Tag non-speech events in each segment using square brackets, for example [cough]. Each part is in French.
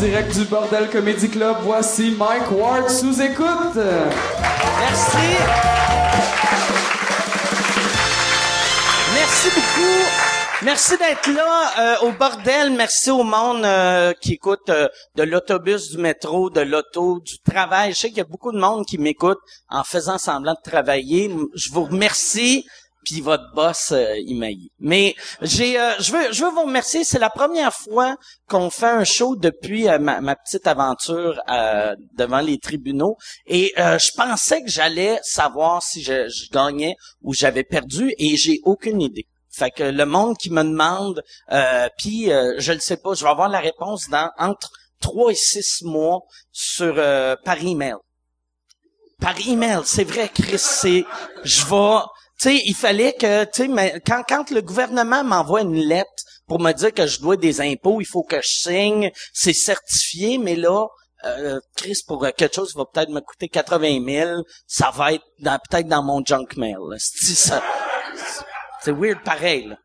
direct du Bordel Comedy Club, voici Mike Ward sous écoute. Merci. Merci beaucoup. Merci d'être là euh, au bordel. Merci au monde euh, qui écoute euh, de l'autobus, du métro, de l'auto, du travail. Je sais qu'il y a beaucoup de monde qui m'écoute en faisant semblant de travailler. Je vous remercie. Votre boss, m'a Mais j'ai, je veux, je veux vous remercier. C'est la première fois qu'on fait un show depuis ma, ma, petite aventure devant les tribunaux. Et je pensais que j'allais savoir si je, je gagnais ou j'avais perdu, et j'ai aucune idée. Fait que le monde qui me demande, euh, puis euh, je le sais pas, je vais avoir la réponse dans entre trois et six mois sur euh, par email. Par email, c'est vrai, Chris, c'est, je vais, sais, il fallait que, tu sais, quand quand le gouvernement m'envoie une lettre pour me dire que je dois des impôts, il faut que je signe, c'est certifié, mais là, euh, Chris, pour quelque chose qui va peut-être me coûter 80 000, ça va être peut-être dans mon junk mail. C'est weird pareil. Là.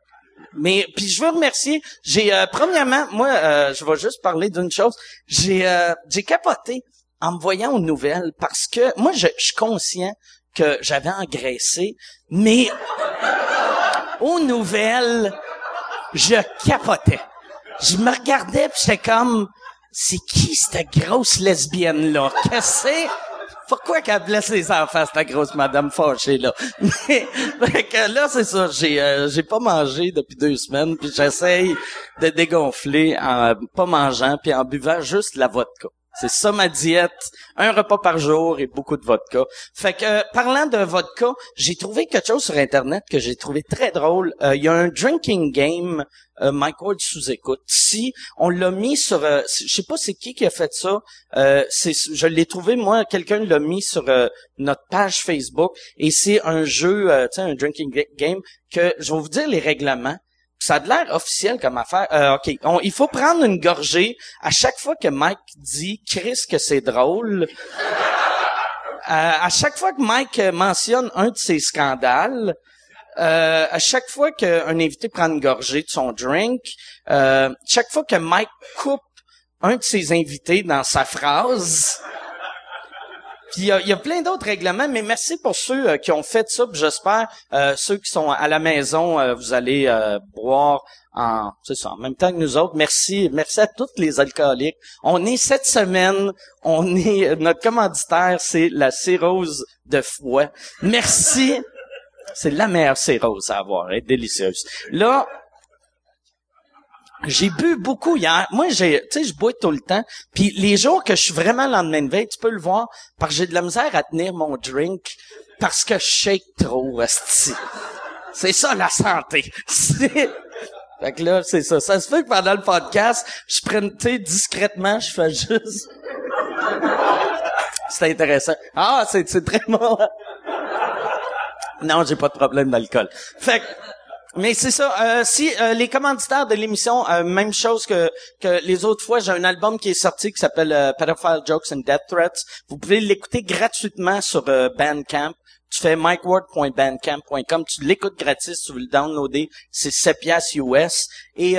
Mais puis je veux remercier. J'ai euh, premièrement, moi, euh, je vais juste parler d'une chose. J'ai euh, j'ai capoté en me voyant aux nouvelles parce que moi, je, suis conscient que j'avais engraissé, mais aux nouvelles, je capotais. Je me regardais puis j'étais comme, c'est qui cette grosse lesbienne là Qu'est-ce que c'est? Pourquoi qu'elle blesse les enfants, cette grosse madame fâchée, là? [laughs] Mais, que là, c'est ça, j'ai, euh, j'ai pas mangé depuis deux semaines, puis j'essaye de dégonfler en pas mangeant, puis en buvant juste la vodka. C'est ça ma diète, un repas par jour et beaucoup de vodka. Fait que euh, parlant de vodka, j'ai trouvé quelque chose sur internet que j'ai trouvé très drôle. Euh, il y a un drinking game euh, sous écoute. Si on l'a mis sur, euh, je sais pas c'est qui qui a fait ça. c'est, je l'ai trouvé moi, quelqu'un l'a mis sur notre page Facebook et c'est un jeu, tu sais, un drinking game que je vais vous dire les règlements ça a l'air officiel comme affaire. Euh, OK, il faut prendre une gorgée à chaque fois que Mike dit Chris que c'est drôle. Euh, à chaque fois que Mike mentionne un de ses scandales, euh, à chaque fois qu'un invité prend une gorgée de son drink, euh, chaque fois que Mike coupe un de ses invités dans sa phrase, puis il y, a, plein d'autres règlements, mais merci pour ceux euh, qui ont fait ça. J'espère euh, ceux qui sont à la maison, euh, vous allez boire en ça, en même temps que nous autres. Merci, merci à tous les alcooliques. On est cette semaine, on est notre commanditaire, c'est la cirrhose de foie. Merci. C'est la meilleure cirrhose à avoir, elle est délicieuse. Là, j'ai bu beaucoup hier. Moi, j'ai, tu sais, je bois tout le temps. Puis les jours que je suis vraiment lendemain de veille, tu peux le voir, parce que j'ai de la misère à tenir mon drink parce que je shake trop, C'est ça la santé. [laughs] Fait que là, c'est ça. Ça se fait que pendant le podcast, je prenne, tu sais, discrètement, je fais juste... [laughs] c'est intéressant. Ah, c'est, c'est très bon. Non, j'ai pas de problème d'alcool. Fait que, mais c'est ça. Euh, si euh, les commanditaires de l'émission, euh, même chose que que les autres fois, j'ai un album qui est sorti qui s'appelle Pedophile Jokes and Death Threats. Vous pouvez l'écouter gratuitement sur Bandcamp. Tu fais mikeward.bandcamp.com, tu l'écoutes gratis, tu veux le downloader, c'est 7 piastres US. Et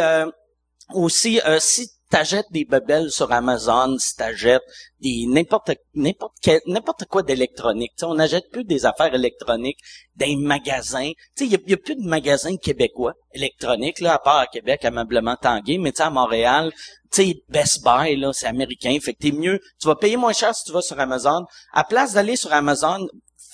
aussi, si t'achètes des bebelles sur Amazon, si t'achètes des n'importe n'importe n'importe quoi d'électronique, on n'achète plus des affaires électroniques des magasins. Tu sais, il y, a plus de magasins québécois électroniques là à part à Québec, ameublement Tanguay, mais tu à Montréal, tu sais Best Buy là, c'est américain, fait que t'es mieux, tu vas payer moins cher si tu vas sur Amazon. À place d'aller sur Amazon,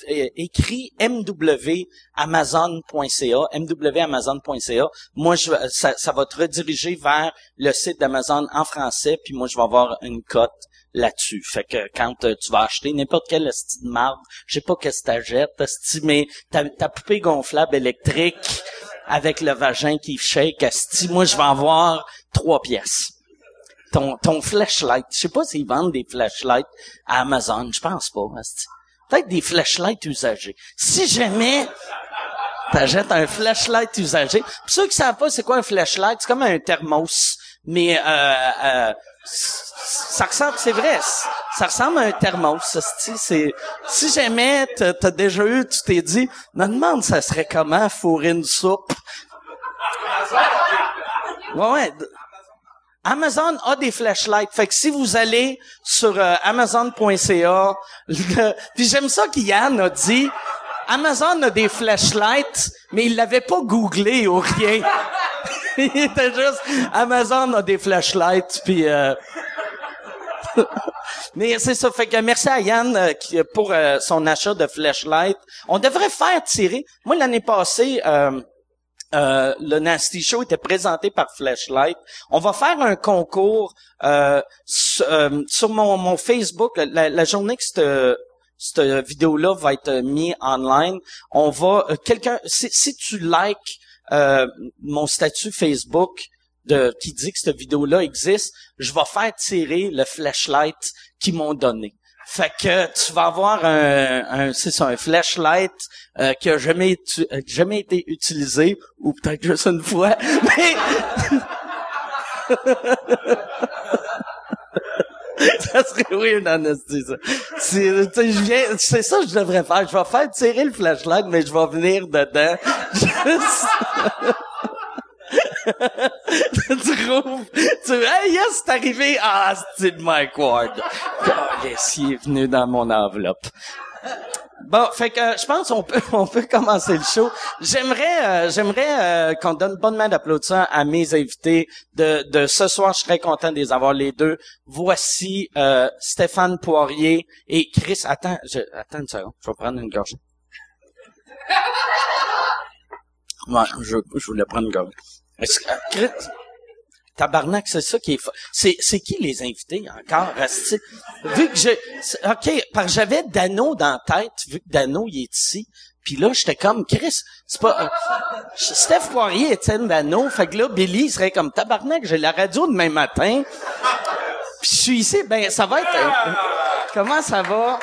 écrit mwamazon.ca, mwamazon.ca. Moi, je, ça, ça va te rediriger vers le site d'Amazon en français, puis moi, je vais avoir une cote là-dessus. Fait que quand euh, tu vas acheter n'importe quelle style de marde, je sais pas qu'est-ce que mais ta, poupée gonflable électrique avec le vagin qui shake, asti, moi, je vais avoir trois pièces. Ton, ton flashlight. Je sais pas s'ils vendent des flashlights à Amazon. Je pense pas, peut-être des flashlights usagés. Si jamais t'achètes un flashlight usagé, pour ceux qui savent pas c'est quoi un flashlight, c'est comme un thermos, mais euh, euh, ça ressemble, c'est vrai, ça ressemble à un thermos. C'est, si jamais t'as, as déjà eu, tu t'es dit, me demande ça serait comment fourrer une soupe. Ouais, ouais. Amazon a des flashlights. Fait que si vous allez sur euh, amazon.ca, puis j'aime ça qu'Yann a dit, Amazon a des flashlights, mais il l'avait pas googlé ou rien. [laughs] il était juste, Amazon a des flashlights, puis... euh, [laughs] mais c'est ça. Fait que merci à Yann euh, pour euh, son achat de flashlight. On devrait faire tirer. Moi, l'année passée, euh, le Nasty Show était présenté par Flashlight. On va faire un concours euh, sur, euh, sur mon, Facebook. La, journée que cette, vidéo-là va être mise online, on va... quelqu'un... Si, tu likes mon statut Facebook qui dit que cette vidéo-là existe, je vais faire tirer le flashlight qu'ils m'ont donné. Fait que tu vas avoir un, un c'est ça, un flashlight euh, qui a jamais, utu- euh, jamais été utilisé, ou peut-être juste une fois, [laughs] mais... [laughs] ça serait weird en esti, ça. C'est, tu je viens, c'est ça que je devrais faire. Je vais faire tirer le flashlight, mais je vais venir dedans. [laughs] Juste... [laughs] tu trouves, tu hey, yes, c'est arrivé, ah, c'est Mike Ward. Oh, yes, il est venu dans mon enveloppe. Bon, fait que euh, je pense qu'on peut [laughs] on peut commencer le show. J'aimerais euh, j'aimerais euh, qu'on donne bonne main d'applaudissement à mes invités de de ce soir. Je serais content de les avoir les deux. Voici euh, Stéphane Poirier et Chris. Attends, je, attends une seconde. Je vais prendre une gorgée. Ouais, je, je voulais prendre une gorgée. Euh, Tabarnak, c'est ça qui est C'est, c'est qui les invités encore? Vu que j'ai, OK, parce que j'avais Dano dans la tête, vu que Dano, il est ici. Puis là, j'étais comme, Chris, c'est pas... euh, Steph Poirier, Étienne Dano. Fait que là, Billy serait comme, tabarnak, j'ai la radio demain matin. Puis je suis ici, ben, ça va être... euh, comment ça va?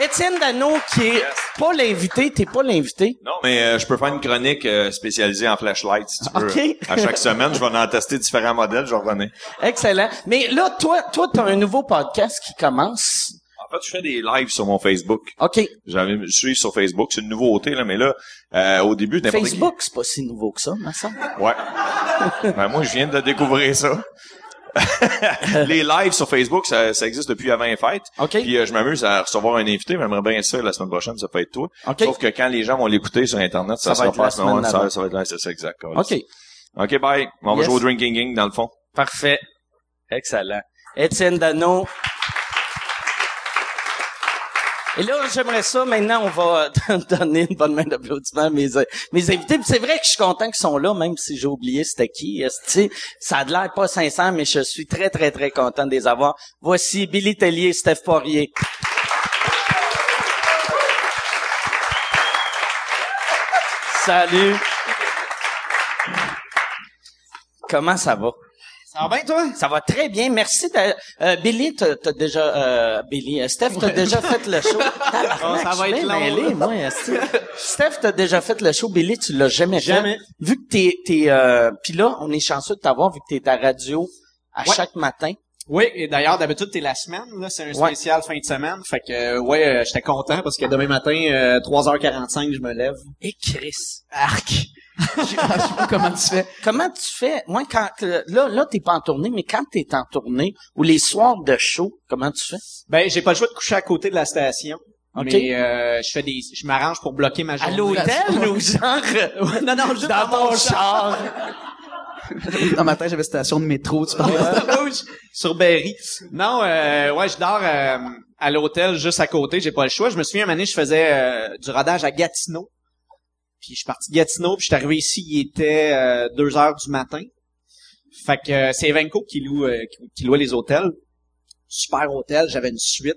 Étienne Dano, qui est pas l'invité, t'es pas l'invité. Non, mais euh, je peux faire une chronique euh, spécialisée en flashlight, si tu [laughs] veux. Ok. À chaque semaine, je vais en tester différents modèles, je revenir. Excellent. Mais là, toi, toi, t'as un nouveau podcast qui commence. En fait, je fais des lives sur mon Facebook. OK. J'avais je suis sur Facebook, c'est une nouveauté, là, mais là, euh, au début, n'importe qui- Facebook, c'est pas si nouveau que ça, me semble. Ouais. [laughs] ben, moi, je viens de découvrir ça. [laughs] les lives sur Facebook, ça, ça existe depuis avant les fêtes. OK. Puis euh, je m'amuse à recevoir un invité. J'aimerais bien ça la semaine prochaine, ça peut être toi. OK. Sauf que quand les gens vont l'écouter sur Internet, ça, Ça va sera pas semaine. Ça, ça va être là, c'est ça, exact. OK. OK, bye. On va jouer au Drinking Gang, dans le fond. Parfait. Excellent. Étienne Dano. Et là, j'aimerais ça, maintenant, on va euh, [laughs] donner une bonne main d'applaudissement à mes, euh, mes invités. C'est vrai que je suis content qu'ils sont là, même si j'ai oublié c'était qui. Ça a l'air pas sincère, mais je suis très, très, très content de les avoir. Voici Billy Tellier, Steph Poirier. Salut. Comment ça va? Ça va bien, toi? Ça va très bien. Merci. Euh, Billy, t'as t'as déjà... Euh, Billy, euh, Steph, t'as déjà fait le show. [laughs] Oh, ça va être long, mêlé, moi. Steph, t'as déjà fait le show. Billy, tu l'as jamais, Jamais. fait. Vu que t'es... t'es euh, Puis là, on est chanceux de t'avoir vu que t'es à radio à Ouais. chaque matin. Oui, et d'ailleurs, d'habitude, t'es la semaine, là, c'est un Ouais. spécial fin de semaine. Fait que, euh, ouais, euh, j'étais content parce que demain matin, euh, 3h45, je me lève. Et Chris. Arc! [laughs] Je sais pas comment tu fais. Comment tu fais? Moi, quand... euh, Là, là t'es pas en tournée, mais quand t'es en tournée, ou les soirs de show, comment tu fais? Ben, j'ai pas le choix de coucher à côté de la station. OK. Mais euh, je fais des, je m'arrange pour bloquer ma À journée. l'hôtel [laughs] ou genre... euh, non, non, juste dans ton char. Un [laughs] matin, j'avais station de métro, tu parles. Rouge, sur Berry. Non, euh, ouais, je dors euh, à l'hôtel juste à côté, j'ai pas le choix. Je me souviens, un année, je faisais euh, du rodage à Gatineau. Puis je suis parti de Gatineau, puis je suis arrivé ici, il était euh, 2 heures du matin. Fait que euh, c'est Evenco qui loue euh, qui, qui louait les hôtels. Super hôtel, j'avais une suite.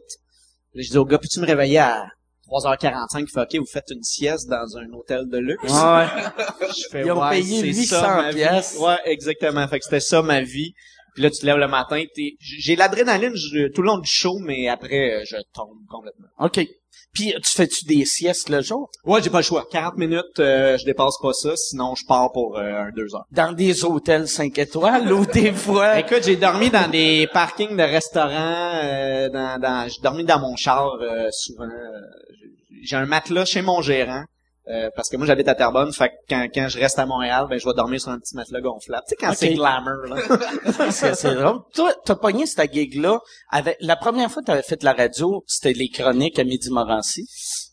Là, je dis au gars, peux-tu me réveiller à 3h45? Il fait, OK, vous faites une sieste dans un hôtel de luxe. Ouais. [laughs] Je fais, Ils ont ouais, payé c'est 800 ça, ma vie. piastres. Ouais, exactement. Fait que c'était ça ma vie. Puis là, tu te lèves le matin, t'es- j'ai l'adrénaline tout le long du show, mais après, euh, je tombe complètement. OK. Puis, tu fais-tu des siestes le jour? Ouais, j'ai pas le choix. 40 minutes, euh, je dépasse pas ça, sinon je pars pour euh, un deux heures. Dans des hôtels 5 étoiles ou des [laughs] fois... Écoute, j'ai dormi dans des parkings de restaurants, euh, dans, dans, j'ai dormi dans mon char euh, souvent. euh, j'ai un matelas chez mon gérant. Euh, parce que moi j'habite à Terrebonne, fait que quand, quand je reste à Montréal, ben je vais dormir sur un petit matelas gonflable. Tu sais quand c'est glamour là. [laughs] c'est, drôle. Toi, t'as pogné cette gig-là avec, la première fois que t'avais fait de la radio, c'était les chroniques à Midi Morancy.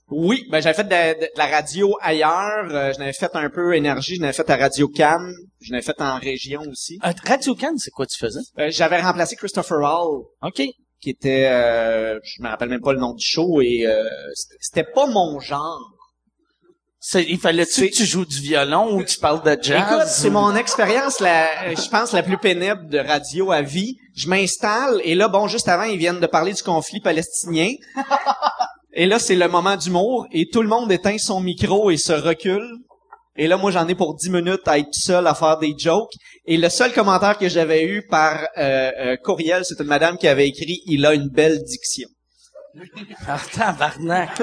Oui, ben j'avais fait de, de- de la radio ailleurs, euh, je n'avais fait un peu énergie, je n'avais fait à Radio Cam, je n'avais fait en région aussi. Euh, Radio Can, c'est quoi tu faisais? Euh, j'avais remplacé Christopher Hall OK. qui était euh, je me rappelle même pas le nom du show et euh, c'était pas mon genre. Il fallait-tu que tu joues du violon ou tu parles de jazz? Écoute, c'est ou- mon expérience, la, je pense, la plus pénible de radio à vie. Je m'installe et là, bon, juste avant, ils viennent de parler du conflit palestinien. Et là, c'est le moment d'humour et tout le monde éteint son micro et se recule. Et là, moi, j'en ai pour 10 minutes à être seul à faire des jokes. Et le seul commentaire que j'avais eu par euh, euh, courriel, c'est une madame qui avait écrit « Il a une belle diction Ah, tabarnak.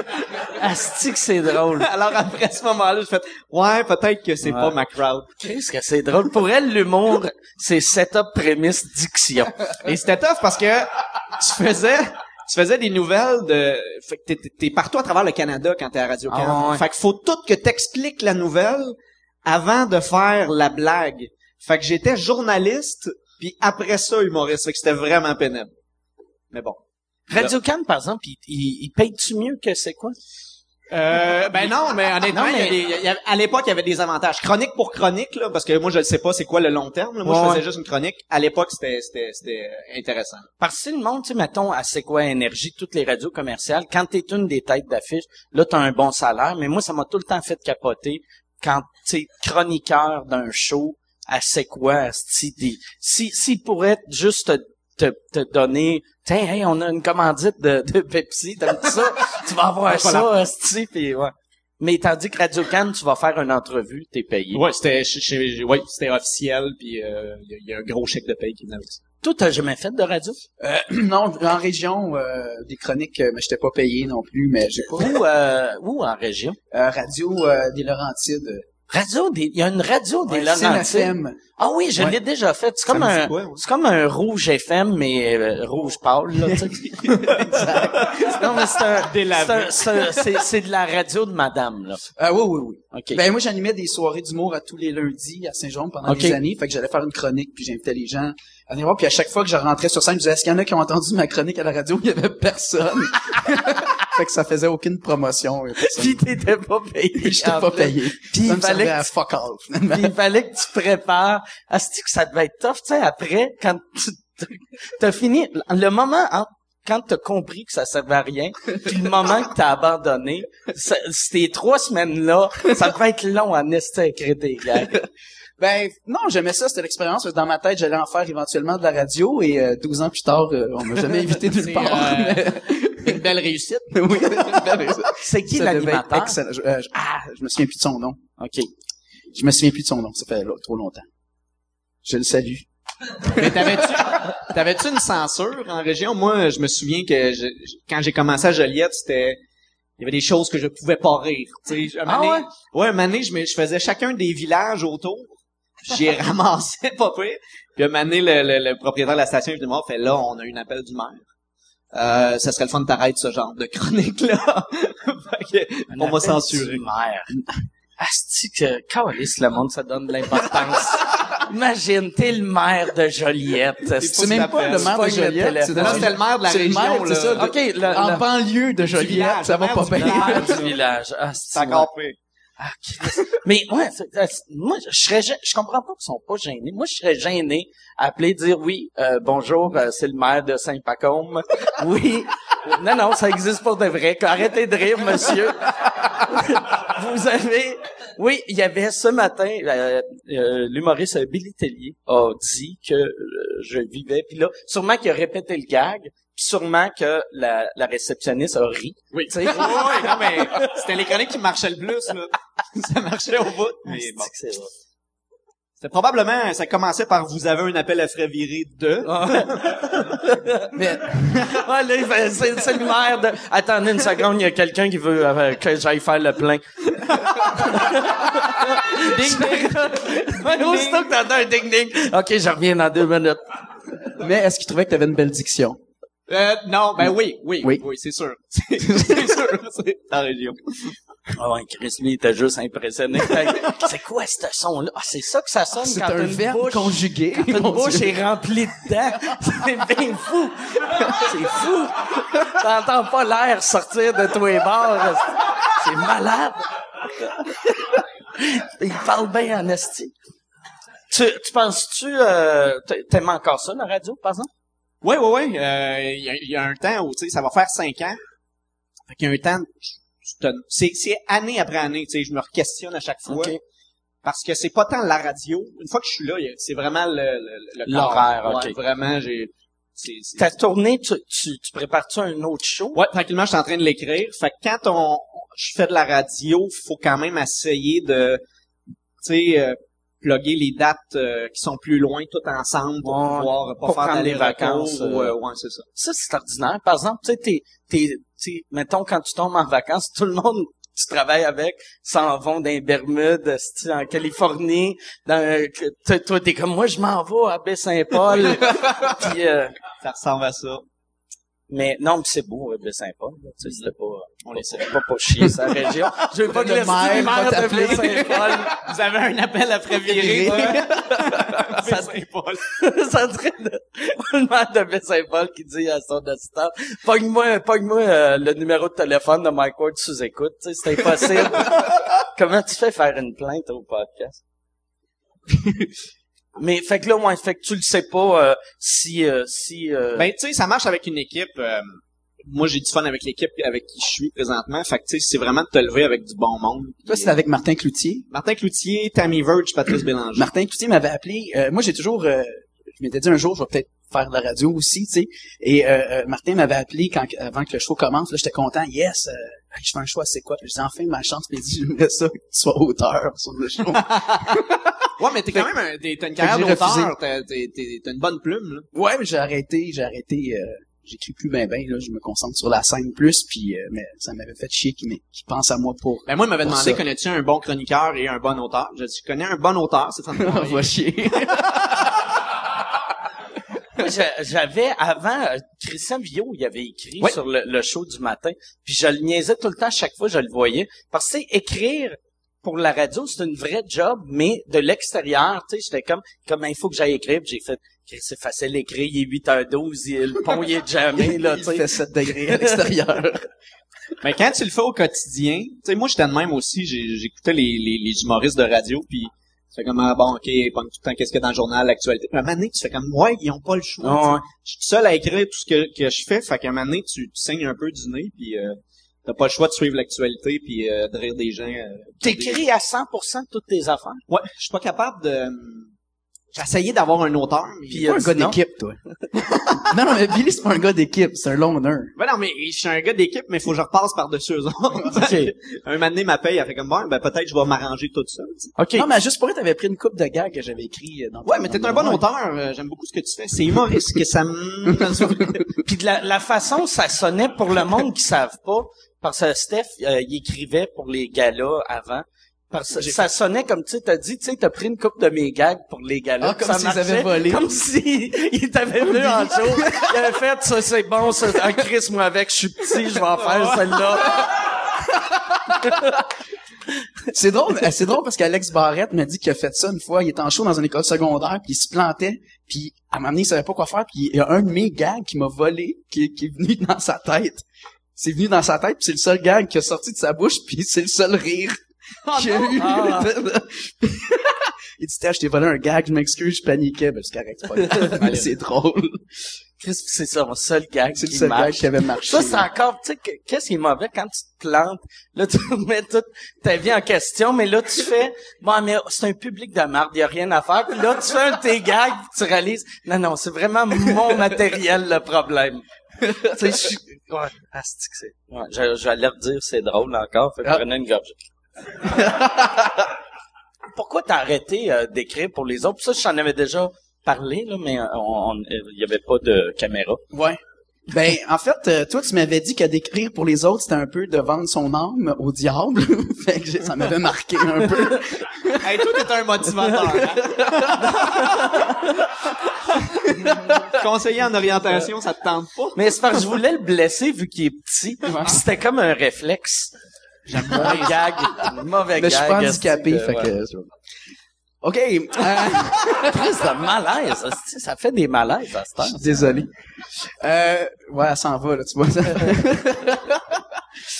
Asti que c'est ». drôle. [laughs] Alors après ce moment-là, j'ai fait « Ouais, peut-être que c'est Ouais. pas ma crowd ». Qu'est-ce que c'est drôle? Pour elle, l'humour, c'est setup, prémisse, diction. Et c'était tough parce que tu faisais tu faisais des nouvelles de fait que t'es, partout à travers le Canada quand t'es à Radio Canada. Ah ouais. Fait qu'il faut tout que t'expliques la nouvelle avant de faire la blague. Fait que j'étais journaliste puis après ça humoriste. Fait que c'était vraiment pénible. Mais bon. Radio Can, par exemple, il, il, il paye-tu mieux que c'est quoi? Euh, ben non, mais honnêtement, Non, mais- il y a des- il y a- à l'époque, il y avait des avantages. Chronique pour chronique, là, parce que moi, je ne sais pas c'est quoi le long terme. là. Moi, Ouais, je faisais juste une chronique. À l'époque, c'était, c'était, c'était euh, intéressant. Parce que si le monde, tu sais, mettons, à C'est quoi énergie, toutes les radios commerciales, quand t'es une des têtes d'affiche, là, t'as un bon salaire, mais moi, ça m'a tout le temps fait capoter quand t'es chroniqueur d'un show à C'est quoi, des- si, s'ils pourraient juste te, te, donner, tiens, hey, on a une commandite de, de Pepsi, t'aimes ça? [laughs] tu vas avoir ça, asti, pis ouais. Mais tandis que Radio Cannes, tu vas faire une entrevue, t'es payé. Ouais, c'était, ouais, c'était officiel, puis euh, il y, a- il y a un gros chèque de paye qui venait avec ça. Toi, t'as jamais fait de radio? Euh, [clears throat] non, en région, euh, des chroniques, euh, mais j'étais pas payé non plus, mais j'ai pas. Où, euh, où en région? Euh, radio euh, des Laurentides. Radio des, il y a une radio des Ouais, Laurentides. Ah oui, je Ouais. l'ai déjà fait. C'est comme un, ouais? c'est comme un rouge FM, mais euh, rouge pâle, là, sais. [laughs] non, mais c'est un, c'est c'est de la radio de madame, là. Euh, oui, oui, oui. OK. Ben moi j'animais des soirées d'humour à tous les lundis à Saint-Jean pendant des années, fait que j'allais faire une chronique puis j'invitais les gens à venir voir puis à chaque fois que je rentrais sur scène, je disais est-ce qu'il y en a qui ont entendu ma chronique à la radio, il y avait personne. [laughs] fait que ça faisait aucune promotion personne. Puis t'étais pas payé. [laughs] J'étais pas payé. Puis il fallait à que tu- fuck all [laughs] finalement. Puis il fallait que tu prépares. Ah, que ça devait être tough, tu sais, après, quand tu [laughs] t'as fini, le moment entre quand t'as compris que ça servait à rien, puis le moment que t'as abandonné, ça- ces trois semaines-là, ça devait être long à ester à écrire tes gags. Ben non, j'aimais ça, c'était l'expérience. parce que Dans ma tête, j'allais en faire éventuellement de la radio et euh, 12 ans plus tard, euh, on m'a jamais invité nulle part. euh, Une belle réussite. [laughs] oui, une belle raison. C'est qui l'animateur? excellent. Je, euh, je- ah, je me souviens plus de son nom. OK. Je me souviens plus de son nom. Ça fait là, trop longtemps. Je le salue. Mais t'avais-tu, t'avais-tu une censure en région? Moi, je me souviens que je- quand j'ai commencé à Joliette, c'était, il y avait des choses que je pouvais pas rire. Tu sais, un Ah moment ouais? ouais, un moment donné, je, faisais chacun des villages autour. J'y [laughs] ramassais pas pire. Puis un moment donné, le, le- le propriétaire de la station venu me fait là, on a eu un appel du maire. Euh, ça serait le fun de t'arrêter ce genre de chronique-là. [laughs] Fait que, on va censurer. Asti que, calice, le monde, ça donne de l'importance. [laughs] Imagine, t'es le maire de Joliette. C'est même pas le maire de Joliette. c'est le maire de la région, là. c'est ça, de- OK, le, en banlieue de Joliette, village, ça va pas maire du [laughs] village. Asti, C'est ouais. encore pire. Ah. Mais ouais, c'est- c'est- moi je serais je comprends pas qu'ils sont pas gênés. Moi je serais gêné appeler dire oui, euh, bonjour, euh, c'est le maire de Saint-Pacôme. [laughs] Oui. Non non, ça existe pour de vrai. Arrêtez de rire monsieur. [laughs] Vous avez Oui, il y avait ce matin euh, euh, l'humoriste Billy Tellier a dit que euh, je vivais puis là sûrement qu'il a répété le gag, puis sûrement que la, la réceptionniste a ri. Oui. Sais. Oui, oui, non, mais c'était les chroniques qui marchaient le plus, là. [laughs] Ça marchait au bout. Mais bon. C'était probablement, ça commençait par vous avez un appel à frais viré de. [laughs] Mais Ouais, c'est, c'est le maire de... Attendez une seconde, il y a quelqu'un qui veut euh, que j'aille faire le plein. [laughs] ding, ding. Ouais, aussitôt que t'entends un ding, ding. OK, je reviens dans deux minutes. mais est-ce qu'il trouvait que tu avais une belle diction? Euh, non, ben oui, oui, oui, Oui. c'est sûr. C'est [laughs] c'est sûr, c'est la région. [laughs] Ah ouais, Chris, lui, il était juste impressionné. [laughs] c'est quoi ce son-là? Ah, c'est ça que ça sonne C'est quand un une verbe bouche... conjugué. Quand une bouche Dieu. est remplie de dents. [laughs] C'est bien fou. C'est fou. T'entends pas l'air sortir de tous les bords. C'est malade. Il parle bien en esti. Tu, tu penses-tu, euh, t'a- t'aimes encore ça, la radio, par exemple? Oui, oui, oui. Euh, Il y, a- il y a un temps où, tu sais, ça va faire cinq ans. Fait qu'il y a un temps, c'est, c'est année après année, tu sais, je me questionne à chaque fois. Parce que c'est pas tant la radio. Une fois que je suis là, c'est vraiment le, le, le L'horaire, corps. ok. Ouais, vraiment, j'ai, Ta tournée, tu, tu, tu prépares-tu un autre show? Ouais, tranquillement, je suis en train de l'écrire. Fait que quand on, je fais de la radio, faut quand même essayer de, tu sais, euh, plugger les dates euh, qui sont plus loin tout ensemble pour Ouais, pouvoir pas pour faire d'aller vacances. Ou, euh, euh, ouais, c'est ça. Ça, c'est ordinaire. Par exemple, tu sais, t'es, t'es, mettons, quand tu tombes en vacances, tout le monde tu travailles avec s'en vont dans les Bermudes, en Californie. Dans, toi, t'es comme, moi, je m'en vais à Baie-Saint-Paul. [laughs] Puis, euh, Ça ressemble à ça. Mais non, mais c'est beau, euh, Baie-Saint-Paul. là. Tu sais, c'était pas, On les sait. pas pour chier sa région. [laughs] Je veux pas que Le maire maire de. Baie-Saint-Paul Vous avez un appel après virer. [laughs] Ça- Saint-Paul. [laughs] ça serait de, le maire de Baie-Saint-Paul qui dit à son assistant, pogne-moi, pogne-moi euh, le numéro de téléphone de Mike Ward sous écoute, tu sais, c'est impossible. Comment tu fais faire une plainte au podcast? Mais, fait que là, ouais, fait que tu le sais pas, euh, si, euh, si, euh, Ben, tu sais, ça marche avec une équipe. euh, moi, j'ai du fun avec l'équipe avec qui je suis présentement. Fait que, tu sais, c'est vraiment de te lever avec du bon monde. Toi, c'est avec Martin Cloutier. Martin Cloutier, Tammy Verge, Patrice [clears throat] Bélanger. Martin Cloutier m'avait appelé. euh, moi, j'ai toujours... euh, je m'étais dit un jour, je vais peut-être faire de la radio aussi, tu sais. Et euh, euh, Martin m'avait appelé quand avant que le show commence. Là, j'étais content. Yes, euh, je fais un choix, c'est quoi? Puis je dis enfin ma chance. Puis il dit, j'aimerais ça que tu sois auteur sur le show. [laughs] Ouais, mais t'es quand même un, t'as une carrière d'auteur, t'as, t'es- t'es- t'as une bonne plume, là. ouais, mais j'ai arrêté, j'ai arrêté. Euh, J'écris plus ben ben, là, je me concentre sur la scène plus, puis euh, mais ça m'avait fait chier qu'il m'ait- qu'il pense à moi pour... Ben, moi, il m'avait demandé, ça. connais-tu un bon chroniqueur et un bon auteur? J'ai dit, je connais un bon auteur, c'est [laughs] On va chier. [laughs] J'avais avant euh, Christian Villot, il avait écrit Oui. sur le, le show du matin, puis je le niaisais tout le temps chaque fois je le voyais parce que tu sais, écrire pour la radio, c'est une vraie job, mais de l'extérieur, tu sais, j'étais comme comme il faut que j'aille écrire, puis j'ai fait c'est facile d'écrire, il est 8h12, il- le pont il est jamais [laughs] là, tu Il sais. fait 7 degrés à l'extérieur. [laughs] Mais quand tu le fais au quotidien, tu sais, moi, j'étais de même aussi, j'écoutais les, les, les humoristes de radio, puis tu fais comme, ah, bon, ok, pas tout le temps, qu'est-ce qu'il y a dans le journal, l'actualité. Un moment donné, tu fais comme, ouais, ils ont pas le choix. Ouais. sais. Je suis seul à écrire tout ce que, que je fais, fait qu'à un moment donné, tu, tu saignes un peu du nez, puis euh, t'as pas le choix de suivre l'actualité, puis euh, de rire des gens. euh, T'écris à 100% de toutes tes affaires? Ouais, je suis pas capable de... J'ai essayé d'avoir un auteur, mais... Puis, un gars d'équipe, toi. [laughs] non, non, mais Billy, c'est pas un gars d'équipe, c'est un loner. Ben non, mais je suis un gars d'équipe, mais il faut que je repasse par-dessus eux autres. [laughs] OK. [laughs] un moment donné, ma paye, elle fait comme, bon, ben peut-être je vais m'arranger tout sais. OK. Non, mais juste pour être, t'avais pris une coupe de gars que j'avais écrit euh, dans Ouais, mais t'es un bon auteur. euh, J'aime beaucoup ce que tu fais. C'est humoriste que ça me... Puis de la, la façon ça sonnait pour le monde qui savent pas, parce que Steph, euh, il écrivait pour les galas avant. Parce que ça sonnait comme tu sais, t'as dit, tu sais, t'as pris une coupe de mes gags pour les galas. Ah, comme ça s'ils avaient volé. Comme si il t'avait vu en show. Il avait fait, ça c'est bon, ça, un Chris, moi avec, je suis petit, je vais en faire celle-là. [laughs] C'est drôle, euh, c'est drôle parce qu'Alex Barrette m'a dit qu'il a fait ça une fois. Il était en show dans une école secondaire, puis il se plantait, puis à un moment donné, il savait pas quoi faire, puis il y a un de mes gags qui m'a volé, qui, qui est venu [laughs] dans sa tête. C'est venu dans sa tête, puis c'est le seul gag qui a sorti de sa bouche, puis c'est le seul rire qu'il y a eu. Ah. [laughs] il dit, je t'ai volé un gag, je m'excuse, je paniquais. Ben, c'est correct, c'est pas grave, [laughs] mais c'est drôle. Chris, c'est ça, mon seul gag C'est le seul gag qui avait marché. Ça, c'est encore, tu sais, que- qu'est-ce qui est mauvais quand tu te plantes? Là, tu [laughs] remets toute ta vie en question, mais là, tu fais, bon, mais c'est un public de merde, y a rien à faire. Puis là, tu fais un de tes gags, tu réalises, non, non, c'est vraiment mon matériel, le problème. tu sais, je suis, ouais, asti que c'est, ouais, je- j'allais redire, c'est drôle encore, fait que Ah. prenais une gorgée. [laughs] Pourquoi t'as arrêté euh, d'écrire pour les autres? Ça, je t'en avais déjà parlé, là, mais il y avait pas de caméra. Ouais. Ben, en fait, euh, toi, tu m'avais dit que d'écrire pour les autres, c'était un peu de vendre son âme au diable. [laughs] fait que j'ai- ça m'avait marqué un peu. [laughs] hey, toi, t'es un motivateur. Hein? Conseiller en orientation, ça te tente pas? Mais c'est parce que je voulais le blesser vu qu'il est petit. C'était comme un réflexe. J'aime moins gag. [laughs] Mauvais Mais je suis gag. pas handicapé, fait que... OK, euh, [laughs] de malaise. Ça fait des malaises à cette heure. je suis désolé. Euh, ouais, elle s'en va, là, tu vois. [laughs]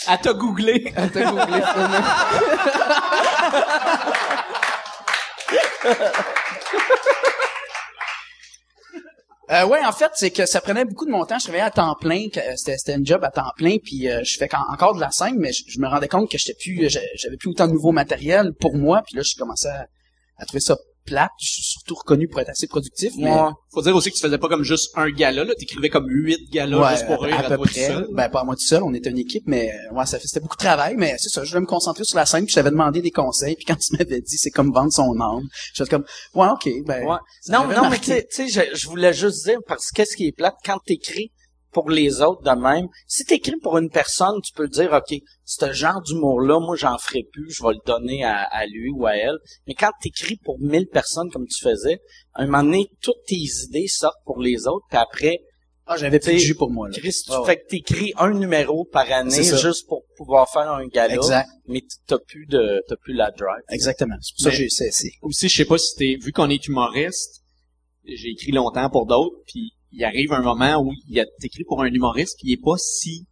Elle t'a googlé. Elle t'a googlé, finalement. Euh, ouais, en fait, c'est que ça prenait beaucoup de mon temps. Je travaillais à temps plein, euh, c'était, un job à temps plein, puis euh, je fais encore de la scène, mais je, me rendais compte que j'étais plus, euh, j'a- j'avais plus autant de nouveaux matériel pour moi, puis là, je commençais à, à trouver ça plate. Je suis surtout reconnu pour être assez productif, mais Ouais. Faut dire aussi que tu faisais pas comme juste un gala, là. T'écrivais comme huit galas Ouais, juste pour rire à, à, peu toi tout près. seul. Ben pas à moi tout seul, on était une équipe, mais ouais, ça c'était beaucoup de travail, mais c'est ça. Je voulais me concentrer sur la scène, puis je t'avais demandé des conseils, puis quand tu m'avais dit c'est comme vendre son âme, je comme ouais ok, ben Ouais. Non, non, mais marqué. tu sais, tu sais, je, je voulais juste dire, parce que qu'est-ce qui est plate, quand t'écris pour les autres de même, si t'écris pour une personne, tu peux dire, OK, ce genre d'humour-là, moi, j'en ferai plus, je vais le donner à, à lui ou à elle. Mais quand t'écris pour mille personnes, comme tu faisais, à un moment donné, toutes tes idées sortent pour les autres, puis après, Ah, j'avais plus de jus pour moi là. Chris, tu Ouais, ouais. fais que t'écris un numéro par année juste pour pouvoir faire un gala, Exact, mais t'as plus de, t'as plus la drive. exactement. C'est pour ça que j'ai c'est c'est Aussi, je sais pas si t'es, vu qu'on est humoriste, j'ai écrit longtemps pour d'autres, puis il arrive un moment où il a t'écrit pour un humoriste, il est pas si,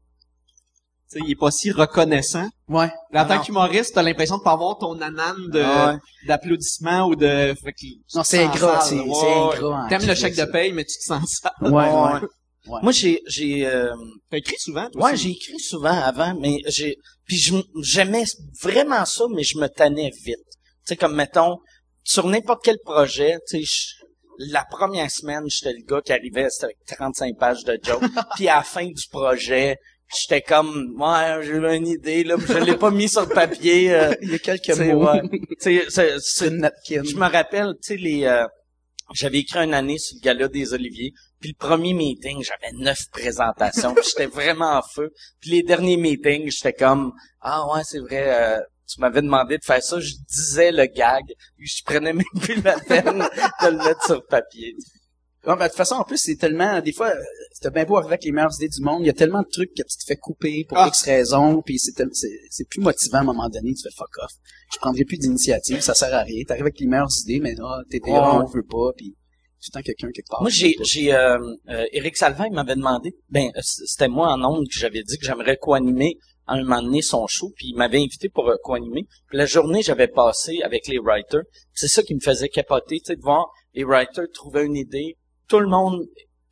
tu sais, il est pas si reconnaissant. ouais. Là, en Ah tant non. qu'humoriste, t'as l'impression de pas avoir ton anane de, Ah ouais. d'applaudissements ou de, fait que Non, c'est sale, c'est ouais, c'est ouais. ingrat. en T'aimes le chèque de ça. paye, mais tu te sens sale. Ouais, ouais. Ouais. Moi, j'ai, j'ai, euh, T'as écrit souvent, toi Ouais, aussi? j'ai écrit souvent avant, mais j'ai puis j'aimais vraiment ça, mais je me tannais vite. Tu sais comme mettons sur n'importe quel projet, tu sais la première semaine, j'étais le gars qui arrivait c'était avec 35 pages de jokes, [laughs] puis à la fin du projet, j'étais comme ouais, j'ai eu une idée là, je l'ai pas mis sur le papier. euh, [laughs] Il y a quelques mots. ouais. [laughs] Tu sais, c'est- une napkin. je me rappelle, tu sais, les, euh, j'avais écrit une année sur le gala des Oliviers. Puis le premier meeting, j'avais neuf présentations. j'étais vraiment en feu. Puis les derniers meetings, j'étais comme, ah ouais, c'est vrai, euh, tu m'avais demandé de faire ça. Je disais le gag. Puis je prenais même plus la peine de le mettre sur papier. Ouais, ben, de toute façon, en plus, c'est tellement, des fois, euh, c'était bien beau arriver avec les meilleures idées du monde. Il y a tellement de trucs que tu te fais couper pour Ah. X raisons, puis c'est, tel- c'est, c'est plus motivant à un moment donné. Tu fais fuck off. Je prendrai plus d'initiative, ça sert à rien. T'arrives avec les meilleures idées, mais ah, t'étais Ouais. là, on veut pas, puis tout le temps quelqu'un quelque part. Moi, j'ai, j'ai, euh, euh, Éric Salvin il m'avait demandé, ben, euh, c'était moi en ondes que j'avais dit que j'aimerais co-animer à un moment donné son show, puis il m'avait invité pour euh, co-animer. Puis la journée, j'avais passé avec les writers. C'est ça qui me faisait capoter, tu sais, de voir les writers trouver une idée. Tout le monde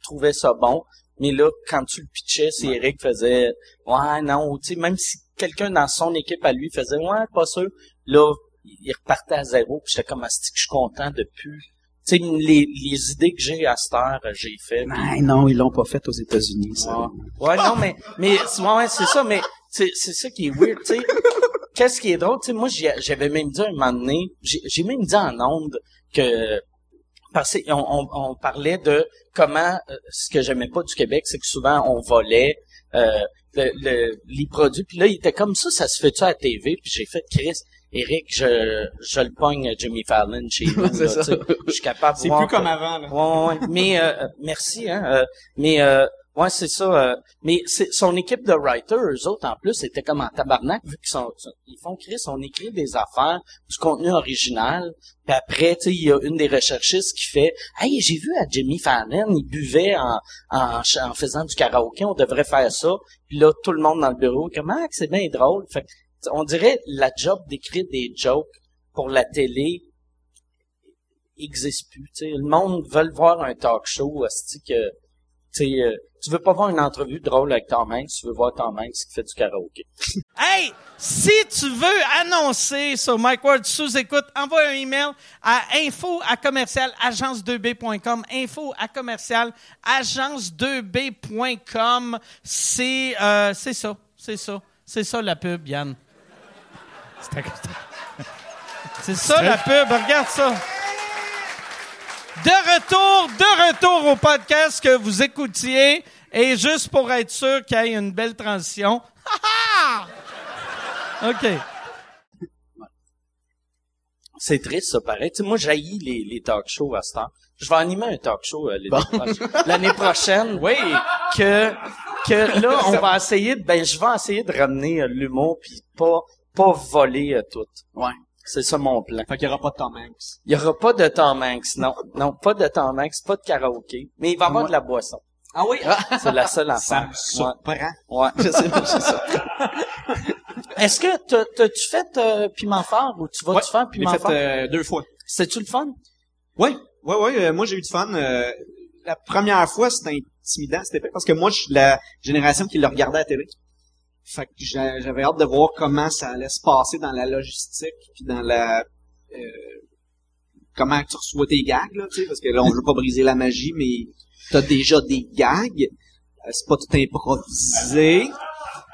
trouvait ça bon, mais là, quand tu le pitchais, c'est Eric faisait, ouais, non, tu sais, même si quelqu'un dans son équipe à lui faisait, ouais, pas sûr, là, il repartait à zéro, puis j'étais comme, asti que je suis content de plus tu sais, les, les idées que j'ai à cette heure, j'ai fait. puis- Ben non, ils l'ont pas fait aux États-Unis, ça. Ouais, Ouais, non, mais, mais, ouais, c'est ça, mais c'est, c'est ça qui est weird, tu sais. [laughs] Qu'est-ce qui est drôle, tu sais, moi, j'avais même dit un moment donné, j'ai, j'ai même dit en onde que, parce qu'on on, on parlait de comment, euh, ce que j'aimais pas du Québec, c'est que souvent on volait, euh, le, le- les produits, puis là, il était comme ça, ça se fait-tu à la TV, puis j'ai fait, Chris, Eric, je, je le pogne Jimmy Fallon chez nous, [laughs] C'est là, ça. je suis capable de C'est plus que- comme avant, là. Ouais, ouais, ouais. Mais euh, euh, merci, hein. euh, mais euh, ouais, c'est ça. euh, mais son équipe de writers, eux autres en plus, c'était comme en tabarnak vu qu'ils sont, ils font créer, on écrit des affaires, du contenu original. Puis après, tu sais, il y a une des recherchistes qui fait, hey, j'ai vu à Jimmy Fallon, il buvait en, en en faisant du karaoké, on devrait faire ça. Puis là, tout le monde dans le bureau, comment ah, c'est bien drôle. Fait on dirait la job d'écrire des jokes pour la télé existe plus. tu sais. Le monde veut voir un talk show, que tu euh, tu veux pas voir une entrevue drôle avec Tom Hanks, tu veux voir Tom Hanks qui fait du karaoké. [laughs] Hey, si tu veux annoncer sur Mike Ward sous écoute, envoie un email à info à commercial agence2b.com. Info à commercial agence2b.com. C'est euh, c'est ça, c'est ça, c'est ça la pub, Yann. C'est ça la pub, regarde ça. De retour, de retour au podcast que vous écoutiez. Et juste pour être sûr qu'il y ait une belle transition. Ha, [laughs] ha! OK. C'est triste, ça, pareil. Tu sais, moi, j'haïs les, les talk shows à ce temps. Je vais animer un talk show euh, l'année prochaine. L'année [laughs] prochaine, oui, que que là, on va essayer de, ben, je vais essayer de ramener euh, l'humour puis pas, pas voler euh, tout. Ouais. C'est ça mon plan. Fait qu'il y aura pas de Tom Hanks. Il y aura pas de Tom Hanks, non. Non, pas de Tom Hanks, pas de karaoké. Mais il va y avoir Moi- de la boisson. Ah oui? C'est la seule [laughs] Ça affaire. me surprend. Ouais. Je sais pas, c'est ça. [laughs] Est-ce que t'as- t'as-tu fait euh, piment fort ou tu vas-tu Ouais, faire Je piment fait fort? euh, deux fois. C'est-tu le fun? Oui, oui, oui. euh, moi, j'ai eu du fun. euh, la première fois, c'était intimidant, c'était parce que moi, je suis la génération qui le regardait à la télé. Fait que j'a- j'avais hâte de voir comment ça allait se passer dans la logistique, puis dans la... euh, comment tu reçois tes gags, là, tu sais, parce que là, on veut pas briser la magie, mais t'as déjà des gags. euh, C'est pas tout improvisé.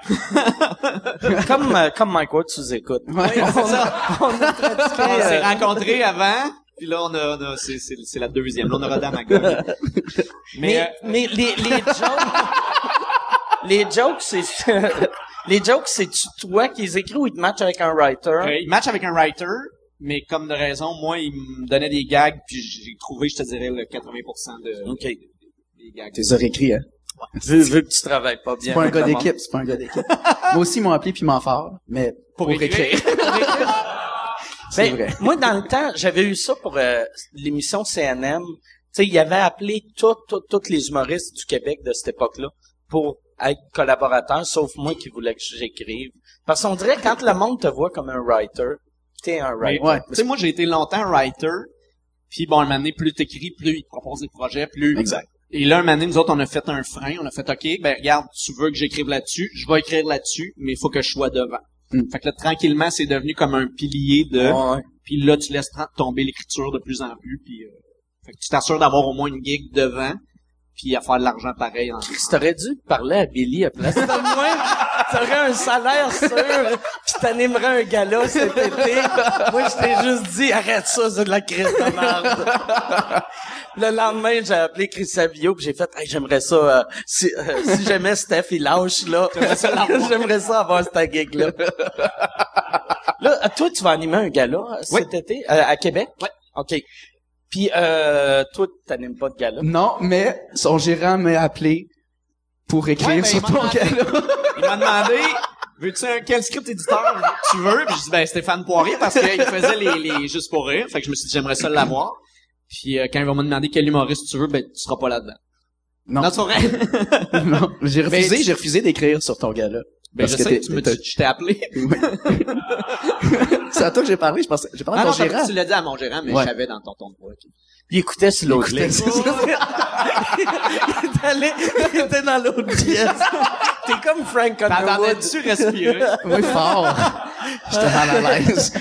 [laughs] comme, euh, comme Mike Ward sous écoute. Ouais. on, s'est euh, rencontrés avant, puis là, on a... on a- c'est, c'est, c'est la deuxième. Là, on a rodé à Magog. Mais, euh, mais les, les jokes, les jokes, c'est, les jokes, c'est toi qui les écris ou ils te matchent avec un writer? Euh, il match avec un writer, mais comme de raison, moi, il me donnait des gags, puis j'ai trouvé, je te dirais, le 80% de, OK. des gags. T'es réécrit, hein? Vu, vu que tu travailles pas bien. C'est pas un gars d'équipe, c'est pas un gars d'équipe. Moi aussi, ils m'ont appelé Piment Fort, mais pour, écrire. [laughs] [laughs] C'est Ben, vrai. Moi, dans le temps, j'avais eu ça pour euh, l'émission CNM. Tu sais, il avait appelé tous tous tous les humoristes du Québec de cette époque-là pour être collaborateurs, sauf moi qui voulais que j'écrive. Parce qu'on dirait, quand le monde te voit comme un writer, t'es un Mais, writer. Ouais. Tu sais, moi, j'ai été longtemps writer, puis bon, un moment donné, plus t'écris, plus ils te proposent des projets, plus... Exact. Et là, un moment donné, nous autres, on a fait un frein, on a fait, OK, ben regarde, tu veux que j'écrive là-dessus, je vais écrire là-dessus, mais il faut que je sois devant. Mm. Fait que là, tranquillement, c'est devenu comme un pilier de... Ouais. Puis là, tu laisses tomber l'écriture de plus en plus, puis... euh, fait que tu t'assures d'avoir au moins une gig devant, puis à faire de l'argent pareil en Tu t'aurais dû parler à Billy à place de moi. T'aurais un salaire sûr, pis t'animerais un gala cet été. Moi, je t'ai juste dit, arrête ça, c'est de la crise de merde. Le lendemain, j'ai appelé Chris Savio pis j'ai fait, hey, j'aimerais ça, euh, si, euh, si jamais Steph, il lâche, là, [laughs] j'aimerais ça avoir cette gig-là. Là, toi, tu vas animer un gala euh, cet été, euh, à Québec? Ouais. OK. Puis, euh, toi, t'animes pas de gala? Non, mais son gérant m'a appelé pour écrire Ouais, sur ton gala. Il m'a demandé, veux-tu un, quel script éditeur tu veux? Puis je dis, ben, Stéphane Poirier, parce qu'il faisait les, les Juste pour rire. Fait que je me suis dit, j'aimerais ça l'avoir. Puis euh, quand il va me demander quel humoriste tu veux, ben, tu seras pas là-dedans. Non. Non, c'est vrai. [laughs] non, j'ai refusé, Ben, j'ai refusé d'écrire sur ton gala. Ben, Parce je que sais que tu me je t'ai appelé. [laughs] C'est à toi que j'ai parlé, je pensais, j'ai parlé Ah à ton t'as- gérant. tu l'as dit à mon gérant, mais Ouais. je savais dans ton ton de voix. Il écoutait sur l'autre ligne. [laughs] il, est allé- il était dans l'autre pièce. T'es comme Frank Underwood. T'entendais-tu respirer? [laughs] Oui, fort. J'étais mal à l'aise.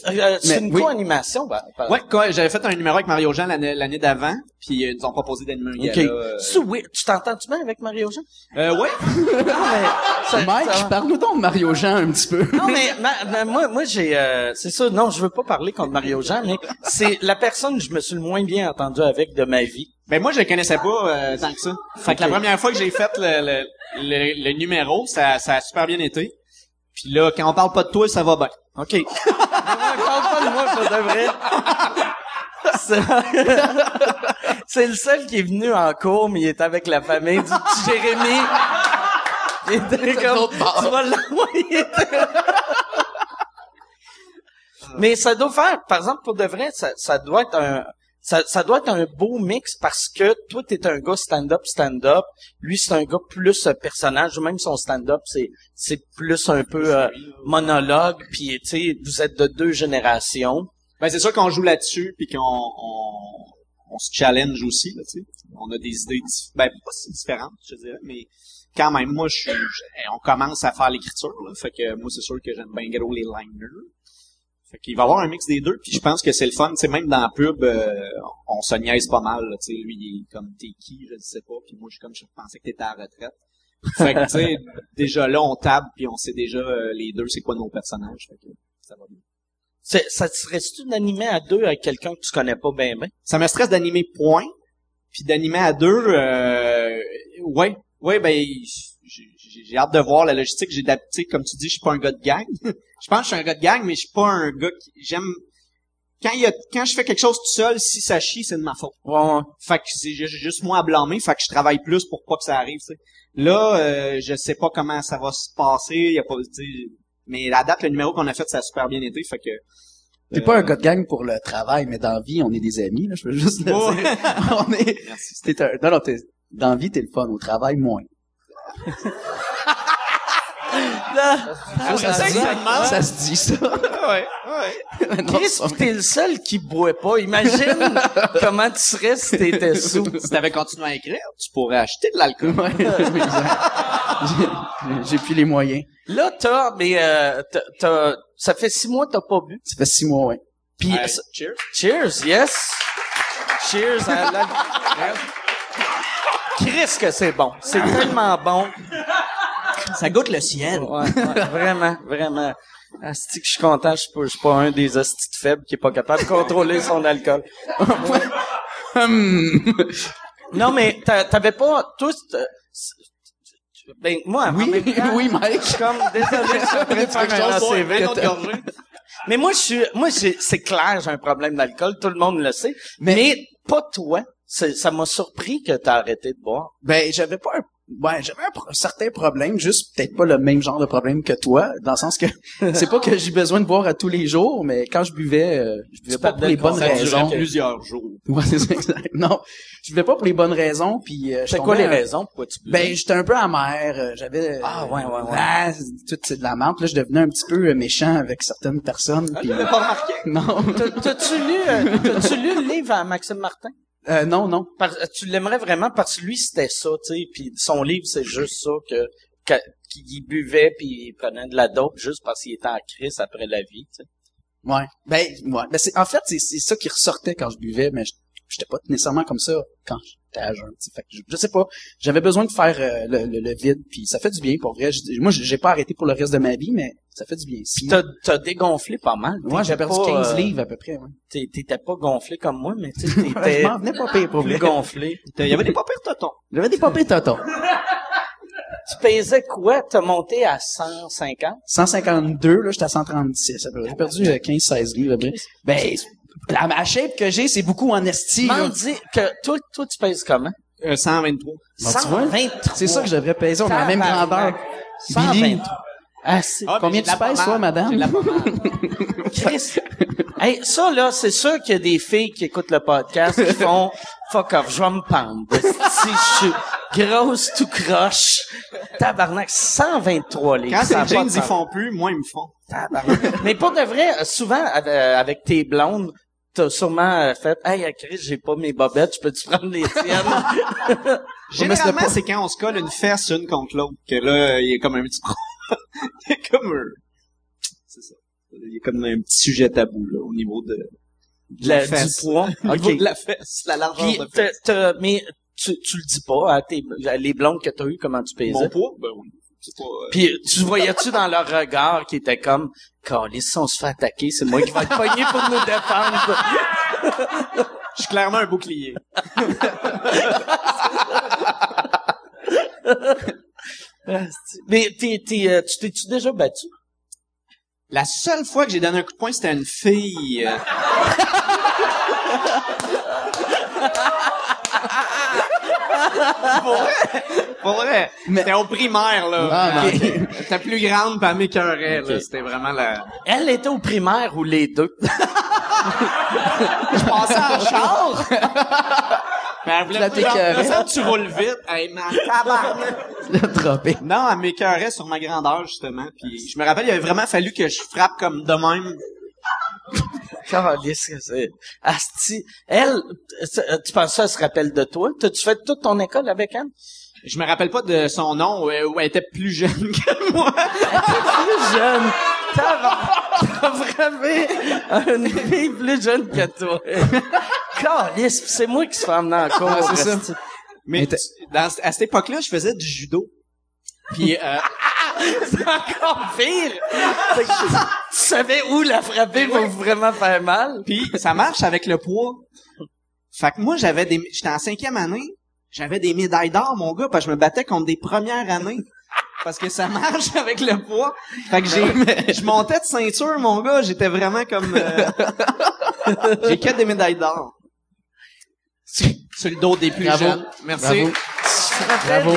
Tu, euh, c'est Mais une oui. co-animation, ben, par- Ouais, quoi, j'avais fait un numéro avec Mario Jean l'année, l'année d'avant, puis euh, ils nous ont proposé d'animer un OK. gala. euh, oui. Tu t'entends-tu bien avec Mario Jean? euh, ouais. [laughs] Non, mais... ça- Mike, ça parle-nous donc de Mario Jean un petit peu. Non, mais ma- ma- moi, moi j'ai... euh, c'est ça, non, je veux pas parler contre Mario Jean, mais c'est la personne que je me suis le moins bien entendu avec de ma vie. Ben moi je le connaissais pas euh, tant que ça. Fait que la première fois que j'ai fait le, le, le, le numéro, ça, ça a super bien été. Puis là, quand on parle pas de toi, ça va bien. OK. [laughs] Moi, parle pas de moi, pour de vrai. [laughs] C'est- C'est le seul qui est venu en cours, mais il est avec la famille du petit Jérémy. Il était comme, tu vas l'envoyer. [laughs] mais ça doit faire, par exemple, pour de vrai, ça, ça doit être un, ça, ça doit être un beau mix parce que toi, t'es un gars stand-up, stand-up. Lui, c'est un gars plus euh, personnage. Même son stand-up, c'est, c'est plus un peu euh, monologue. Puis, tu sais, vous êtes de deux générations. Ben c'est sûr qu'on joue là-dessus puis qu'on on, on se challenge aussi là, tu sais. On a des idées ben pas si différentes, je dirais, mais quand même moi je suis on commence à faire l'écriture là, fait que moi c'est sûr que j'aime bien gros les liners. Fait qu'il va y avoir un mix des deux, puis je pense que c'est le fun, tu sais même dans la pub euh, on se niaise pas mal, là, tu sais lui il est comme t'es qui, je ne sais pas, puis moi je suis comme je pensais que t'étais à la retraite. Fait que tu sais [laughs] déjà là on table puis on sait déjà euh, les deux c'est quoi nos personnages, fait que ça va bien. C'est, ça te serait-tu d'animer à deux avec quelqu'un que tu connais pas bien, bien? ça me stresse d'animer point, puis d'animer à deux, euh, ouais, ouais, ben j'ai hâte de voir la logistique. J'ai d'habitude, comme tu dis, je suis pas un gars de gang. [laughs] je pense que je suis un gars de gang, mais je suis pas un gars qui j'aime quand il y a, quand je fais quelque chose tout seul, si ça chie, c'est de ma faute. Ouais, ouais. Fait que c'est ju- juste moi à blâmer, fait que je travaille plus pour pas que ça arrive. Là, euh, je sais pas comment ça va se passer, y a pas, mais la date, le numéro qu'on a fait, ça a super bien été, fait que... T'es pas un gars de gang pour le travail, mais dans la vie, on est des amis, là. Je veux juste le dire. [laughs] on est, [laughs] c'était un, non, non, t'es, dans la vie, t'es le fun. Au travail, moins. Ah, ça, ça, se dit, ça demande. ça se dit, ça. [laughs] ouais, ouais. [laughs] Non, Chris, t'es le seul qui boit pas. Imagine [laughs] comment tu serais si t'étais sous. Si t'avais continué à écrire, tu pourrais acheter de l'alcool. Ouais. J'ai- plus les moyens. Là, t'as, mais euh, t'as, ça fait six mois que t'as pas bu. Ça fait six mois, ouais. Puis, cheers. cheers, yes. Cheers à la... Chris que c'est bon. C'est tellement bon. Ça goûte le ciel. Ouais, ouais, vraiment, vraiment. Asti que je suis content, je suis pas, je suis pas un des hosties de faibles qui est pas capable de contrôler son alcool. [laughs] Hum. Non, mais t'a- t'avais pas tous... euh, Ben, moi, Oui, même temps, oui, Mike. je suis comme, désolé, je suis de faire un. Mais moi, je suis, moi, c'est clair, j'ai un problème d'alcool, tout le monde le sait. Mais, pas toi. Ça m'a surpris que t'as arrêté de boire. Ben, j'avais pas un, ouais, j'avais un, pro- certain problème, juste peut-être pas le même genre de problème que toi, dans le sens que [laughs] c'est pas que j'ai besoin de boire à tous les jours, mais quand je buvais, euh, je buvais pas pour les bonnes raisons. plusieurs jours. [laughs] Ouais, c'est ça, exact. Non, je buvais pas pour les bonnes raisons, puis euh, C'est quoi les un- raisons pourquoi tu buvais? Ben, j'étais un peu amer, euh, j'avais... Ah, ouais, ouais, ouais. Ah, c'est- tout c'est de la menthe, là, je devenais un petit peu euh, méchant avec certaines personnes, puis... T'as pas remarqué? [laughs] non, T'as- T'as-tu lu, euh, t'as-tu lu le livre à Maxime Martin? Euh, non, non. Par- tu l'aimerais vraiment parce que lui, c'était ça, tu sais, puis son livre, c'est juste ça, que, qu'il buvait puis il prenait de la dope juste parce qu'il était en crise après la vie, tu sais. Ouais. Ben, ouais. Ben, c'est, en fait, c'est, c'est ça qui ressortait quand je buvais, mais je- j'étais pas nécessairement comme ça quand j'étais à jeun. Fait que je, je sais pas. J'avais besoin de faire euh, le, le, le vide, puis ça fait du bien pour vrai. Je- moi, j'ai pas arrêté pour le reste de ma vie, mais ça fait du bien. Si, T'as, t'as dégonflé pas mal. ouais, j'ai T'étais perdu pas, 15 euh, livres à peu près. Ouais. T'étais pas gonflé comme moi, mais tu sais, [laughs] je t'étais m'en venais pas pire pour vrai. gonflé. Il y avait des pas pires totons. J'avais des papiers tonton. [laughs] Tu pesais quoi? T'as monté à 150? 152, là, j'étais à 136. à peu près. J'ai perdu euh, 15-16 livres à peu près. Ben, la, la shape que j'ai, c'est beaucoup en esti. M'en dis que toi, toi, tu pèses comment? Euh, 123. Bon, tu vois, 123. C'est ça que je devrais peser. On a la même grandeur. Billy. 123. Ah, c'est... Combien tu pèses, toi, madame? [laughs] Chris. Hey, ça, là, c'est sûr qu'il y a des filles qui écoutent le podcast qui font fuck off, je vais me pendre. Si je suis grosse tout croche. Tabarnak, 123 livres. Quand pas jeans, ils font plus, moi, ils me font. Tabarnak. Mais pour de vrai, euh, souvent, euh, avec tes blondes, t'as sûrement euh, fait, hey, euh, Chris, j'ai pas mes bobettes, je peux-tu prendre les tiennes? [laughs] Généralement, c'est quand on se colle une fesse une contre l'autre que là, il y a comme un petit [laughs] il y a comme un c'est ça. Il y a comme un petit sujet tabou là au niveau de, De la- fesse. du poids. [laughs] au niveau de la fesse, la largeur Puis, de fesse. t'as- mais tu, tu le dis pas à tes, à les blondes que t'as eues, comment tu pesais? Mon poids, ben oui. Pas euh, Puis tu voyais-tu dans leur regard qui était comme Calisse, si on se fait attaquer, c'est moi qui vais être pogné pour nous défendre. [laughs] je suis clairement un bouclier. [laughs] Mais t'es, t'es, euh, tu t'es-tu déjà battu? La seule fois que j'ai donné un coup de poing, c'était à une fille. [laughs] euh, Pour vrai? Pour vrai. C'était au primaire, là. Ah, Ok. ok. Elle était plus grande, pis elle m'écœurait, là. C'était vraiment la... Elle était au primaire ou les deux? Je passais en char. Mais elle voulait t'écœurais. ça, tu roules vite. Hey, ma tabarnak. Non, elle m'écœurait sur ma grandeur, justement. Puis je me rappelle, il avait vraiment fallu que je frappe comme de même. [laughs] Que c'est. Asti. Elle, tu penses ça, elle se rappelle de toi? T'as-tu fait toute ton école avec elle? Je me rappelle pas de son nom, euh, où elle était plus jeune [laughs] que moi. Plus jeune. T'as vraiment une fille plus jeune que toi. [laughs] Pis c'est moi qui se fais emmener en cours. Ah, c'est ça. Mais Mais t'as- tu- dans, à cette époque-là, je faisais du judo. Puis euh, C'est encore pire. Fait que tu savais où la frapper pour vraiment faire mal. Puis ça marche avec le poids. Fait que moi, j'avais des. J'étais en cinquième année, j'avais des médailles d'or, mon gars, parce que je me battais contre des premières années. parce que ça marche [laughs] avec le poids. Fait que j'ai, [laughs] je montais de ceinture, mon gars. J'étais vraiment comme, euh, [laughs] j'ai que des médailles d'or. Sur le dos des plus Bravo. jeunes. Merci. Bravo.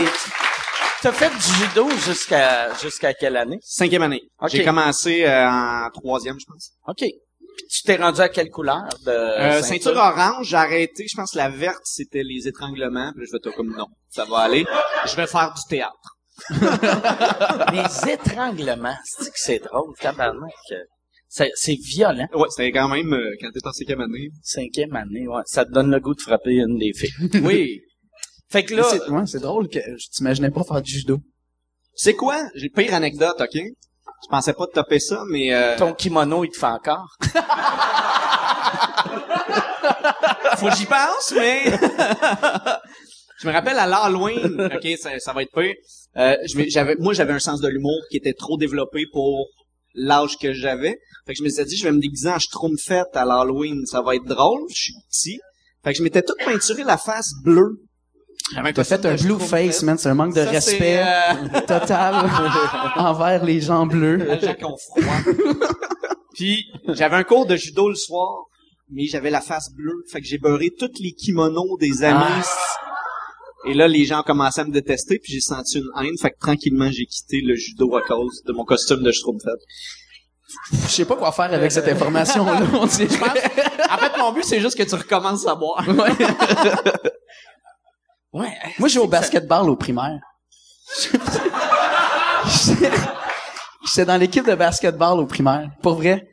T'as fait du judo jusqu'à jusqu'à quelle année? Cinquième année. Ok. J'ai commencé euh, en troisième, je pense. OK. Puis tu t'es rendu à quelle couleur de Euh, ceinture? orange, j'ai arrêté. Je pense que la verte, c'était les étranglements. Puis je vais être comme non, ça va aller. Je vais faire du théâtre. [laughs] Les étranglements. C'est que c'est drôle, tabarnak? C'est, c'est violent. Ouais, c'était quand même euh, quand t'es en cinquième année. Cinquième année, ouais. Ça te donne le goût de frapper une des filles. Oui. [laughs] Fait que là, c'est, ouais, c'est drôle que je t'imaginais pas faire du judo. C'est quoi? J'ai pire anecdote, ok? Je pensais pas de topper ça, mais euh, ton kimono, il te fait encore. [laughs] faut que j'y pense, mais [laughs] je me rappelle à l'Halloween, ok, ça, ça va être pire. Euh, j'avais, moi, j'avais un sens de l'humour qui était trop développé pour l'âge que j'avais. Fait que je me suis dit, je vais me déguiser en schtroumpfette à l'Halloween, ça va être drôle. Je suis petit. Fait que je m'étais tout peinturé la face bleue. T'as fait un blue face, man. C'est un manque de Ça, respect euh, [laughs] total [laughs] envers les gens bleus. Puis j'avais un cours de judo le soir, mais j'avais la face bleue, fait que j'ai beurré tous les kimonos des amis. Et là, les gens ont commencé à me détester, puis j'ai senti une haine, fait que tranquillement, j'ai quitté le judo à cause de mon costume de Schtroumpfette. Je sais pas quoi faire avec cette information-là. En fait, mon but, c'est juste que tu recommences à boire. [laughs] Ouais. Moi, j'ai au basketball au primaire. [laughs] J'étais- dans l'équipe de basketball au primaire. Pour vrai.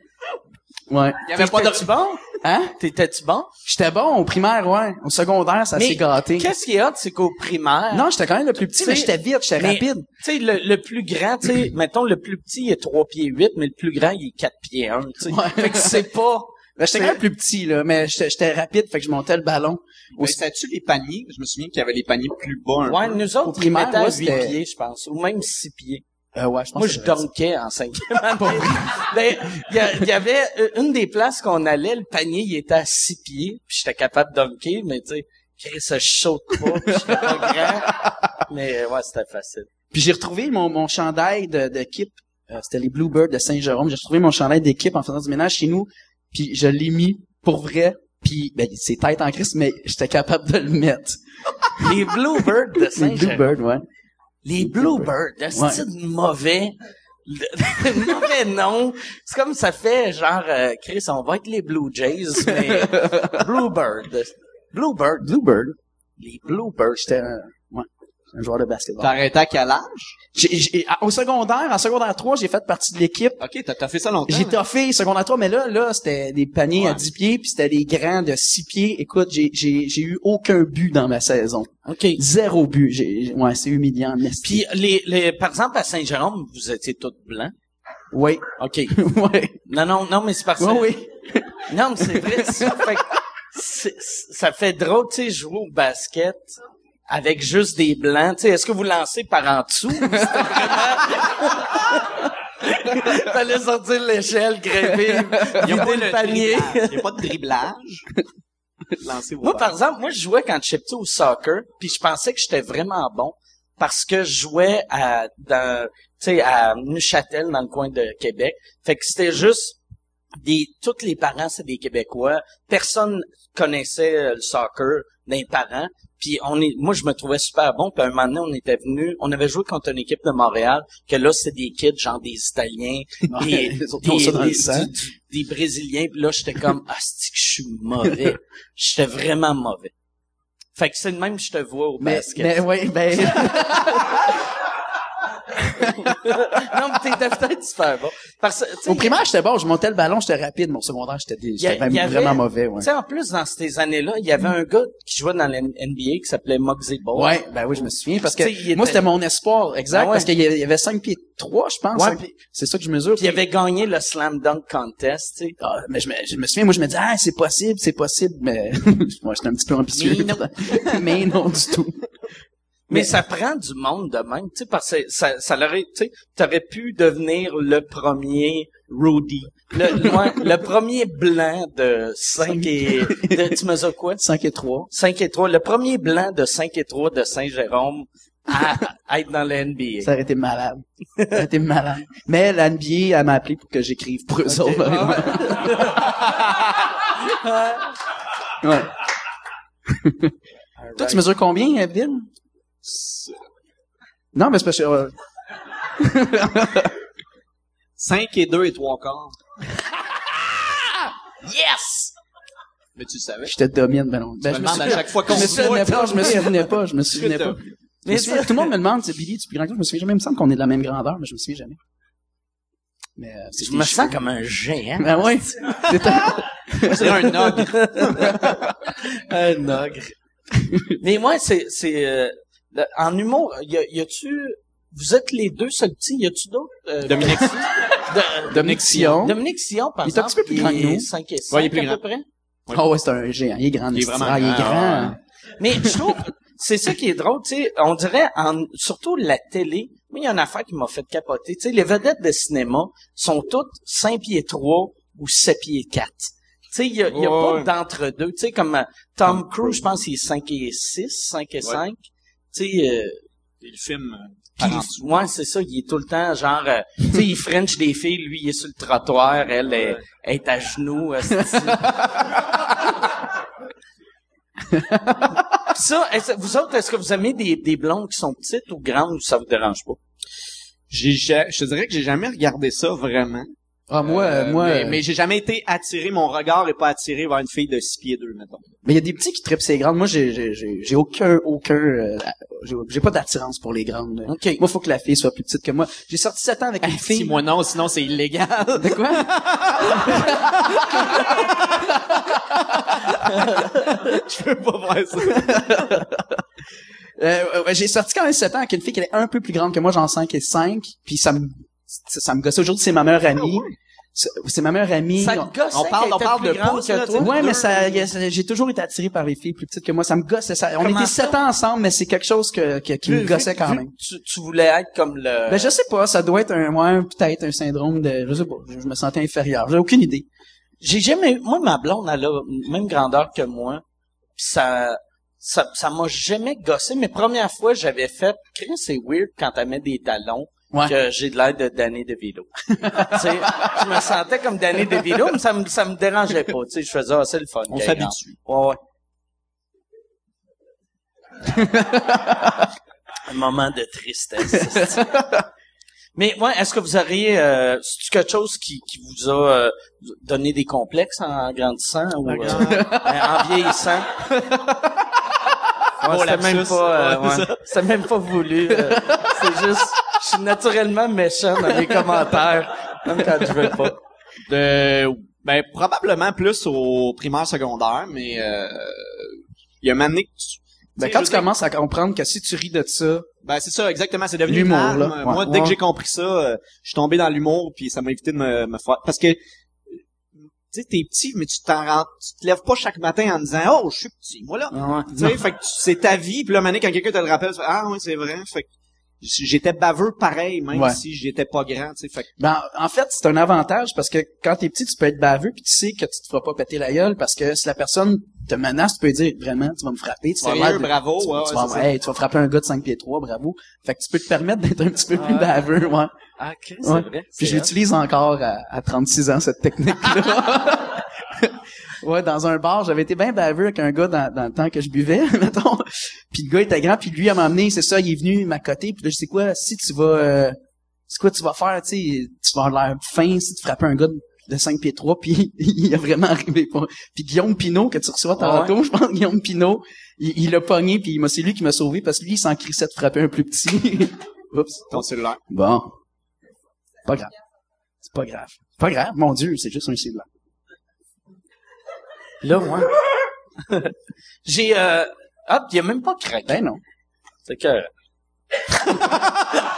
Ouais. Il y avait pas de... Bon? Hein? T'étais-tu bon? J'étais bon au primaire, ouais. Au secondaire, ça s'est gâté. Qu'est-ce qui est hot, c'est qu'au primaire... Non, j'étais quand même le plus petit, mais j'étais vite, j'étais rapide. Tu sais, le, le plus grand, tu sais, [clears throat] mettons, le plus petit, il est 3 pieds 8, mais le plus grand, il est 4 pieds 1, tu sais. Ouais. Fait que c'est pas... Ben, j'étais quand même plus petit, là, mais j'étais j'étais rapide, fait que je montais le ballon. Mais c'était-tu les paniers? Je me souviens qu'il y avait les paniers plus bas un Ouais, peu. nous autres, Au ils mettaient à ouais, 8 c'était- pieds, je pense, ou même 6 pieds. Euh, ouais, je pense Moi, que je ça. dunkais en cinquième année. [laughs] Ben, Il y, avait une des places qu'on allait, le panier, il était à six pieds, puis j'étais capable de dunker, mais tu sais, Chris, je saute pas, puis j'étais pas grand. [laughs] Mais ouais, c'était facile. Puis j'ai retrouvé mon, mon chandail de- d'équipe. Euh, C'était les Bluebirds de Saint-Jérôme. J'ai retrouvé mon chandail d'équipe en faisant du ménage chez nous. Puis je l'ai mis pour vrai. Puis ben, c'est tête en crise, mais j'étais capable de le mettre. Les Bluebirds de Les Saint-Jean. Bluebirds, ouais. Les Bluebirds, le Ouais. style mauvais, [laughs] mauvais nom. C'est comme ça fait genre, euh, Chris, on va être les Blue Jays, mais [laughs] Bluebird. Bluebird. Bluebird. Les Bluebirds. J'étais un, un joueur de basketball. T'as arrêté à quel âge? À- au secondaire, en secondaire 3, j'ai fait partie de l'équipe. Ok, t'as, fait ça longtemps. J'ai hein? toffé secondaire 3, mais là, là, c'était des paniers à Ouais. 10 pieds, puis c'était des grands de 6 pieds. Écoute, j'ai, j'ai, j'ai eu aucun but dans ma saison. OK. Zéro but. J'ai, ouais, c'est humiliant. Puis, les, les, par exemple, à Saint-Jérôme, vous étiez tous blancs? oui, OK. [laughs] ouais, Non, non, non, mais c'est parce que... oui, oui. Non, mais c'est vrai, ça fait, ça fait drôle, tu sais, jouer au basket avec juste des blancs. Tu sais, est-ce que vous lancez par en dessous? [laughs] Fallait sortir l'échelle, y a pas vider le panier. Il y a pas de driblage. Lancer vos Moi, par exemple, moi, je jouais quand j'étais petit au soccer, puis je pensais que j'étais vraiment bon parce que je jouais à, dans, tu sais, à Neuchâtel, dans le coin de Québec. Fait que c'était juste des, tous les parents, c'est des Québécois. Personne connaissait euh, le soccer des parents. Puis on est, moi, je me trouvais super bon. Puis un moment donné, on était venu, on avait joué contre une équipe de Montréal, que là, c'est des kids, genre des Italiens, [laughs] des, des- Brésiliens. Puis là, j'étais comme, ah, c'est que je suis mauvais. J'étais vraiment mauvais. Fait que c'est le même que je te vois au Mais, basket. mais oui, ben, [laughs] [laughs] non, mais t'étais peut-être super bon. Parce au primaire, j'étais bon, je montais le ballon, j'étais rapide. Mon secondaire, j'étais, vraiment, mauvais, ouais. Tu sais, en plus, dans ces années-là, il y avait un gars qui jouait dans la NBA qui s'appelait Muggsy Bogues. Ouais, ben oui, je me souviens, parce que moi, était- c'était mon espoir, exact, Ah ouais. parce qu'il y avait- il y avait 5 pieds 3, je pense. Ouais, c'est ça que je mesure. Puis il avait gagné le Slam Dunk Contest, tu sais. Ah, mais je me, je me souviens, moi, je me disais, ah, c'est possible, c'est possible, mais [laughs] moi, j'étais un petit peu ambitieux. Mais non. [laughs] mais non, du tout. Mais, Mais- ça prend du monde de même, tu sais, parce que ça, ça l'aurait, tu sais, t'aurais pu devenir le premier Rudy. Le, [laughs] ouais, le premier blanc de 5 et, de, tu mesures quoi? 5 et 3. 5 et 3. Le premier blanc de 5 et 3 de Saint-Jérôme à, à être dans la NBA. Ça aurait été malade. Ça aurait été malade. Mais la NBA, elle m'a appelé pour que j'écrive pour eux autres. ouais. [laughs] Toi, tu mesures combien, Bill? Non, mais c'est parce que... euh, [laughs] 5 et 2 et 3 quarts. [laughs] Yes! Mais tu le savais. je te domine, ben non. Ben, je me demandes à souviens- chaque fois qu'on je me souvenais pas, je me souvenais pas, je me souvenais t'as pas. souviens- tout le monde me demande, c'est Billy, tu es plus grand que toi, je me souviens jamais. Il me semble qu'on est de la même grandeur, mais je me souviens jamais. Mais, euh, c'est Je me sens comme un géant. Ben ouais. C'est un- C'est un ogre. [laughs] un ogre. Mais moi, c'est, c'est, euh, le- en humour, y, a, y a-tu, vous êtes les deux seuls petits, y a-tu d'autres? euh, Dominique. de- Dominique Sion. Dominique Sion, par Il est un exemple. petit peu plus grand que nous. 5 et 5 Ouais, il est plus à grand. peu près. Oh ouais, c'est un géant. Il est grand. Il est vraiment Ah, il est grand, ouais. Mais je trouve, c'est ça qui est drôle, tu sais, on dirait, en, surtout la télé, moi, il y a une affaire qui m'a fait capoter. Tu sais, les vedettes de cinéma sont toutes 5 pieds 3 ou 7 pieds 4. Tu sais, il y a, y a Ouais. pas d'entre-deux. Tu sais, comme euh, Tom Cruise, je pense qu'il est 5 et 6, 5 et 5. Tu sais, euh, le film, euh, ouais, c'est ça, il est tout le temps, genre, euh, tu sais, il French des filles, lui, il est sur le trottoir, elle est, elle est à genoux. ça, vous autres, est-ce que vous aimez des, des blondes qui sont petites ou grandes ou ça vous dérange pas? J'ai, ja- je te dirais que j'ai jamais regardé ça vraiment. Ah, moi, Euh, moi, mais, mais j'ai jamais été attiré, mon regard est pas attiré vers une fille de 6 pieds 2, mettons. mais il y a des petits qui trippent ces grandes. Moi, j'ai, j'ai, j'ai, j'ai aucun, aucun, euh, j'ai, pas d'attirance pour les grandes. là. OK. Moi, faut que la fille soit plus petite que moi. J'ai sorti 7 ans avec une Si fille. moi non, sinon c'est illégal. De quoi? [laughs] je peux pas faire ça. Euh, j'ai sorti quand même 7 ans avec une fille qui était un peu plus grande que moi, genre 5 et 5, puis ça me, ça, ça me gossait. Aujourd'hui, c'est ma meilleure amie. C'est c'est ma meilleure amie. Ça te gosse, on parle- on parle de là, tu sais. Ouais, mais ça, j'ai toujours été attiré par les filles plus petites que moi. Ça me gosse. Ça, on Comment était sept ans ensemble, mais c'est quelque chose que, que- qui me gossait quand même. que Tu, tu voulais être comme le... Ben, je sais pas. Ça doit être un, ouais, peut-être un syndrome de, je sais pas. Je, je me sentais inférieur. J'ai aucune idée. J'ai jamais, moi, ma blonde, elle a même grandeur que moi. Pis ça, ça, ça m'a jamais gossé. Mais première fois, j'avais fait, c'est weird quand elle met des talons. Ouais. que j'ai de l'air de Danny DeVito. [laughs] je me sentais comme Danny DeVito, mais ça me, ça me dérangeait pas. Tu sais, je faisais, ah, c'est le fun. On s'habitue. Ouais, ouais. [laughs] Un moment de tristesse. Mais ouais, est-ce que vous auriez euh, quelque chose qui, qui vous a euh, donné des complexes en grandissant ou euh, en vieillissant? [laughs] Ouais, Oh, c'était même pas euh, Ouais, ouais. c'était même pas voulu. euh, c'est juste je suis naturellement méchant dans les commentaires même quand je veux pas. De, ben, probablement plus au primaire secondaire, mais, euh, il y a un moment donné que tu, Ben, quand tu commences à comprendre que si tu ris de ça, Ben c'est ça exactement, c'est devenu L'humour, une arme. là. Moi Ouais. dès que Ouais. j'ai compris ça, euh, je suis tombé dans l'humour puis ça m'a évité de me, me faire parce que tu sais t'es petit mais tu t'en rends tu te lèves pas chaque matin en disant "Oh, je suis petit, moi là." Tu sais fait que c'est ta vie puis là maintenant quand quelqu'un te le rappelle, tu fais, "Ah ouais, c'est vrai." Fait que j'étais baveux pareil même Ouais. si j'étais pas grand, tu sais fait que Ben, en fait, c'est un avantage parce que quand t'es petit, tu peux être baveux puis tu sais que tu te feras pas péter la gueule parce que si la personne te menace, tu peux dire vraiment, tu vas me frapper, tu vas Sérieux, de- bravo, tu, ouais, tu ouais, vas, ça. hey, tu vas frapper un gars de 5 pieds 3, bravo. Fait que tu peux te permettre d'être un petit peu plus baveux, ouais. Ah, Chris, c'est Ouais. vrai. Puis je l'utilise encore à, à 36 ans, cette technique-là. [laughs] ouais, dans un bar, j'avais été bien baveux avec un gars dans, dans le temps que je buvais, [laughs] mettons. Puis le gars était grand, puis lui, à m'emmener, c'est ça, il est venu m'accoter, puis là, je sais quoi, si tu vas... euh, c'est quoi tu vas faire, tu sais, tu vas avoir l'air fin si tu frappes un gars de, de 5 pieds 3, puis [laughs] il a vraiment arrivé pas. Puis Guillaume Pinot, que tu reçois tantôt, je pense, Guillaume Pinot, il il l'a pogné, puis c'est lui qui m'a sauvé, parce que lui, il s'en crissait de frapper un plus petit. [laughs] Oups. ton cellulaire. Bon. Pas grave. C'est pas grave. C'est pas grave. Mon Dieu, c'est juste un cellulaire. Là, moi. [laughs] J'ai euh... Ah, il a même pas craqué. Ben non. C'est que.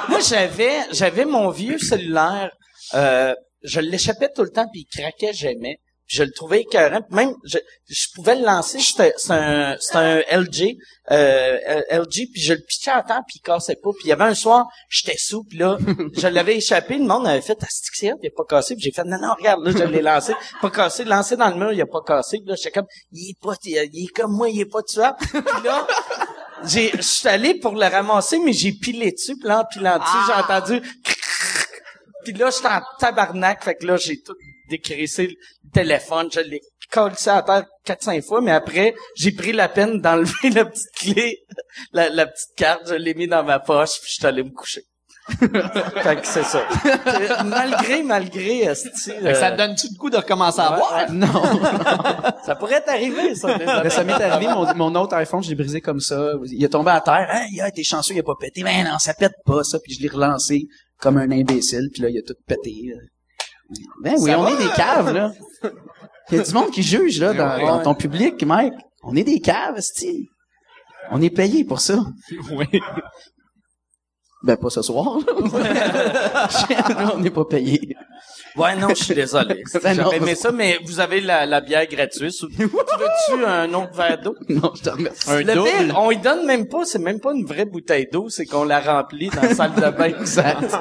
Moi, j'avais, j'avais mon vieux cellulaire. Euh, je l'échappais tout le temps puis il craquait jamais. Puis je le trouvais écœurant. Puis même, je, je pouvais le lancer. C'était, c'est un, un LG, euh, LG. Puis je le pitchais à terre puis il cassait pas. Puis il y avait un soir, j'étais sous. Puis là, [laughs] je l'avais échappé. Le monde avait fait Astixia, il a pas cassé. Puis j'ai fait non non regarde là, je l'ai lancé, pas cassé, lancé dans le mur, il a pas cassé. Puis là, j'étais comme, il est pas, il est comme moi, il est pas tuable. Puis là. j'ai, je suis allé pour le ramasser, mais j'ai pilé dessus, puis là, en pilant dessus, j'ai entendu puis là, j'étais en tabarnak, fait que là, j'ai tout décrissé le téléphone, je l'ai collé à terre 4-5 fois, mais après, j'ai pris la peine d'enlever [laughs] la petite clé, la, la petite carte, je l'ai mis dans ma poche, puis je suis allé me coucher. [laughs] fait que c'est ça. [laughs] Malgré, malgré, esti, ça euh, te donne-tu le coup de recommencer à boire? Non. ça pourrait t'arriver, ça. Mais ça m'est arrivé, mon, mon autre iPhone, je l'ai brisé comme ça. Il est tombé à terre. Hey, yeah, t'es chanceux, il a pas pété. Ben non, ça pète pas, ça. Puis je l'ai relancé comme un imbécile. Puis là, il a tout pété. Ben oui, on est des caves, là. [laughs] Il y a du monde qui juge, là, dans, dans ton public, Mike. On est des caves, style. On est payé pour ça. [laughs] Oui. Ben, pas ce soir, [laughs] on n'est pas payé. Ouais, non, je suis désolé. [laughs] Ben. J'aurais aimé ça, mais vous avez la, la bière gratuite. [laughs] Tu veux-tu un autre verre d'eau? Non, je te remercie. Un Le double? pire, on y donne même pas, c'est même pas une vraie bouteille d'eau, c'est qu'on la remplit dans la salle de bain. Exact.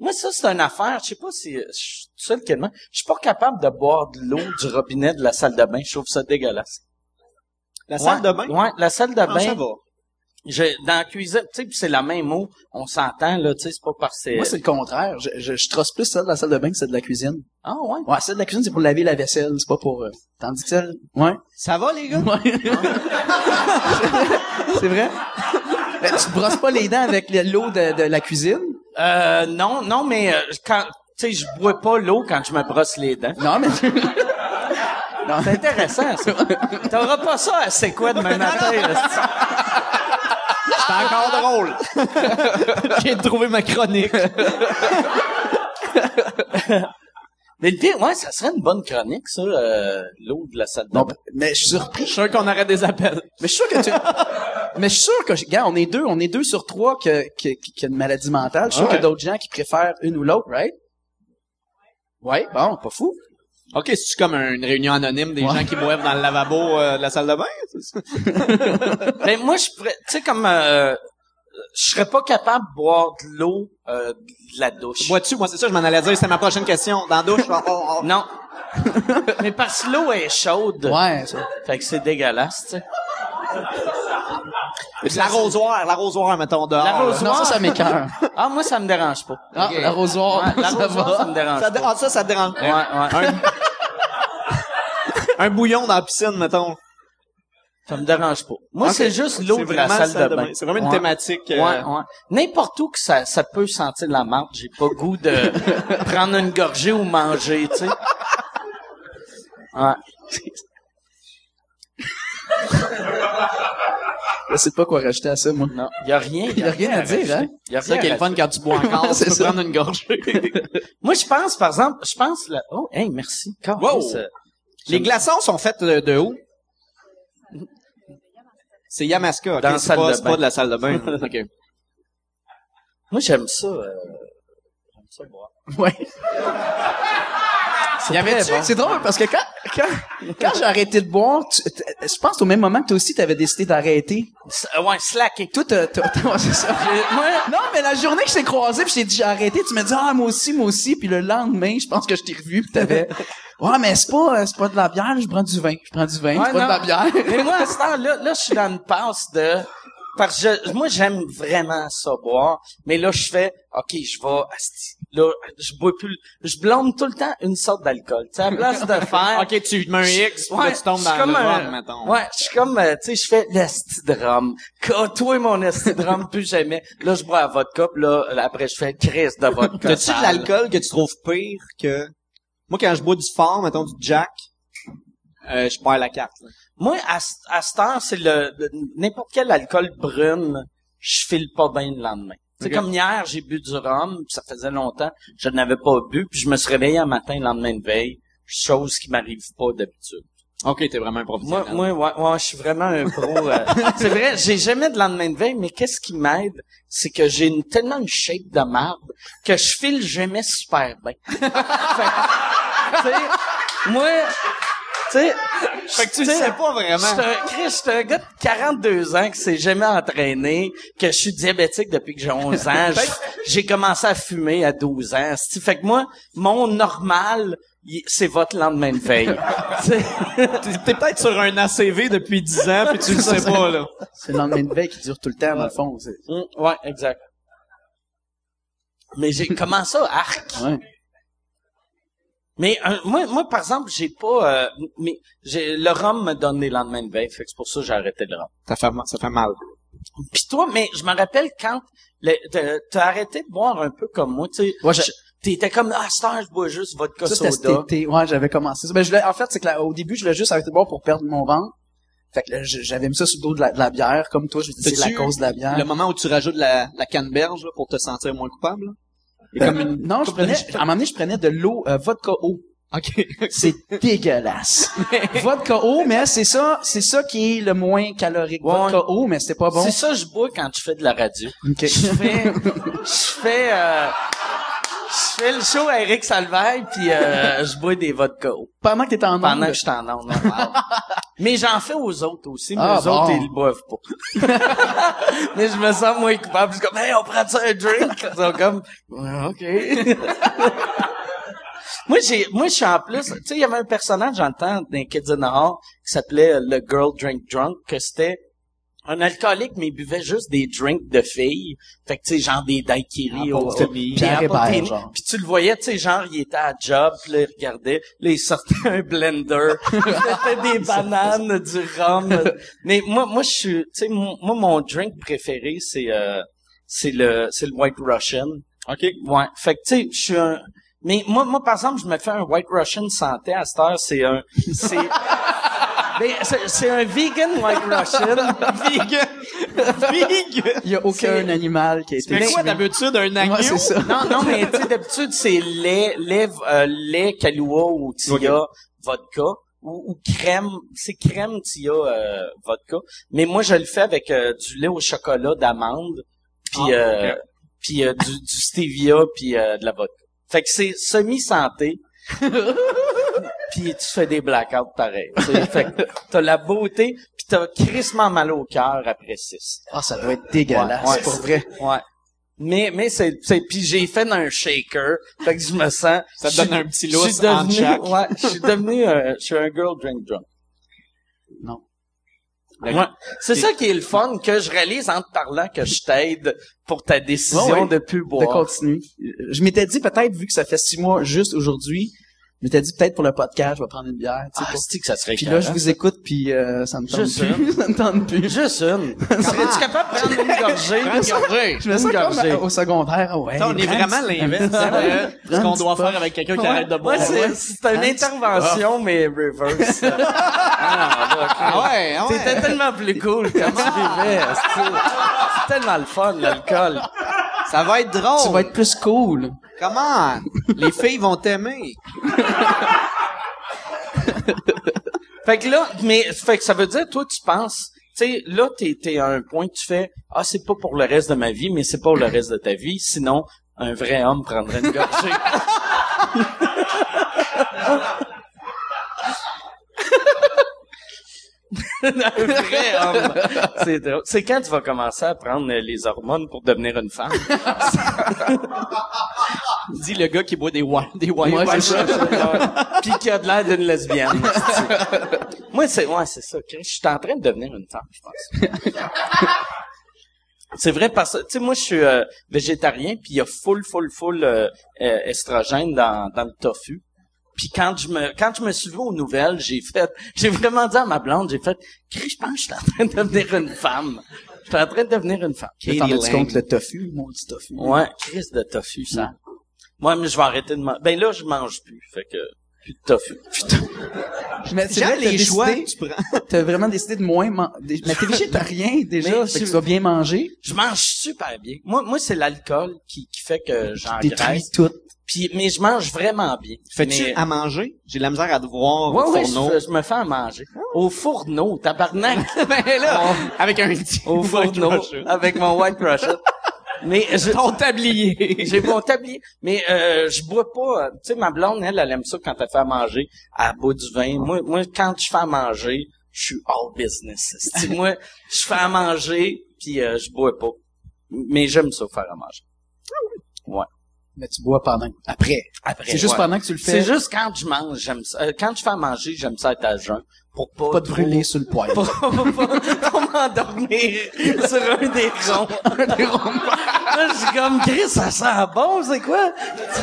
Moi, ça, c'est une affaire. Je sais pas si je suis seul tellement. Je suis pas capable de boire de l'eau du robinet de la salle de bain. Je trouve ça dégueulasse. La salle Ouais, de bain? Ouais, la salle de Ah, bain. ça va? Je, dans la cuisine, tu sais, c'est la même eau. On s'entend, là, tu sais, c'est pas par ces... Moi, c'est le contraire. Je, je, je trosse plus celle de la salle de bain que celle de la cuisine. Ah, ouais? Ouais, celle de la cuisine, c'est pour laver la vaisselle, c'est pas pour... euh, Tandis que celle... Ouais. Ça va, les gars? Ouais. [laughs] c'est vrai? Mais tu te brosses pas les dents avec le- l'eau de, de la cuisine? Euh, non, non, mais euh, quand, tu sais, je bois pas l'eau quand je me brosse les dents. Non, mais... non, C'est intéressant, ça. [laughs] T'auras pas ça à C'est quoi demain matin, là, encore drôle. [laughs] J'ai trouvé ma chronique. [laughs] Mais le pire, ouais, ça serait une bonne chronique, ça, euh, l'eau de la salle de Non, bain. mais je suis surpris. Je suis sûr qu'on aurait des appels. Mais je suis sûr que tu... [laughs] mais je suis sûr que, gars, on est deux, on est deux sur trois que, que, qui a une maladie mentale. Je suis sûr Ouais. qu'il y a d'autres gens qui préfèrent une ou l'autre, right? Ouais, bon, pas fou. OK, c'est comme une réunion anonyme des Ouais. gens qui boivent dans le lavabo euh, de la salle de bain? c'est? [laughs] Ben, moi, je tu sais, comme, euh, je serais pas capable de boire de l'eau, euh, de la douche. Bois-tu? Moi, c'est ça, je m'en allais dire. C'était ma prochaine question. Dans la douche, oh. [laughs] Non. [laughs] Mais parce que l'eau est chaude. Ouais, ça. Fait que c'est dégueulasse, tu sais. L'arrosoir, l'arrosoir, mettons, dehors. L'arrosoir. Non, ça, ça m'écoeure. Ah, moi, ça me dérange pas. Ah, l'arrosoir, Ouais, ça l'arrosoir, ça va. me dérange Ça, pas. ah, ça, ça te dérange. Ouais, ouais. Un... Un bouillon dans la piscine, mettons. Ça me dérange pas. Moi, c'est juste l'eau de la vraiment salle de bain. C'est vraiment une Ouais. thématique. euh, Ouais, ouais. N'importe où que ça, ça peut sentir la marde, j'ai pas goût de [laughs] prendre une gorgée ou manger, tu sais. Ouais. [laughs] Je sais pas quoi rajouter à ça, moi. Non, y a rien. Il y a rien à dire, hein? Y a C'est ça rien qui est le fun quand tu bois [laughs] encore. tu C'est peux ça. prendre une gorgée. [laughs] Moi, je pense, par exemple, je pense, là, oh, hey, merci. Wow. euh, Les glaçons sont faits de, de où? C'est Yamaska. Dans la salle pas, de bain. pas de la salle de bain. [laughs] OK. Moi, j'aime ça, euh, j'aime ça boire. Ouais. Y avait-tu- C'est drôle parce que quand, quand, quand j'ai arrêté de boire, tu- je pense au même moment que toi aussi t'avais décidé d'arrêter. Euh, Ouais, slacker. Toi, t'as, [laughs] c'est ça. Non, mais la journée que je t'ai croisé puis je t'ai dit j'ai arrêté, tu m'as dit ah moi aussi, moi aussi, puis le lendemain, je pense que je t'ai revu puis t'avais [laughs] ouais mais c'est pas, c'est pas de la bière, je prends du vin, je prends du vin, Ouais, c'est pas de la bière. [laughs] Mais moi, à ce temps-là, là, je suis dans une passe de... Parce que je- moi, j'aime vraiment ça boire. Mais là, je fais, OK, je vais... Là, je bois plus... Je blâme tout le temps une sorte d'alcool. Tu sais, à la place de [laughs] faire... OK, tu mets un X, puis là, Ouais, tu tombes dans suis le comme un- rhum, mettons. Ouais, je suis comme, euh, tu sais, je fais l'esti de rhum. Toi, mon esti de rhum, plus jamais. Là, je bois la vodka, puis là, après, je fais crise de vodka. [laughs] T'as-tu de l'alcool que tu trouves pire que... Moi, quand je bois du fort, mettons du Jack, euh, je perds la carte. là. Moi, à, à cette heure, c'est le, le- n'importe quel alcool brune, je file pas bien le lendemain. C'est comme hier, j'ai bu du rhum, puis ça faisait longtemps, je n'avais pas bu, puis je me suis réveillé un matin, le lendemain de veille, chose qui m'arrive pas d'habitude. OK, t'es vraiment un Moi, professionnel. moi, ouais, ouais, je suis vraiment un pro. euh, [laughs] c'est vrai, j'ai jamais de lendemain de veille, mais qu'est-ce qui m'aide, c'est que j'ai une, tellement une shape de marde que je file jamais super bien. [laughs] Fait moi, tu sais, Fait que tu le sais, pas vraiment. je suis un, un gars de 42 ans qui s'est jamais entraîné, que je suis diabétique depuis que j'ai 11 ans. [laughs] J'ai commencé à fumer à 12 ans. c'ti. Fait que moi, mon normal, c'est votre lendemain de veille. [laughs] T'sais, T'es peut-être sur un ACV depuis 10 ans puis tu le sais pas, là. C'est le lendemain de veille qui dure tout le temps, dans le fond. c'est- Hum, ouais, exact. Mais j'ai comment ça, arc? Ouais. Mais euh, moi, moi, par exemple, j'ai pas. euh, mais j'ai le rhum me donne les lendemains de veille, fait que c'est pour ça que j'ai arrêté le rhum. Ça fait, mal- ça fait mal. Puis toi, mais je me rappelle quand le- t'as t'as arrêté de boire un peu comme moi, tu sais. Ouais, T'étais comme ah, heure, je bois juste vodka Ça, c'était soda. cet été. Ouais, j'avais commencé ça. Ben, je voulais- en fait, c'est que là, au début, je voulais juste arrêter de boire pour perdre mon ventre. Fait que là, j'avais mis ça sur le dos de la, de la bière, comme toi, je me disais, c'est la cause de la bière. Le moment où tu rajoutes la, la canneberge là, pour te sentir moins coupable, comme une... Non, je prenais, à un moment donné, je prenais de l'eau, euh, vodka eau. OK. [laughs] C'est dégueulasse. vodka eau, mais c'est ça, c'est ça qui est le moins calorique. Ouais. Vodka eau, mais c'était pas bon. C'est ça, je bois quand je fais de la radio. Ok. Je fais, je fais, euh, je fais le show à Eric Salvaille, puis euh, je bois des vodka Pendant que t'étais en pendant onde. que je suis en onde. [laughs] Mais j'en fais aux autres aussi, mais Ah, eux autres, ils le boivent pas. [laughs] mais je me sens moins coupable. Je suis comme, hey, on prend ça un drink? Ils sont comme, OK. [laughs] moi, j'ai, moi, je suis en plus, tu sais, il y avait un personnage, j'entends, dans Kids in the Hall, qui s'appelait le Girl Drink Drunk, que c'était un alcoolique, mais il buvait juste des drinks de filles. Fait que, tu sais, genre des daiquiris. au- Apple au- puis tu le voyais, tu sais, genre, il était à job, puis là, il regardait, là, il sortait un blender, [laughs] il mettait des bananes, du rhum. Mais moi, moi, je suis, tu sais, mon- moi, mon drink préféré, c'est, euh, c'est le, c'est le White Russian. OK. Ouais. Fait que, tu sais, je suis un, mais moi, moi, par exemple, je me fais un White Russian santé à cette heure, c'est un, c'est, [laughs] c'est, c'est un vegan White Russian. [laughs] Vegan! Vegan! Il y a aucun C'est- animal qui a été Mais quoi d'habitude, un agneau? Ouais, c'est ça. Non, non, mais tu sais, d'habitude, c'est lait, lait, euh, lait Kahlua ou Tia vodka ou, ou crème, c'est crème Tia euh, vodka. Mais moi, je le fais avec euh, du lait au chocolat d'amande, puis Ah, euh, ok. puis euh, du, du stevia, puis euh, de la vodka. Fait que c'est semi-santé. [laughs] puis tu fais des blackouts pareil. fait que t'as la beauté, puis t'as crissement mal au cœur après six. Ah, ça doit être dégueulasse, Ouais, ouais. pour vrai. Ouais. Mais, mais c'est, c'est, puis j'ai fait un shaker. Fait que je me sens. Ça te donne un petit je suis lousse en devenu-. Ouais, je suis devenu, euh, je suis un girl drink drunk. Non. Ouais. C'est ça qui est le fun que je réalise en te parlant que je t'aide pour ta décision Ouais, ouais. de plus De boire. continuer. Je m'étais dit peut-être, vu que ça fait six mois juste aujourd'hui, je m'étais dit peut-être pour le podcast, je vais prendre une bière, tu sais, Ah, pour- c'est que ça serait Puis là, je vous écoute, puis euh, ça me tente Juste plus. [laughs] ça me tente plus. Juste une. [laughs] Serais-tu capable de prendre une gorgée? Prends une gorgée. Je me sens Une comme gorgée. à- au secondaire. ah Ouais, Ça, on est vraiment l'inverse. [laughs] euh, Ce qu'on doit faire avec quelqu'un qui Ouais. arrête de boire. Ouais, c'est, une Hein? intervention, mais reverse. ah, Ah ouais, ah ouais. C'était tellement plus cool quand tu vivais. C'est tellement le fun, l'alcool. Ça va être drôle. Tu vas être plus cool. Comment? Les filles vont t'aimer. [laughs] Fait que là, mais fait que ça veut dire, toi, tu penses, tu sais, là, t'es, t'es à un point tu fais, ah, c'est pas pour le reste de ma vie, mais c'est pour le reste de ta vie. Sinon, un vrai homme prendrait une gorgée. [laughs] [laughs] un vrai homme. C'est drôle. C'est quand tu vas commencer à prendre les hormones pour devenir une femme? [laughs] Dis le gars qui boit des wine, des wine. Ouais, ça. Puis qui a de l'air d'une lesbienne. Moi, c'est, ouais, c'est ça. Je suis en train de devenir une femme, je pense. [laughs] C'est vrai parce que, tu sais, moi, je suis euh, végétarien, puis il y a full, full, full euh, euh, estrogène dans, dans le tofu. Puis quand je me quand je me suis vu aux nouvelles, j'ai fait, j'ai vraiment dit à ma blonde, j'ai fait, Chris, je pense que je suis en train de devenir une femme. Je suis en train de devenir une femme. T'en as-tu contre le tofu, mon petit tofu? Ouais, Chris de tofu, ça. Moi, mais je vais arrêter de manger. Ben là, je mange plus, fait que plus de tofu. Mais c'est J'aime vrai que t'as les choix tu prends. T'as vraiment décidé de moins manger. Mais t'es végétarien, [laughs] déjà. Mais fait que tu vas bien manger. Je mange super bien. Moi, moi, c'est l'alcool qui, qui fait que Détruis j'engraisse. tout. Puis, mais je mange vraiment bien. Fais-tu Mais- à manger? J'ai de la misère à te voir Ouais, au ouais, fourneau. je, je me fais à manger. Au fourneau, tabarnak. [laughs] ben là, avec un petit Au fourneau, avec mon White Russian. Mais je, Ton tablier. [laughs] j'ai mon tablier. Mais euh, je bois pas. euh, Tu sais, ma blonde, elle, elle aime ça quand elle fait à manger. Elle boit du vin. Moi, moi, quand je fais à manger, je suis all business. C'est- [laughs] moi, je fais à manger, puis euh, je bois pas. Mais j'aime ça faire à manger. Ouais. Mais tu bois pendant, après. Après. C'est juste ouais. pendant que tu le fais? C'est juste quand je mange, j'aime ça. euh, quand je fais à manger, j'aime ça être à jeun. Pour pas, pas de trop- brûler sur le poêle. [laughs] Pour, pour, pour- m'endormir sur un des ronds. Là, je suis comme, Chris, ça sent bon, c'est quoi?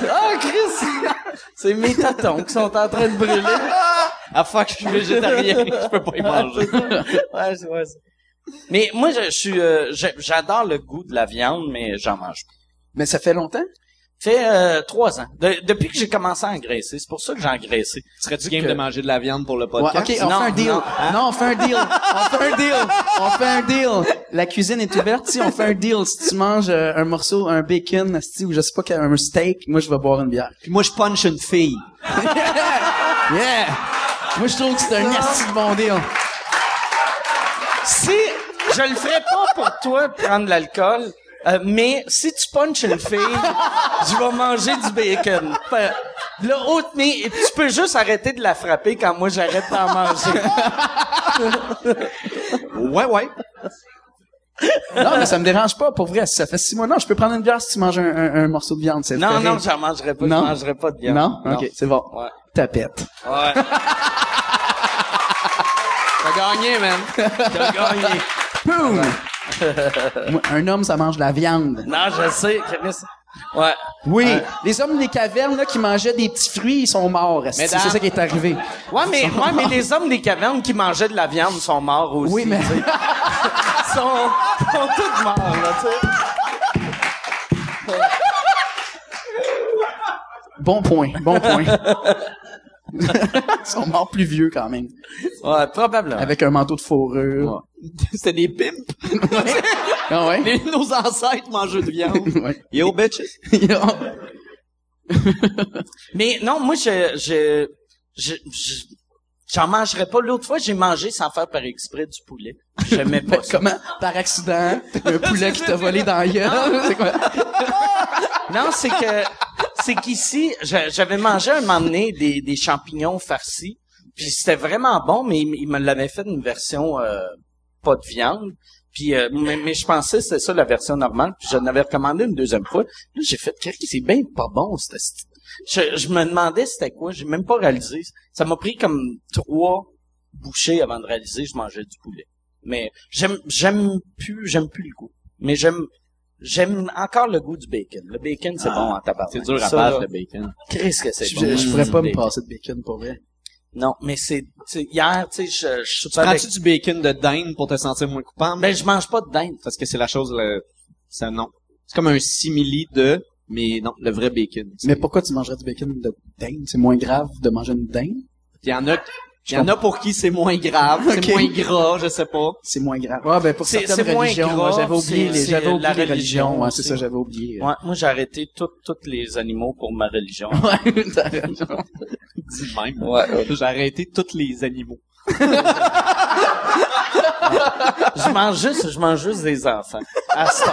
Ah, Chris! C'est mes tatons qui sont en train de brûler. Ah fuck, je suis végétarien, je peux pas y manger. ouais, c'est vrai. Mais moi, je, je suis, euh, j'adore le goût de la viande, mais j'en mange pas. Mais ça fait longtemps? Fait euh, trois ans. De- depuis que j'ai commencé à engraisser. C'est pour ça que j'ai engraissé. Serais-tu game que- de manger de la viande pour le Ouais, podcast? ok, on Non, fait un deal. non. Non, on fait un deal. On fait un deal. On fait un deal. La cuisine est ouverte. Si on fait un deal, si tu manges euh, un morceau, un bacon, ou je sais pas, un steak, moi je vais boire une bière. Puis moi, je punch une fille. [laughs] Yeah! Moi je trouve que c'est un de bon deal. Si je le ferais pas pour toi prendre l'alcool, euh, mais si tu punches une fille, je vais manger du bacon. Là, autre, mais tu peux juste arrêter de la frapper quand moi j'arrête d'en manger. Ouais, ouais. Non, mais ça me dérange pas, pour vrai. Si ça fait six mois, non, je peux prendre une bière si tu manges un, un- un morceau de viande. C'est Non, non, j'en mangerai pas. Non? Je mangerai pas de viande. Non? Ok, c'est bon. Ouais. Tapette. Ouais. T'as gagné, man. T'as gagné. Boom! [laughs] Un homme, ça mange de la viande. Non, je sais. Ouais. Oui. Les hommes des cavernes, là, qui mangeaient des petits fruits, ils sont morts. C'est ça qui est arrivé? Ouais, mais, ouais, mais les hommes des cavernes qui mangeaient de la viande sont morts aussi. Oui, mais-. Ils [laughs] sont, sont tous morts, là, tu sais. Bon point, bon point. [laughs] Ils sont morts plus vieux quand même. Ouais, probablement. Avec un manteau de fourrure. C'était [laughs] des pimps. [laughs] Ah ouais? Les- nos ancêtres mangeaient de viande. [laughs] Ouais. Yo, bitches. Mais non, moi, je, je, je, je- j'en mangerais pas. L'autre fois, j'ai mangé sans faire par exprès du poulet. J'aimais pas ça. Comment? Par accident, un poulet qui t'a volé dans la gueule. C'est quoi? Non, c'est que, c'est qu'ici, j'a- j'avais mangé un moment donné des, des champignons farcis. Puis c'était vraiment bon, mais il, me l'avait fait une version euh, pas de viande. Puis euh, mais, mais je pensais que c'était ça la version normale. Puis j'en avais recommandé une deuxième fois. Là, j'ai fait c'est bien pas bon c'était je, je me demandais c'était quoi, j'ai même pas réalisé. Ça m'a pris comme trois bouchées avant de réaliser que je mangeais du poulet. Mais j'aime j'aime plus j'aime plus le goût. Mais j'aime j'aime encore le goût du bacon. Le bacon c'est bon en tabac. C'est dur à là, le bacon. Christ que c'est Je, bon. je pourrais pas me passer de bacon pour vrai. Non, mais c'est tu sais, hier, tu sais, je, je avec... prends-tu du bacon de dinde pour te sentir moins coupable? Ben, je mange pas de dinde. Parce que c'est la chose, le... ça non. C'est comme un simili de, mais non, le vrai bacon. Mais pourquoi tu mangerais du bacon de dinde? C'est moins grave de manger une dinde? Il y en a, il y en a pour qui c'est moins grave, c'est moins gras, je sais pas. C'est moins grave. Ah, ben, pour C'est- certaines c'est moins religions, j'avais oublié les, j'avais oublié la les religion religions. Ouais, c'est ça, j'avais oublié. Ouais, moi j'ai arrêté tous tous les animaux pour ma religion. [laughs] Ouais, t'as raison. Dis même. Ouais. J'ai arrêté tous les animaux. [laughs] je mange juste, je mange juste des enfants. À ce temps.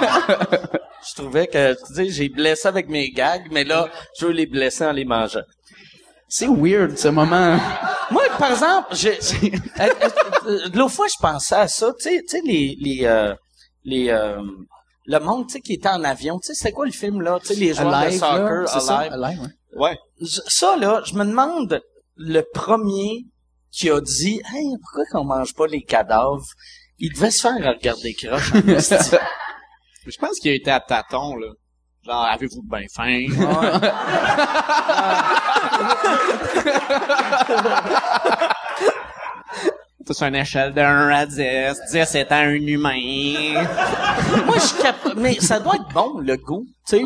Je trouvais que, tu sais, j'ai blessé avec mes gags, mais là, je veux les blesser en les mangeant. C'est weird, ce moment. Moi, par exemple, j'ai, [laughs] [laughs] euh, euh, l'autre fois, je pensais à ça, tu sais, tu sais, les, les, euh, les, euh, le monde, tu sais, qui était en avion, tu sais, c'était quoi le film, là, tu sais, les joueurs de Alive, là, soccer, c'est ça? Alive. Alive, ouais. Ouais. Je- ça, là, je me demande, le premier qui a dit, hey, pourquoi qu'on mange pas les cadavres? Il devait se faire regarder croche. [laughs] Je pense qu'il a été à tâton, là. Genre, avez-vous bien faim? C'est sur une échelle de 1 à 10. 10 étant un humain. Moi, je suis capable, mais ça doit être bon, le goût, tu sais.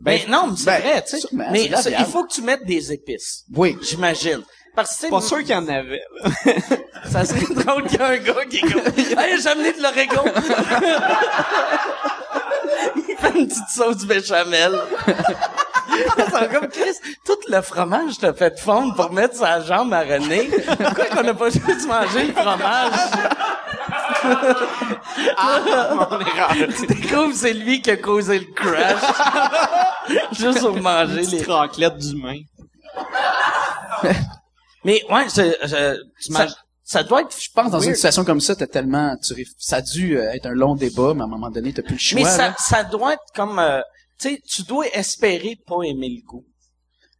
Ben, non, mais c'est ben, vrai, tu sais. Mais il faut que tu mettes des épices. Oui. J'imagine. Parce que, Pas sûr qu'il y en avait. là. [laughs] ça serait drôle qu'il y ait un gars qui est comme, [laughs] hey, j'ai amené de l'oregon. [laughs] fait une petite sauce béchamel. [laughs] Comme, Chris, tout le fromage t'a fait fondre pour mettre sa jambe à René. Pourquoi qu'on n'a pas juste mangé le fromage? On est rendu. Tu découvres, c'est lui qui a causé le crash. [laughs] Juste pour manger les... Petite raclette d'humain. [laughs] Mais ouais, je, je- manges- ça doit être... Je pense dans une situation comme ça, t'as tellement, tu, ça a dû euh, être un long débat, mais à un moment donné, t'as plus le choix. Mais ça, là. ça doit être comme... euh, tu sais, tu dois espérer pas aimer le goût.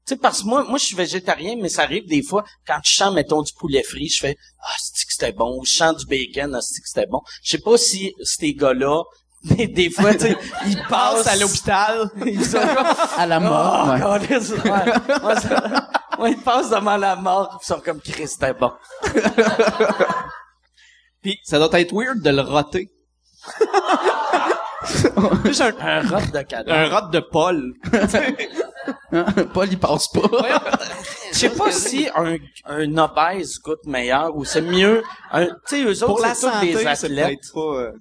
Tu sais, parce que moi, moi, je suis végétarien, mais ça arrive des fois, quand je sens, mettons, du poulet frit, je fais, ah, c'est que c'était bon, ou je sens du bacon, ah, c'est que c'était bon? Je sais pas si ces gars-là, mais des fois, tu sais, ils [laughs] passent à l'hôpital. Ils sont comme, À la mort. Oh, ouais. câlisse, ouais. Moi, ça- moi, ils passent devant la mort, ils sont comme Christ, c'était bon. [laughs] Puis ça doit être weird de le roter. [laughs] Juste un, Un rot de cadavre. un rot de Paul. Paul, il passe pas. Je sais pas si un, un obèse goûte meilleur ou c'est mieux. Un, tu sais, eux autres, Pour la c'est tous des athlètes. pas... euh,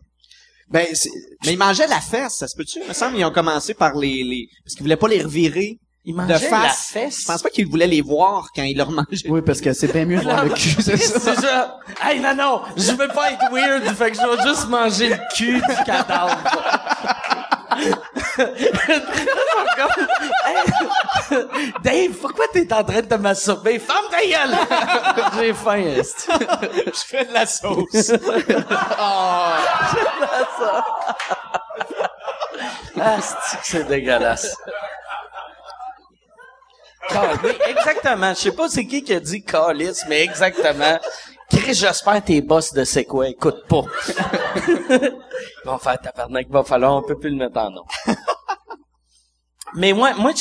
Ben, c'est, Mais ils mangeaient la fesse, ça se peut-tu? Il me semble qu'ils ont commencé par les... les... Parce qu'ils voulaient pas les revirer Ils de mangeaient la face. fesse? Je pense pas qu'ils voulaient les voir quand ils leur mangeaient. oui, parce que c'est bien mieux de voir le cul, c'est [laughs] ça. C'est ça. Hey, non, non, je veux pas être weird, fait que je vais juste manger le cul du cadavre. Hey, [laughs] Dave, pourquoi t'es en train de te masturber? Femme ta gueule! [laughs] J'ai faim, est Je fais de la sauce. Ah, c'est que c'est dégueulasse? Cal- oui, exactement. Je sais pas c'est qui qui a dit calice, mais exactement. Chris, j'espère tes boss de c'est quoi, écoute pas. [laughs] Ils vont faire tabarnak, va falloir, on peut plus le mettre en nom. Mais moi, moi,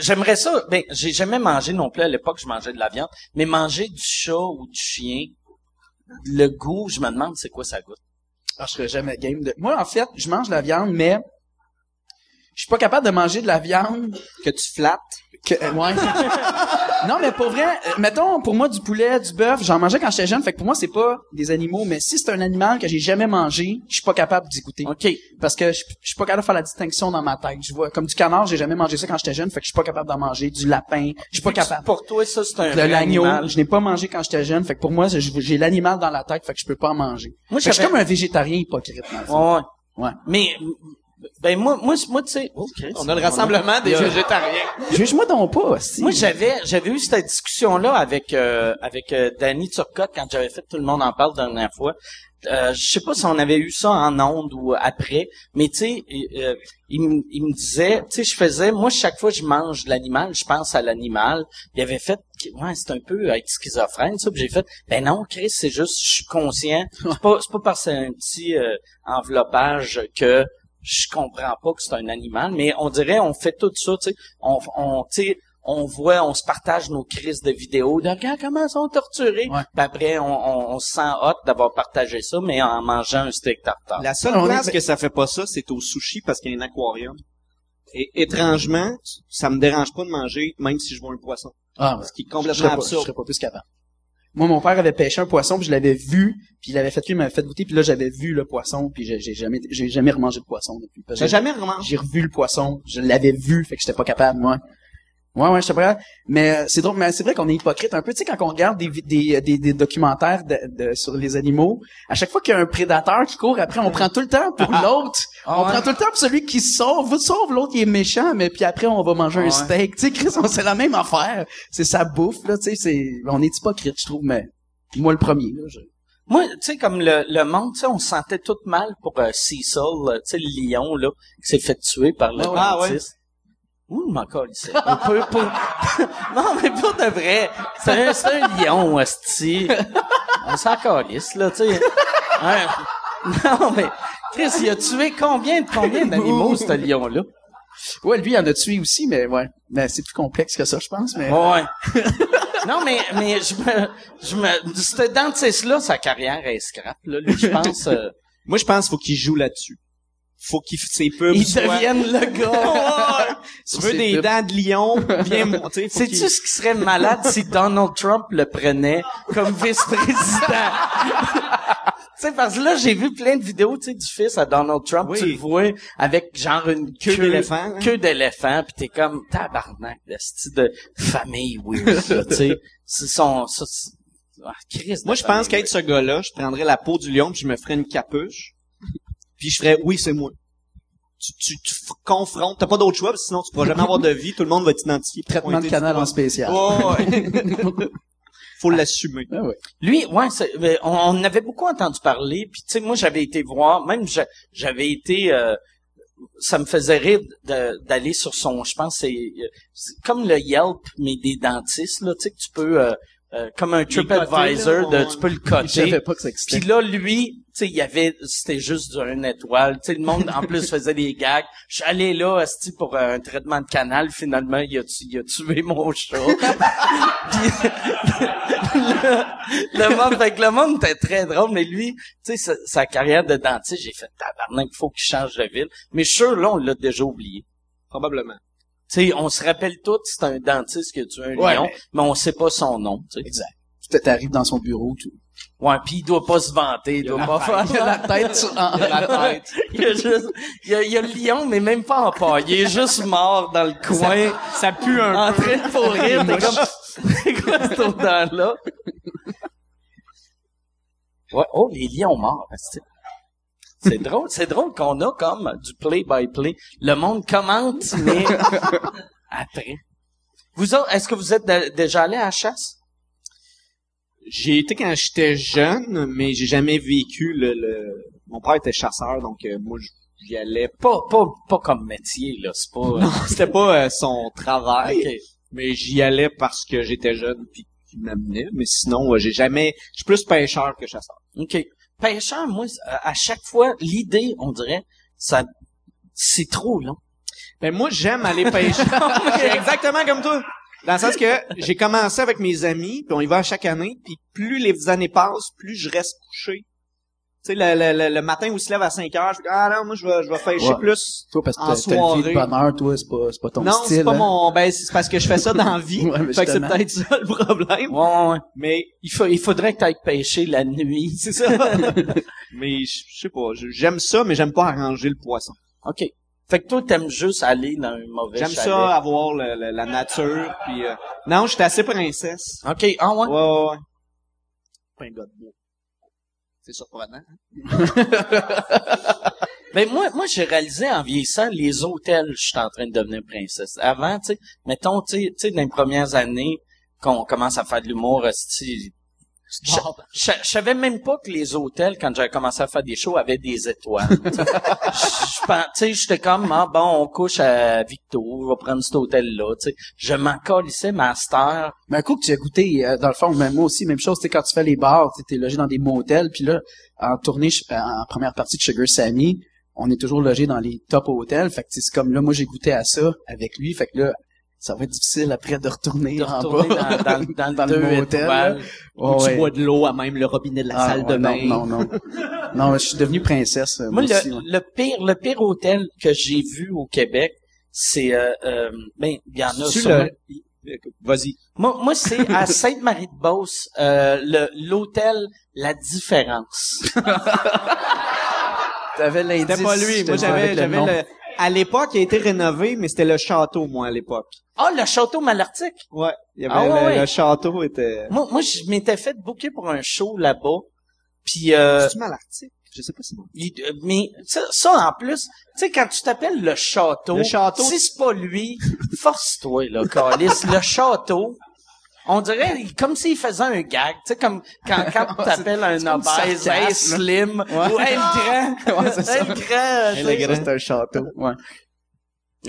j'aimerais ça, ben, j'ai jamais mangé non plus à l'époque, je mangeais de la viande, mais manger du chat ou du chien, le goût, je me demande c'est quoi ça goûte. Ah, je serais jamais game de... Moi, en fait, je mange de la viande, mais je suis pas capable de manger de la viande que tu flattes. Que... euh, ouais. [laughs] non, mais pour vrai, euh, mettons, pour moi, du poulet, du bœuf, j'en mangeais quand j'étais jeune, fait que pour moi, c'est pas des animaux, mais si c'est un animal que j'ai jamais mangé, je suis pas capable d'y goûter. OK. Parce que je, suis pas capable de faire la distinction dans ma tête. Je vois, comme du canard, j'ai jamais mangé ça quand j'étais jeune, fait que je suis pas capable d'en manger. Du lapin, je suis pas capable. Pour toi, ça, c'est un vrai l'agneau, je n'ai pas mangé quand j'étais jeune, fait que pour moi, j'ai l'animal dans la tête, fait que je peux pas en manger. Moi, je suis comme un végétarien hypocrite. dans le fond. Ouais. Ouais. Mais, ben, moi, moi, moi, tu sais, Christ. On a le rassemblement des végétariens. Juge-moi donc pas, si. Moi, j'avais, j'avais eu cette discussion-là avec, euh, avec euh, Danny Turcotte quand j'avais fait Tout le monde en parle la dernière fois. Euh, je sais pas si on avait eu ça en onde ou après, mais tu sais, euh, il, me- il me disait, tu sais, je faisais, moi, chaque fois que je mange de l'animal, je pense à l'animal. Il avait fait, ouais, c'est un peu être schizophrène, ça. Puis j'ai fait, ben non, Chris, c'est juste, je suis conscient. C'est pas, c'est pas parce que c'est un petit euh, enveloppage que je comprends pas que c'est un animal, mais on dirait, on fait tout ça, tu sais, on, on, tu sais, on voit, on se partage nos crises de vidéos, de regarde comment ils sont torturés. Ouais. Puis après, on, on, on se sent hot d'avoir partagé ça, mais en mangeant un steak tartare. La seule est- place que ça fait pas ça, c'est au sushi parce qu'il y a un aquarium. Et étrangement, ça me dérange pas de manger, même si je vois un poisson. Ah, Ce qui est je complètement serais pas, je absurde. serais pas plus capable. Moi, mon père avait pêché un poisson, puis je l'avais vu, puis il l'avait fait, il m'avait fait goûter, puis là, j'avais vu le poisson, puis j'ai j'ai jamais, j'ai jamais remangé de poisson depuis. J'ai jamais vraiment... J'ai revu le poisson, je l'avais vu, fait que j'étais pas capable, moi. Ouais, ouais, pas capable. Mais euh, c'est drôle, mais c'est vrai qu'on est hypocrite un peu. Tu sais, quand on regarde des, des, des, des documentaires de, de- sur les animaux, à chaque fois qu'il y a un prédateur qui court après, on prend tout le temps pour [laughs] l'autre. Ah on ouais? prend tout le temps pour celui qui sauve. Vous sauve, l'autre qui est méchant, mais puis après, on va manger un Ouais. steak. Tu sais, Chris, on- c'est la même affaire. C'est sa bouffe, là, tu sais, c'est, on est hypocrite, je trouve, mais moi le premier, là. je- Moi, tu sais, comme le, le monde, tu sais, on se sentait tout mal pour euh, Cecil, euh, tu sais, le lion, là, qui s'est fait tuer par le Ah Ouh, il m'en colle ici. On peut pas- [laughs] non, mais pour de vrai, c'est un, c'est un lion, hostie. On s'en calisse, là, tu sais. Hein? Non, mais, Chris, il a tué combien, combien d'animaux, ce lion-là? Ouais, lui, il en a tué aussi, mais ouais. Mais c'est plus complexe que ça, je pense, mais. Ouais. non, mais, mais je me, je me, ce dentiste-là, sa carrière est scrap, là. Lui, je pense, euh, Moi, je pense qu'il faut qu'il joue là-dessus. Faut qu'il ses pubs il soient- devienne le gars. [laughs] Tu veux C'est des dents de lion, viens [laughs] monter. Sais-tu ce qui serait malade si Donald Trump le prenait comme vice-président? [laughs] tu sais, parce que là, j'ai vu plein de vidéos, tu sais, du fils à Donald Trump, Oui. tu le vois avec genre une queue, d'éléphant, hein? queue d'éléphant, pis t'es comme tabarnak, de style de famille weird, là, tu sais. C'est son, ça, c'est- ah, Christ Moi, je pense qu'être ce gars-là, je prendrais la peau du lion puis je me ferais une capuche. Puis je ferais, oui, c'est moi. Tu, tu, tu f- confrontes, t'as pas d'autre choix, parce que sinon tu pourras jamais avoir de vie, tout le monde va t'identifier. Traitement de canal en spécial. Ouais. [laughs] Faut l'assumer. Ah ouais. Lui, ouais, on, on avait beaucoup entendu parler. Puis tu sais, moi, j'avais été voir, même j'a- j'avais été, euh, ça me faisait rire de- d'aller sur son, je pense, c'est c'est comme le Yelp, mais des dentistes, là, tu sais, que tu peux, euh, euh, comme un TripAdvisor, de, tu peux le [laughs] Je coter. savais pas que ça existait. Puis là, lui, sais, il y avait, c'était juste une étoile. Tu sais, le monde, en plus, faisait des gags. Je suis allé là, asti, pour un traitement de canal. Finalement, il a, tu- il a tué mon chat. [laughs] Puis, le, le monde, fait que le monde était très drôle, mais lui, tu sais, sa, sa carrière de dentiste, j'ai fait tabarnak, il faut qu'il change de ville. Mais sûr, là, on l'a déjà oublié. Probablement. Tu sais, on se rappelle tous, c'est un dentiste qui a tué un Ouais, lion, mais- mais on sait pas son nom, tu sais. Exact. Tu t'arrives dans son bureau, tout. Ouais, puis il doit pas se vanter, il doit pas faire... Il [laughs] a la tête sur, en- La tête. Il y a juste, il y a, il a le lion, mais même pas en part. Il est juste mort dans le coin, Ça pue un en train de pourrir. T'es comme, c'est quoi cette odeur-là? Ouais, oh, les lions morts, c'est- drôle, c'est drôle qu'on a comme du play-by-play. Le monde commente, mais [laughs] après. Vous autres, est-ce que vous êtes déjà allé à la chasse? J'ai été quand j'étais jeune, mais j'ai jamais vécu le, le... Mon père était chasseur, donc euh, moi j'y allais. Pas, pas, pas comme métier, là, c'est pas... Non, [laughs] c'était pas euh, son travail, Ok. mais j'y allais parce que j'étais jeune puis qu'il m'amenait. Mais sinon, euh, j'ai jamais. Je suis plus pêcheur que chasseur. OK. Pêcheur, moi, à à chaque fois, l'idée, on dirait, ça, c'est trop long. Ben moi j'aime aller pêcher. [laughs] Exactement comme toi. Dans le sens que j'ai commencé avec mes amis, puis on y va à chaque année, puis plus les années passent, plus je reste couché. Tu sais, le, le, le, matin où il se lève à 5 heures, je dis, ah non, moi je vais, je vais pêcher Ouais. plus. Toi, parce que En t'as une vie soirée. de bonheur, toi, c'est pas, c'est pas ton non, style. c'est pas hein. mon, ben c'est parce que je fais ça dans la vie. [laughs] Ouais, mais fait que c'est peut-être ça le problème. Ouais, ouais, ouais. Mais Il, faut, il faudrait que tu ailles pêcher la nuit. c'est ça. [laughs] mais je sais pas, j'aime ça, mais j'aime pas arranger le poisson. OK. Fait que toi, t'aimes juste aller dans un mauvais J'aime chalet. ça avoir le- le- la nature, puis euh, non, j'étais assez princesse. OK. Ah ouais? Ouais, ouais, ouais. Pas un gars de bois. C'est surprenant. hein? [laughs] [laughs] Ben moi, moi j'ai réalisé en vieillissant, les hôtels, je suis en train de devenir princesse. Avant, tu sais, mettons, tu sais, tu sais, dans les premières années, qu'on commence à faire de l'humour, esti, je, je, je savais même pas que les hôtels, quand j'avais commencé à faire des shows, avaient des étoiles. tu sais. [laughs] je, je pense- tu sais, j'étais comme, ah, bon, on couche à Victo, on va prendre cet hôtel-là, tu sais. Je m'en colissais, master. Mais un coup que tu as goûté, euh, dans le fond, même moi aussi, même chose, tu sais, quand tu fais les bars, tu es logé dans des motels, puis là, en tournée, je- en première partie de Sugar Sammy, on est toujours logé dans les top hôtels, fait que c'est comme là, moi j'ai goûté à ça avec lui, fait que là, ça va être difficile après de retourner, De en retourner bas. dans, dans, dans, [laughs] Dans le étoiles. Ou Ouais, tu bois de l'eau à même le robinet de la Ah, salle de bain. Non, non, non. non, je suis devenu princesse, Moi, moi, le, aussi. ouais. le pire, le pire hôtel que j'ai vu au Québec, c'est, euh, euh, ben, il y en a sûrement. le- Vas-y. Moi, moi c'est à [laughs] Sainte-Marie-de-Beauce, euh, le, l'hôtel La Différence. [laughs] T'avais l'indice. C'était pas lui. Moi, j'avais, avec le j'avais nom. le, à l'époque, il a été rénové, mais c'était le château, moi, à l'époque. Ah, le château Malartic? Ouais. Il y avait Ah ouais, le, ouais. le château était, Moi, moi, je m'étais fait booker pour un show là-bas. Puis, euh, c'est-tu Malartic? Je sais pas si moi. il- euh, mais ça, ça, en plus, tu sais, quand tu t'appelles le château, Le château- si c'est pas lui, force-toi, là, Calis. le château, on dirait comme s'il faisait un gag, tu sais, comme quand, [laughs] quand t'appelles un obèse, hey, slim, ou hey, le grand, [laughs] Ouais, c'est ça. hey, le grand. Ça, c'est un château. Ouais.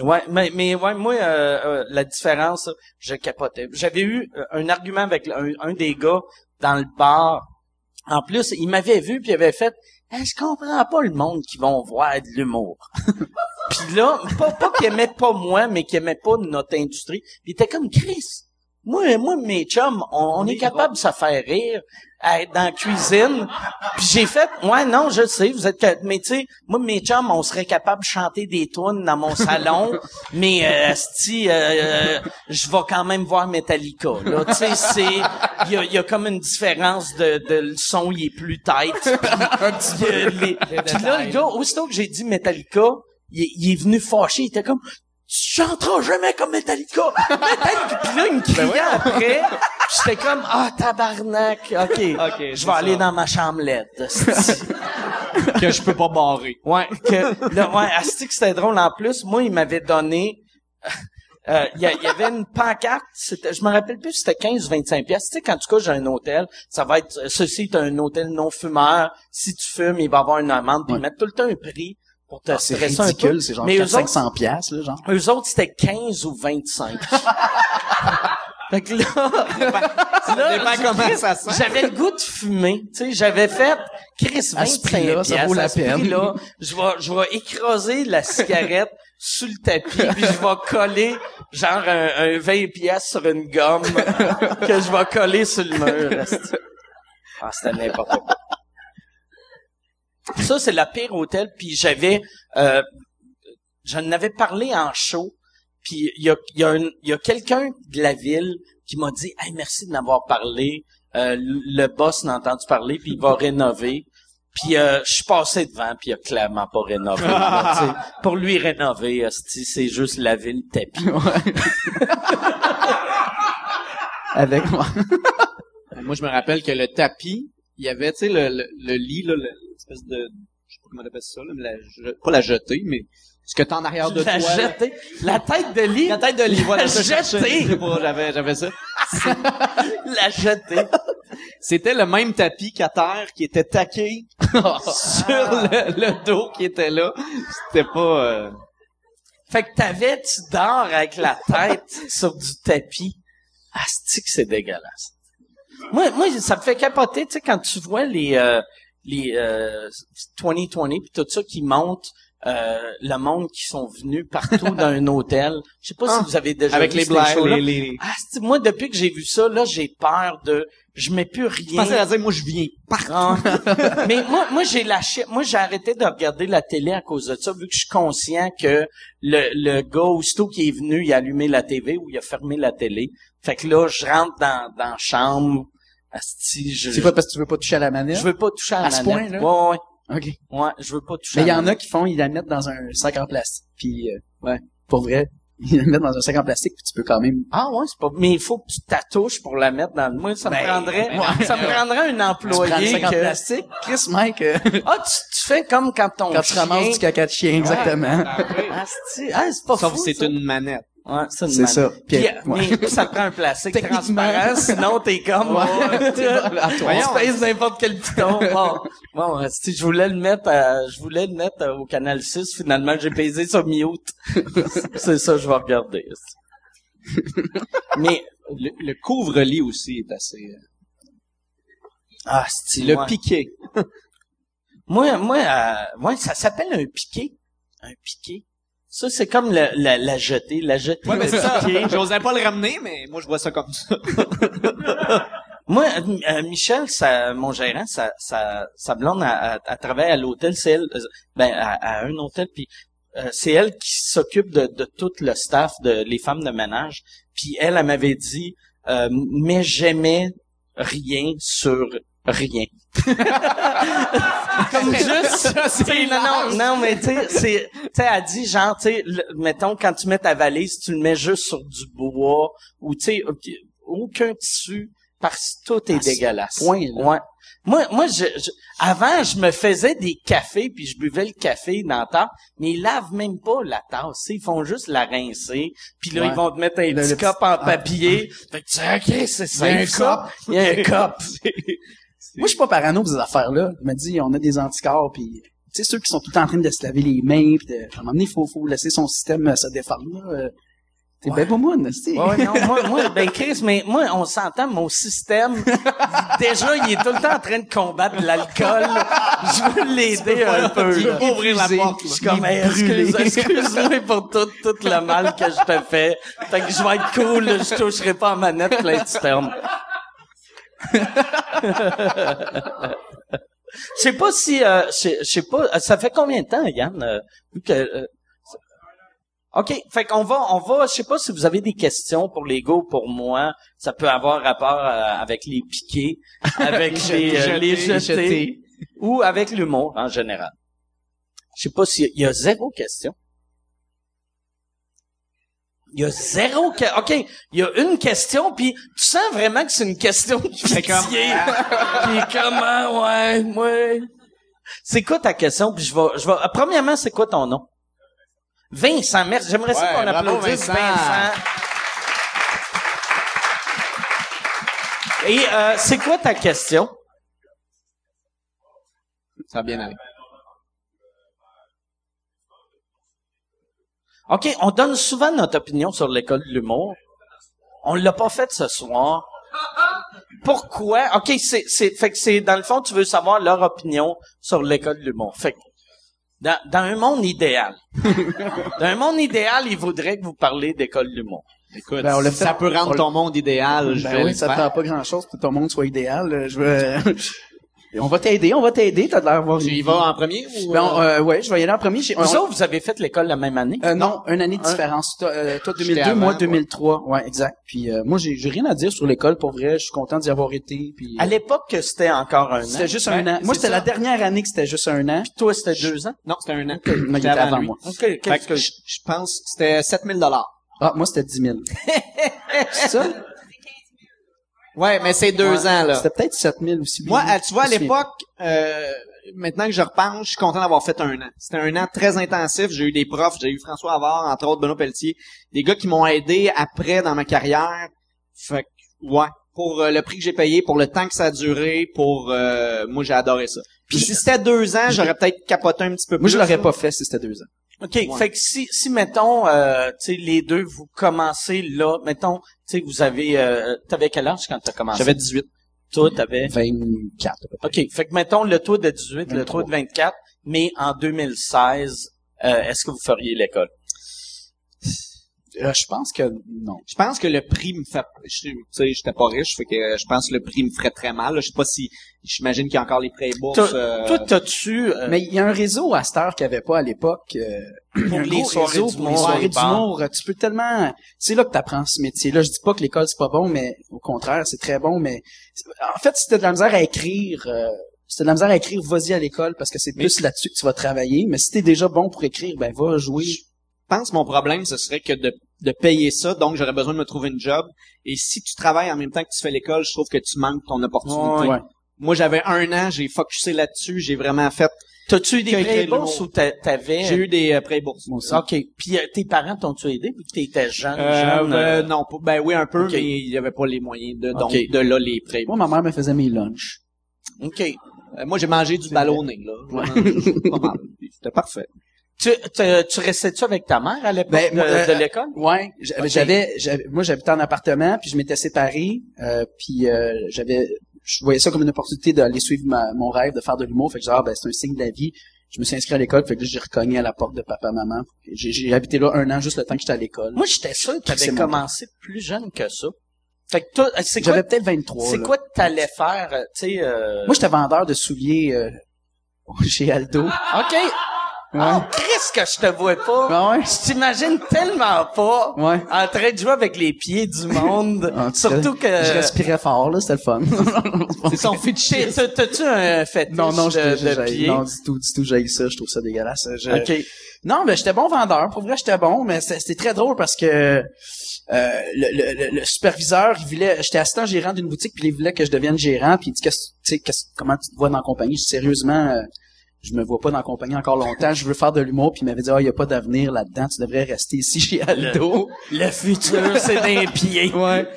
Ouais, mais, mais ouais, moi, euh, euh, la différence, je capotais. J'avais eu euh, un argument avec un, un des gars dans le bar. En plus, il m'avait vu puis il avait fait Eh, Je comprends pas le monde qui vont voir de l'humour. [laughs] puis là, pas, pas qu'il aimait pas moi, mais qu'il aimait pas notre industrie. Puis il était comme Chris. Moi, moi, mes chums, on, on est capable de se faire rire à être dans la cuisine. Puis j'ai fait, ouais, non, je sais, vous êtes, mais tu sais, moi, mes chums, on serait capable de chanter des tunes dans mon salon, [laughs] mais euh, asti, euh, euh, je vais quand même voir Metallica. Là, tu sais, c'est, il y a, y a comme une différence de, de le son, il est plus tight. [laughs] Puis, euh, les- puis là, le gars, aussitôt que j'ai dit Metallica, il, est- il est venu fâché, il était comme tu chanteras jamais comme Metallica. [laughs] Metallica. Puis là, il me criait après. Puis J'étais comme, ah, tabarnak. OK. c'est je vais aller ça. dans ma chambre LED. [laughs] que je peux pas barrer. ouais. Que, là, ouais, asti que c'était drôle. En plus, moi, il m'avait donné, euh, il y, a- il y avait une pancarte, c'était, je me rappelle plus, c'était 15 25 pièces. Tu sais, quand tu couches dans un hôtel, ça va être, ceci est un hôtel non fumeur. Si tu fumes, il va y avoir une amende. Puis ils mettent tout le temps un prix pour te Ah, c'est ridicule, c'est genre Mais eux 500 piastres, là, genre. Eux autres, c'était 15 ou 25. [laughs] fait que là, là, dépend comment ça sent. J'avais le goût de fumer. Tu sais, j'avais fait Chris 25 À ce prix-là, ça vaut la peine. prix-là, je vais, je vais écraser la cigarette [laughs] sur le tapis, puis je vais coller genre un, un 20 piastres sur une gomme [laughs] que je vais coller sur le mur. Ah, c'était n'importe quoi. Ça, c'est le pire hôtel, puis j'avais... Euh, j'en avais parlé en show, puis il y a, il y a, un- il y a quelqu'un de la ville qui m'a dit « Hey, merci de m'avoir parlé. Euh, le boss n'a entendu parler, puis il va rénover. » Puis euh, je suis passé devant, puis il a clairement pas rénové. là, tu sais. [laughs] Pour lui, rénover, c'est juste laver le tapis. [laughs] Avec moi. Moi, je me rappelle que le tapis, il y avait, tu sais, le, le, le lit, là, le- de, je sais pas comment on appelle ça, là, mais la, je- pas la jetée, mais ce que t'as en arrière de La toi. là. jetée. La tête de lit. La tête de lit, voilà. La jetée. J'avais, j'avais ça. La jetée. C'était le même tapis qu'à terre qui était taqué [laughs] sur le, le dos qui était là. C'était pas, euh, Fait que t'avais, tu dors avec la tête sur du tapis? Asti que c'est dégueulasse? Moi, moi, ça me fait capoter, tu sais, quand tu vois les, euh, les, euh, 2020 puis tout ça qui monte, euh, le monde qui sont venus partout [laughs] dans un hôtel. Je sais pas si vous avez déjà avec vu les blagues, les, les... Asti, moi, depuis que j'ai vu ça, là, j'ai peur de, je mets plus Je rien. pensais à dire, moi, je viens partout. Ah. [laughs] Mais moi, moi j'ai lâché. Moi, j'ai arrêté de regarder la télé à cause de ça, vu que je suis conscient que le, le gars, aussitôt qui est venu, il a allumé la TV ou il a fermé la télé. Fait que là, je rentre dans, dans la chambre. Asti, je, C'est pas parce que tu veux pas toucher à la manette? je veux pas toucher à la À ce manette. point-là? Ouais, ouais, OK. ouais, je veux pas toucher Mais il y en a qui font, ils la mettent dans un sac en plastique. Puis, euh, ouais, pour vrai, [laughs] ils la mettent dans un sac en plastique, puis tu peux quand même... Ah ouais, c'est pas. Mais il faut que tu t'attouches pour la mettre dans le. Moi, ça me Ben, prendrait. ben, ça me prendrait un Tu prends le employé sac en que. plastique. Chris, Mike, euh, [laughs] Ah, tu, tu fais comme quand ton quand tu ramasses du caca de chien, exactement. Asti, ah, c'est pas Sauf fou, que c'est une manette. Ouais, c'est C'est ça. Puis, Puis, ouais. mais ça prend un plastique transparent, sinon t'es comme, Ouais. ouais, tu pèses n'importe quel piton. [laughs] Bon, bon, esti, je voulais le mettre, à- je voulais le mettre euh, au canal 6, finalement j'ai pesé sur mute. [laughs] c'est ça, je vais regarder. mais, Le, le couvre-lit aussi est assez... euh, ah, esti, Le ouais. piqué. [laughs] Moi, moi, euh, ouais, ça s'appelle un piqué. Un piqué. Ça, c'est comme le- la, la jetée. La jetée, Ouais, mais c'est ça. [laughs] J'osais pas le ramener, mais moi, je vois ça comme ça. [laughs] Moi, euh, euh, Michel, ça, mon gérant, sa, sa, sa blonde, à, à, travaille à l'hôtel, c'est elle, euh, ben, à, à un hôtel, puis euh, c'est elle qui s'occupe de, de tout le staff, de les femmes de ménage. Puis elle, elle m'avait dit, euh, mais j'aimais rien sur rien. [laughs] Comme juste, sais, non, non, non, mais tu sais, c'est, tu sais, elle dit genre, tu sais, mettons quand tu mets ta valise, tu le mets juste sur du bois ou tu sais, aucun tissu parce que tout est dégueulasse. point-là. Ouais. Moi, moi, je, je- avant, je me faisais des cafés puis je buvais le café dans la tasse, mais ils lavent même pas la tasse. tu sais, Ils font juste la rincer, puis là Ouais. ils vont te mettre un Le- petit le cup petit- en ah. papier. Fait que tu dis, ok, c'est Il y a un ça. Il y a un cup. [laughs] Moi, je suis pas parano pour ces affaires-là. Je me dis, on a des anticorps, puis tu sais, ceux qui sont tout le temps en train de se laver les mains, puis de, à un moment donné, il faut, faut laisser son système euh, se défendre. là. Euh, T'es ben pas sais. Ouais, non, moi, moi, ben Chris, mais moi, on s'entend, mon système, [laughs] déjà, il est tout le temps en train de combattre l'alcool. Je veux l'aider un peu. Il là. ouvrir la porte, Je suis comme, Il est hey, excuse, excuse-moi pour tout, tout le mal que je te fais. Fait que je vais être cool, je toucherai pas à manette plein de termes. Je sais pas si, euh, je sais- pas, ça fait combien de temps, Yann, euh, que, euh, OK, fait qu'on va, on va, je sais pas si vous avez des questions pour les ou pour moi. Ça peut avoir rapport euh, avec les piquets, avec [laughs] les, euh, les jetés, jetés, ou avec l'humour en général. Je sais pas s'il y a zéro question. Il y a zéro que- OK, il y a une question, puis tu sens vraiment que c'est une question de pitié. comme- Puis comment, ouais, ouais. C'est quoi ta question? Puis je vais, je vais, premièrement, c'est quoi ton nom? Vincent, merci. J'aimerais ça Ouais, qu'on applaudisse Vincent. Vincent. Et euh, c'est quoi ta question? Ça va bien aller. OK, on donne souvent notre opinion sur l'école de l'humour. On l'a pas fait ce soir. Pourquoi? OK, c'est, c'est, fait que c'est, dans le fond, tu veux savoir leur opinion sur l'école de l'humour. Fait que, dans, dans un monde idéal, [laughs] dans un monde idéal, ils voudraient que vous parliez d'école de l'humour. Écoute, Ben, on l'a si fait- ça peut rendre on ton monde idéal, je Ben vais oui, ça pas grand chose pour que ton monde soit idéal. Euh, Je veux... [laughs] on va t'aider, on va t'aider. T'as de l'air d'avoir Tu y vas en premier ou... Ben, euh, euh, ouais, je vais y aller en premier. J'ai- Vous on- autres, vous avez fait l'école la même année? Euh, non, une année de Un- différence. Toi, euh, toi J'étais 2002, avant, moi ouais. 2003. Ouais, exact. Puis euh, moi, j'ai j'ai rien à dire sur l'école. Pour vrai, je suis content d'y avoir été. Puis À l'époque, c'était encore un an. c'était juste Ben, un an. Moi, c'était ça. la dernière année que c'était juste un an. Toi, c'était deux ans? Non, c'était un an. Non, il était avant lui. moi. OK, Fait qu'est-ce que je, je pense que c'était 7000 dollars. Ah, moi, c'était 10 000. c'est ça? Ouais, mais c'est deux Ouais. ans, là. C'était peut-être 7 000 aussi. Moi, à- tu vois, à l'époque, euh, maintenant que je repense, je suis content d'avoir fait un an. C'était un an très intensif. J'ai eu des profs, j'ai eu François Havard, entre autres Benoît Pelletier, des gars qui m'ont aidé après dans ma carrière. Fait que, ouais, pour euh, le prix que j'ai payé, pour le temps que ça a duré, pour euh, moi j'ai adoré ça. Puis si c'était deux ans, j'aurais peut-être capoté un petit peu plus. Moi, je l'aurais pas fait si c'était deux ans. OK, fait que si, si mettons, euh, tu sais, les deux, vous commencez là, mettons, tu sais, vous avez... Euh, T'avais quel âge quand t'as commencé? J'avais 18. Toi, t'avais... 24, à peu près. OK, fait que mettons le taux de 18, le 23. taux de 24, mais en 2016, euh, est-ce que vous feriez l'école? Euh, je pense que non. Je pense que le prix me fait, je- tu sais, j'étais pas riche, fait que euh, je pense que le prix me ferait très mal. là. Je sais pas si, j'imagine qu'il y a encore les prêts bourses. Euh, toi, t'as-tu... euh, Mais il y a un réseau à cette heure qu'il n'y avait pas à l'époque. euh, [clears throat] Pour les soirées réseau d'humour, pour les soirées d'humour. Tu peux tellement... C'est là que tu apprends ce métier-là. Je dis pas que l'école, c'est pas bon, mais au contraire, c'est très bon. Mais en fait, si t'as de la misère à écrire... Euh, si t'as de la misère à écrire, vas-y à l'école parce que c'est plus là-dessus que tu vas travailler. Mais si t'es déjà bon pour écrire, ben va jouer. Je pense que mon problème, ce serait que de, de payer ça, donc j'aurais besoin de me trouver une job. Et si tu travailles en même temps que tu fais l'école, je trouve que tu manques ton opportunité. Ouais. Moi, j'avais un an, j'ai focusé là-dessus, j'ai vraiment fait... T'as-tu eu des prêts bourses ou t'a- t'avais... J'ai eu des euh, prêts bourses. Moi aussi. OK. Puis euh, tes parents t'ont-tu aidé vu que t'étais jeune, Euh, jeune? ben, euh, non, ben oui, un peu, Ok. mais il y avait pas les moyens de, donc, de là, les prêts Moi, ma mère me faisait mes lunchs. OK. Moi, j'ai mangé du ballonné, là. Mal. [laughs] C'était parfait. Tu, tu, tu restais-tu avec ta mère à l'époque Ben, de, moi, euh, de l'école? Ouais, j'avais, Ok. j'avais, j'avais- moi j'habitais en appartement, puis je m'étais séparé, euh, puis euh, j'avais, je voyais ça comme une opportunité d'aller suivre ma- mon rêve de faire de l'humour, fait que genre, ben c'est un signe de la vie. Je me suis inscrit à l'école, fait que là, j'ai recogné à la porte de papa maman. J'ai, j'ai habité là un an juste le temps que j'étais à l'école. Moi, j'étais sûr que t'avais mon commencé plus jeune que ça. Fait que toi, c'est quoi, J'avais peut-être 23. c'est quoi que t'allais faire, euh, tu sais, euh... Moi j'étais vendeur de souliers euh, [laughs] chez Aldo. OK. Ouais. Oh, Christ que je te vois pas. Ah ouais. Je t'imagine tellement pas Ouais. en train de jouer avec les pieds du monde. [laughs] Ah, Surtout que... Je respirais fort, là, c'était le fun. [laughs] C'est son fétiche. T'as-tu un fétiche non, non, de, de j'haïs- pieds? non, du tout, du tout, j'ai ça, je trouve ça dégueulasse. Je- OK. Non, mais j'étais bon vendeur. Pour vrai, j'étais bon, mais c'était très drôle parce que euh, le, le, le- le superviseur, il voulait, j'étais assistant gérant d'une boutique, puis il voulait que je devienne gérant, puis il dit, qu'est-ce- qu'est-ce- comment tu te vois dans la compagnie? Je dis, sérieusement, euh, je me vois pas dans la compagnie encore longtemps, je veux faire de l'humour, puis il m'avait dit, ah, il y a pas d'avenir là-dedans, tu devrais rester ici chez Aldo. Le futur, c'est des pieds. Ouais.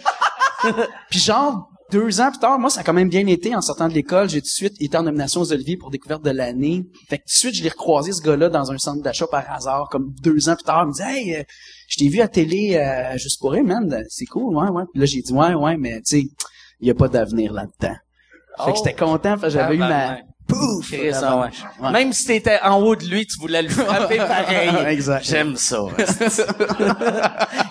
[laughs] puis genre, deux ans plus tard, moi, ça a quand même bien été en sortant de l'école. J'ai tout de suite été en nomination aux Oliviers pour découverte de l'année. Fait que tout de suite, je l'ai recroisé, ce gars-là, dans un centre d'achat par hasard, comme deux ans plus tard. Il me dit, hey, euh, je t'ai vu à télé, euh, juste pour rire, man. C'est cool, ouais, ouais. Puis là, j'ai dit, ouais, ouais, mais tu sais, il y a pas d'avenir là-dedans. Fait que j'étais content, j'avais eu ma... Pouf! Chris, ah ouais. Ouais. Même si t'étais en haut de lui, tu voulais le frapper [laughs] pareil. Exact. J'aime ça. [laughs]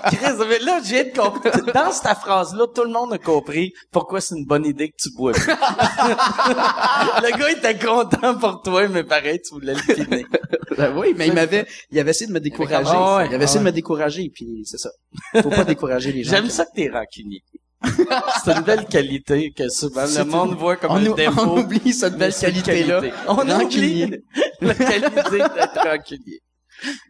Chris, mais là, j'ai de. Dans cette phrase-là, tout le monde a compris pourquoi c'est une bonne idée que tu bois. plus. [laughs] le gars était content pour toi, mais pareil, tu voulais le finir. Ben oui, mais il m'avait, il avait essayé de me décourager. Ah ouais, il avait essayé ah de me décourager, puis c'est ça. Faut pas décourager les gens. J'aime ça que t'es rancunier. [laughs] c'est une belle qualité que souvent le monde une- voit comme on, un défaut. on oublie cette belle qualité-là. qualité. On Rancunier. oublie [laughs] la qualité d'être rancunier.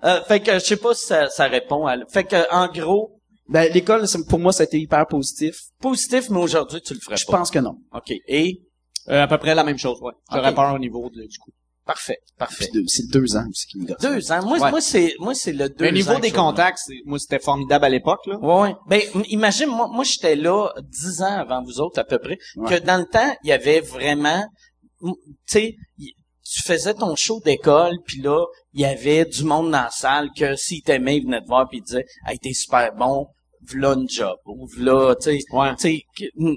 Euh, fait que je sais pas si ça, ça répond à... Fait que en gros, Ben, l'école, pour moi, ça a été hyper positif. positif, mais aujourd'hui, tu le ferais Je pas. pense que non. OK. Et? Euh, à peu près la même chose, ouais. J'aurais peur au niveau de- du coup. Parfait. Parfait. C'est deux ans aussi qui me gosse. Deux ans. Moi, Ouais. moi, c'est, moi, c'est le deux Mais au niveau ans des contacts, moi, c'était formidable à l'époque, là. Ouais, ouais. Ben, imagine, moi, moi, j'étais là dix ans avant vous autres, à peu près, Ouais. que dans le temps, il y avait vraiment, tu sais, tu faisais ton show d'école, puis là, il y avait du monde dans la salle que s'il t'aimait, il venait te voir puis il disait « Hey, t'es super bon, v'là une job. » Ou v'là, tu sais... Ouais. tu sais, que-.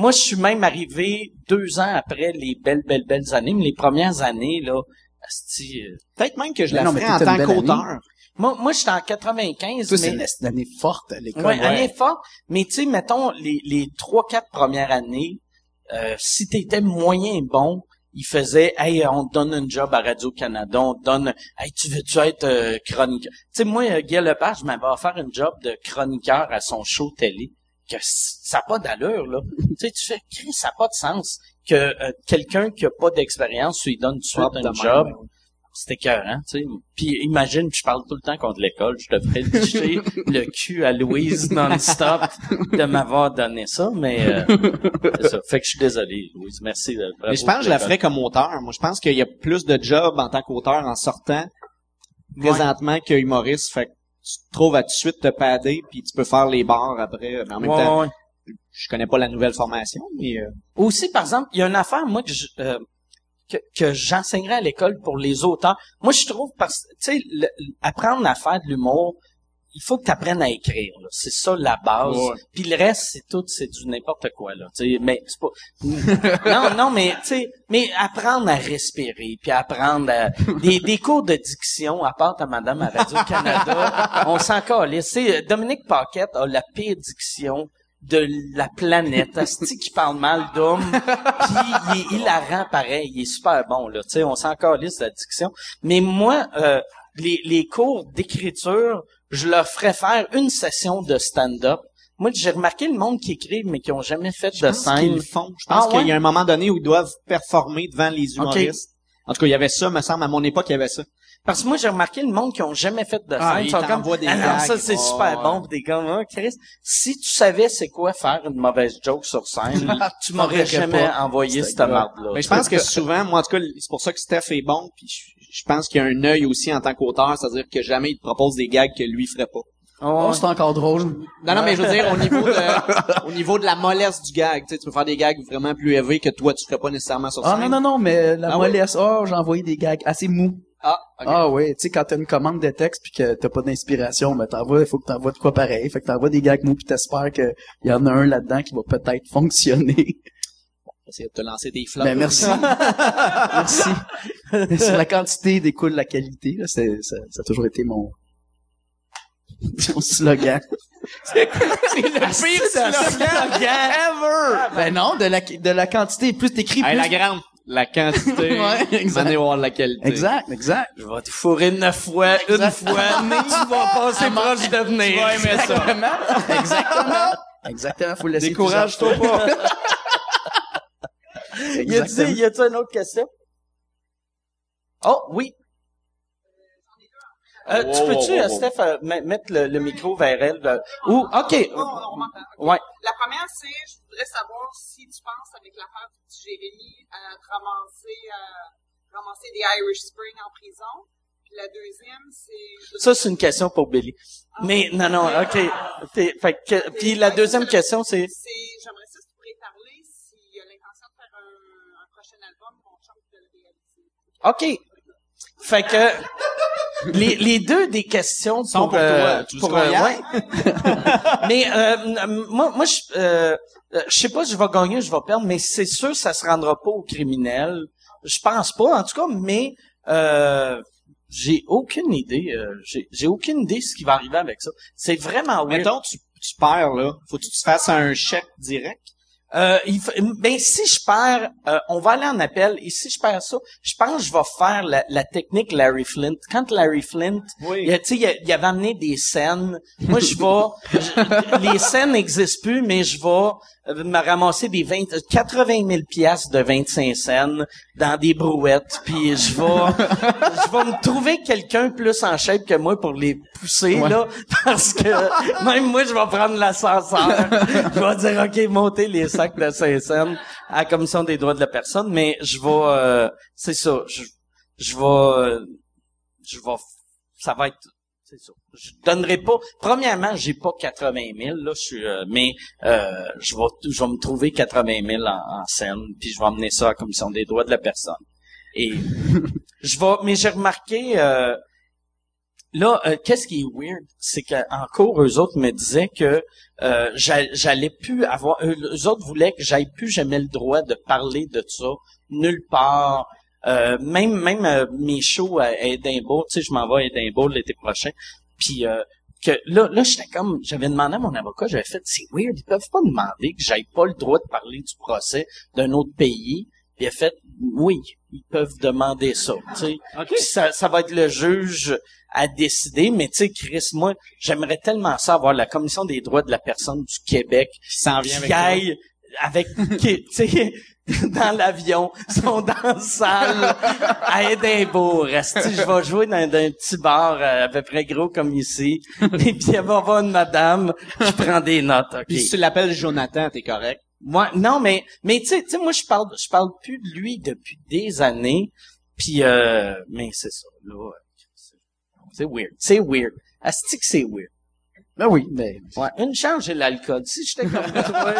Moi, je suis même arrivé deux ans après les belles, belles, belles années, mais les premières années, là, euh, Peut-être même que je Mais la non, mais ferais en tant qu'auteur. moi, moi j'étais en 95, Toi, c'est une année forte à l'école. Ouais, année forte. Mais tu sais, mettons, les, les trois, quatre premières années, euh, si t'étais moyen bon, il faisait Hey, on te donne un job à Radio-Canada, on te donne Hey, tu veux-tu être euh, chroniqueur? Tu sais, moi, euh, Guy Lepage m'avait offert un job de chroniqueur à son show télé. Que ça n'a pas d'allure, là. tu sais, tu fais Chris, ça n'a pas de sens que euh, quelqu'un qui a pas d'expérience lui donne tout de suite Ah, de un job. ouais. C'était écœurant, tu sais. Puis imagine, je parle tout le temps contre l'école, je devrais licher [laughs] le cul à Louise non-stop de m'avoir donné ça, mais euh, c'est ça. Fait que je suis désolé, Louise. Merci. euh, bravo Mais je pense que je la ferais comme auteur. Moi, je pense qu'il y a plus de jobs en tant qu'auteur en sortant présentement que humoriste. Fait que tu te trouves à tout de suite te padder puis tu peux faire les bars après. Mais en même Ouais, temps, ouais. je connais pas la nouvelle formation, mais euh, Aussi, par exemple, il y a une affaire, moi, que je- euh, que, que j'enseignerais à l'école pour les auteurs. Moi, je trouve, parce tu sais, apprendre à faire de l'humour, il faut que tu apprennes à écrire. là. C'est ça la base. Puis le reste, c'est tout, c'est du n'importe quoi. Là. Mais c'est pas. [laughs] non, non, mais tu sais, mais apprendre à respirer, puis apprendre à [laughs] des, des cours de diction, à part ta madame à Radio Canada, [laughs] on s'en calisse. Dominique Paquette a la pire diction de la planète. Asti qui parle mal d'homme, puis il est hilarant pareil, il est super bon là. Tu sais, on s'en calisse de la diction. Mais moi, euh, les, les cours d'écriture, je leur ferais faire une session de stand-up. Moi, j'ai remarqué le monde qui écrit, mais qui ont jamais fait je de pense scène. le font. Je pense Ah, ouais? qu'il y a un moment donné où ils doivent performer devant les humoristes. En tout cas, il y avait ça, me semble, à mon époque, il y avait ça. Parce que moi, j'ai remarqué le monde qui ont jamais fait de scène. Ah, ils ils comme, des ah non, ça, c'est Oh, super ouais. bon. Des comme, ah, Chris, si tu savais c'est quoi faire une mauvaise joke sur scène, [laughs] tu m'aurais jamais pas. envoyé cette grave. marde-là. Mais je pense que souvent, moi, en tout cas, c'est pour ça que Steph est bon, puis je, je pense qu'il y a un œil aussi en tant qu'auteur, c'est-à-dire que jamais il te propose des gags que lui ferait pas. Oh, Oh, c'est encore drôle. Non, non, mais je veux dire, au [laughs] niveau de, au niveau de la mollesse du gag, tu sais, tu peux faire des gags vraiment plus élevés que toi, tu ferais pas nécessairement sur Ah scène. non, non, non, mais la Ah ouais? mollesse, oh, j'ai envoyé des gags assez mous. Ah, ok. Ah oui, tu sais, quand t'as une commande de texte puis que t'as pas d'inspiration, ben t'envoies, il faut que t'envoies de quoi pareil. Fait que t'envoies des gags mous puis t'espères qu'il y en a un là-dedans qui va peut-être fonctionner. Essayer de te lancer des fleurs. Ben merci. [laughs] merci. [laughs] Sur la quantité découle la qualité. Là, c'est, ça, ça a toujours été mon, mon slogan. c'est le pire slogan ever! Ben non, de la, de la quantité. Plus t'écris, Hey, plus... la grande. La quantité. [laughs] Ouais, exact. Venez voir la qualité. Exact, exact. Je vais te fourrer neuf fois, une fois, tu vas passer proche de venir. Tu vas aimer ça. Exactement. Exactement. Exactement, faut le laisser Décourage-toi pas. Y a-t-il, Exactement. y a-t-il une autre question? Oh, oui. Euh, tu Wow, peux-tu, wow, wow, euh, wow. Steph, euh, me- mettre le, le micro vers elle? euh, ou, OK. Ouais. La première, c'est, je voudrais savoir si tu penses, avec l'affaire du petit Jérémy, à ramasser, euh, ramasser des Irish Spring en prison. Puis la deuxième, c'est... Ça, c'est une question pour Billy. Mais, non, non, OK. [laughs] T'es- Fait que, puis la deuxième question, c'est... c'est j'aimerais ça si tu pourrais parler s'il a l'intention de faire un, un prochain album, mon chum de le réaliser. OK. Fait que les, les deux des questions Sont pour euh, toi. Pour, euh, ouais. [laughs] mais euh, moi moi je euh, euh, je sais pas si je vais gagner ou je vais perdre mais c'est sûr que ça se rendra pas aux criminels. Je pense pas en tout cas mais euh, j'ai aucune idée euh, j'ai aucune idée ce qui va arriver avec ça. C'est vraiment weird. Mettons, tu, tu perds, là. Faut que tu te fasses un chèque direct. Euh, il ben si je perds, euh, on va aller en appel. Et si je perds ça, je pense que je vais faire la, la technique Larry Flint. Quand Larry Flint, Oui. il, a- tu sais, il, avait amené des scènes. Moi, je vais, je- les scènes n'existent plus, mais je vais euh, me ramasser des 20, euh, 80 000 piastres de 25 scènes dans des brouettes, puis je vais, je vais me trouver quelqu'un plus en shape que moi pour les pousser là, parce que même moi, je vais prendre l'ascenseur. je vais dire ok, monter les 5 scènes à la commission des droits de la personne, mais je vais, euh, c'est ça, je, je vais, je vais, ça va être c'est ça. Je donnerai pas. Premièrement, j'ai pas 80 000 là, je suis, euh, mais euh, je vais, je vais me trouver 80 000 en, en scène, puis je vais emmener ça à la commission des droits de la personne. Et je vais, mais j'ai remarqué, euh, là, euh, qu'est-ce qui est weird, c'est qu'en cours, eux autres me disaient que euh, j'a- j'allais plus avoir, eux, autres voulaient que j'aille plus jamais le droit de parler de ça nulle part. Euh, même même euh, mes shows à Édimbourg, tu sais, je m'en vais à Édimbourg l'été prochain. Puis euh, que là, là, j'étais comme, j'avais demandé à mon avocat, j'avais fait, c'est weird, ils peuvent pas demander que j'aille pas le droit de parler du procès d'un autre pays. Puis il a fait, oui, ils peuvent demander ça, tu sais. Puis Ça, ça va être le juge à décider, mais tu sais, Chris, moi, j'aimerais tellement ça avoir la Commission des droits de la personne du Québec Qui s'en vient qui avec toi. aille avec, qui, tu sais, [laughs] dans l'avion, sont dans la salle [laughs] à Édimbourg. Je vais jouer dans, dans un petit bar euh, à peu près gros comme ici. [laughs] Et puis, il va y avoir une madame qui prend des notes. Puis si tu l'appelles Jonathan, t'es correct. Moi, non, mais, mais tu sais, tu sais, moi, je parle, je parle plus de lui depuis des années. Puis, euh, mais c'est ça, là. C'est- weird. C'est weird. Asti que c'est weird. Ben oui, mais... Ouais. Une chance, j'ai l'alcool. Si j'étais comme [laughs] toi,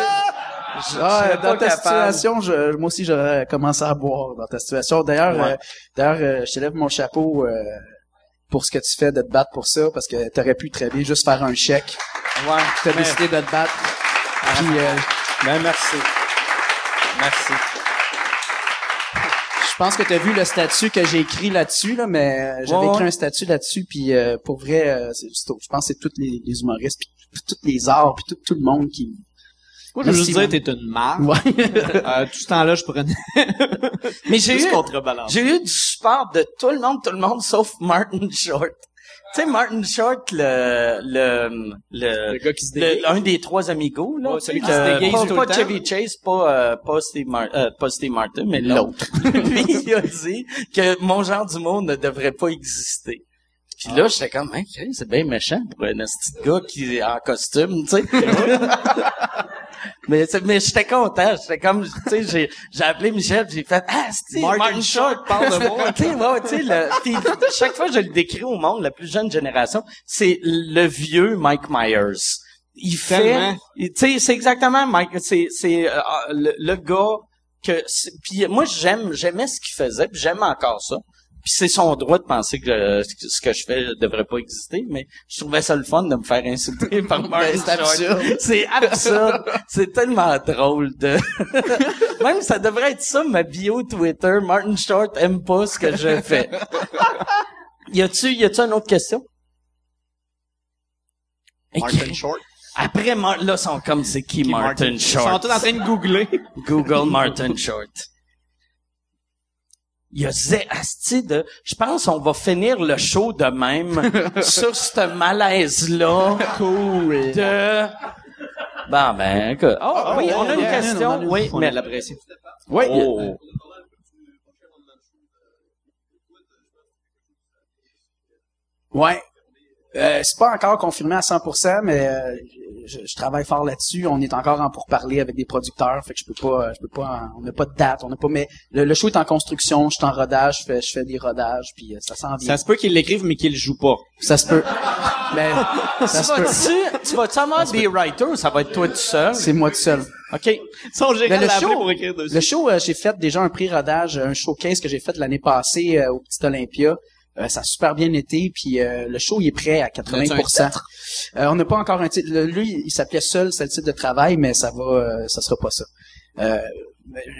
je, Ah, dans ta capable. situation, je, moi aussi, j'aurais commencé à boire dans ta situation. D'ailleurs, Ouais. euh, d'ailleurs, euh, je te lève mon chapeau euh, pour ce que tu fais de te battre pour ça, parce que t'aurais pu très bien juste faire un chèque. Ouais. T'as décidé de te battre. Puis, euh, Ben, merci. Merci. Je pense que t'as vu le statut que j'ai écrit là-dessus, là, mais euh, j'avais Ouais, écrit ouais. un statut là-dessus, puis euh, pour vrai, euh, c'est- je pense que c'est tous les, les humoristes, puis tous les arts, puis tout, tout le monde qui... Moi, je veux juste dire, t'es une marque. Ouais. Euh, tout ce temps-là, je prenais [laughs] Mais j'ai eu, j'ai eu du support de tout le monde, tout le monde, sauf Martin Short. Tu sais, Martin Short, le, le, le, Le gars qui se déguise. un des trois amigos, là. Ouais, celui qui sais, se euh, déguise pas, tout pas le temps. Chevy Chase, pas, euh, pas Steve Mar- euh, pas Steve Martin, mais l'autre. [laughs] Lui, il a dit que mon genre d'humour ne devrait pas exister. Puis là, j'étais comme, hein, Chris, c'est bien méchant pour un petit gars qui est en costume, tu sais. [laughs] [laughs] mais mais j'étais content, j'étais comme, tu sais, j'ai j'ai appelé Michel, j'ai fait, ah, c'est Martin Martin, Short parle de [laughs] moi. tu sais, ouais, tu sais, chaque fois que je le décris au monde, la plus jeune génération, c'est le vieux Mike Myers. Il fait, tu sais, c'est exactement Mike, c'est c'est euh, le, le gars que, puis moi j'aime, j'aimais ce qu'il faisait, puis j'aime encore ça. Puis c'est son droit de penser que euh, ce que je fais ne devrait pas exister, mais je trouvais ça le fun de me faire insulter [laughs] par Martin c'est Short. absurde. C'est absurde. c'est tellement drôle de... [laughs] Même ça devrait être ça, ma bio Twitter. Martin Short aime pas ce que je fais. [laughs] y a-tu, y a-tu une autre question? Martin Short? Après, Mar- là, ils sont comme, c'est qui, Qui, Martin, Ils sont Short? tous en train de googler. Google Martin Short. Il y a zé- asti de, je pense on va finir le show de même [laughs] sur ce malaise-là. Cool. De, bon, ben, écoute. Oh, oui, on a une question. oui, mais la pression. Oui. Oh. Ouais. Euh, c'est pas encore confirmé à 100%, mais euh, je, je travaille fort là-dessus. On est encore en pourparler avec des producteurs, fait que je peux pas, je peux pas, on n'a pas de date, on n'a pas. Mais le, le show est en construction, je suis en rodage, je fais, je fais des rodages, puis euh, ça s'en vient. Ça se peut qu'ils l'écrivent, mais qu'ils le jouent pas. Ça se peut. [laughs] Mais ça Tu se peut. vas-tu, tu vas-tu avoir des writers ou ça va être toi tout seul? C'est moi tout seul. OK. Ben, le show- pour écrire dessus. Le show, euh, j'ai fait déjà un pré-rodage, un showcase que j'ai fait l'année passée euh, au Petit Olympia. Euh, ça a super bien été, puis euh, le show il est prêt à 80%. Euh, on n'a pas encore un titre. Lui, il s'appelait Seul, c'est le titre de travail, mais ça va, euh, ça sera pas ça. Euh,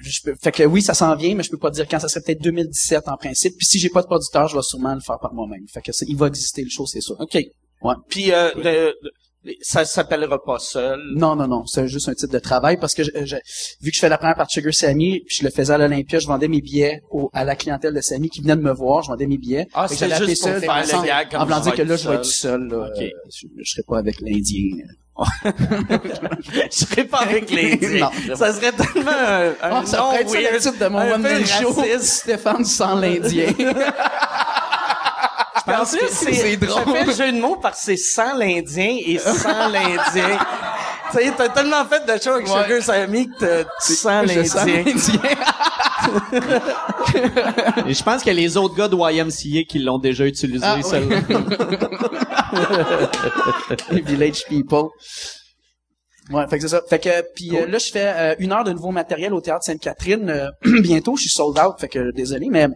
je peux- fait que oui, ça s'en vient, mais je peux pas dire quand. Ça serait peut-être 2017 en principe. Puis si j'ai pas de producteur, je vais sûrement le faire par moi-même. Fait que c'est- il va exister le show, c'est sûr. OK. Ouais. Puis, euh, le- ça s'appellera pas seul. Non, non, non, c'est juste un titre de travail parce que je, je- vu que je fais la première partie de Sugar Sammy, puis je le faisais à l'Olympia, je vendais mes billets au- à la clientèle de Sammy qui venait de me voir, je vendais mes billets. Ah, c'est juste pour faire en- le gag comme En voulant je dire que là, je vais être seul. Là. Euh, je, je serai pas avec l'Indien. [laughs] Je serais pas avec les Non. Ça serait tellement un, un Ah, ça nom pourrait être ça, le titre de mon un one man show. Stéphane sans l'Indien. [laughs] Puis en plus, c'est, drôle. ça fait le jeu de mots parce que c'est sans l'Indien et sans [laughs] l'Indien. tu sais, t'as tellement fait de choses avec Ouais. Sugar Sammy que t'as- tu sens l'Indien. l'Indien. [laughs] Et je pense que les autres gars de YMCA qui l'ont déjà utilisé, Ah, oui. celle-là. [laughs] Les Village People. Ouais, fait que c'est ça. Fait que puis euh, là je fais euh, une heure de nouveau matériel au théâtre Sainte-Catherine euh, [clears throat] bientôt, je suis sold out, fait que désolé mais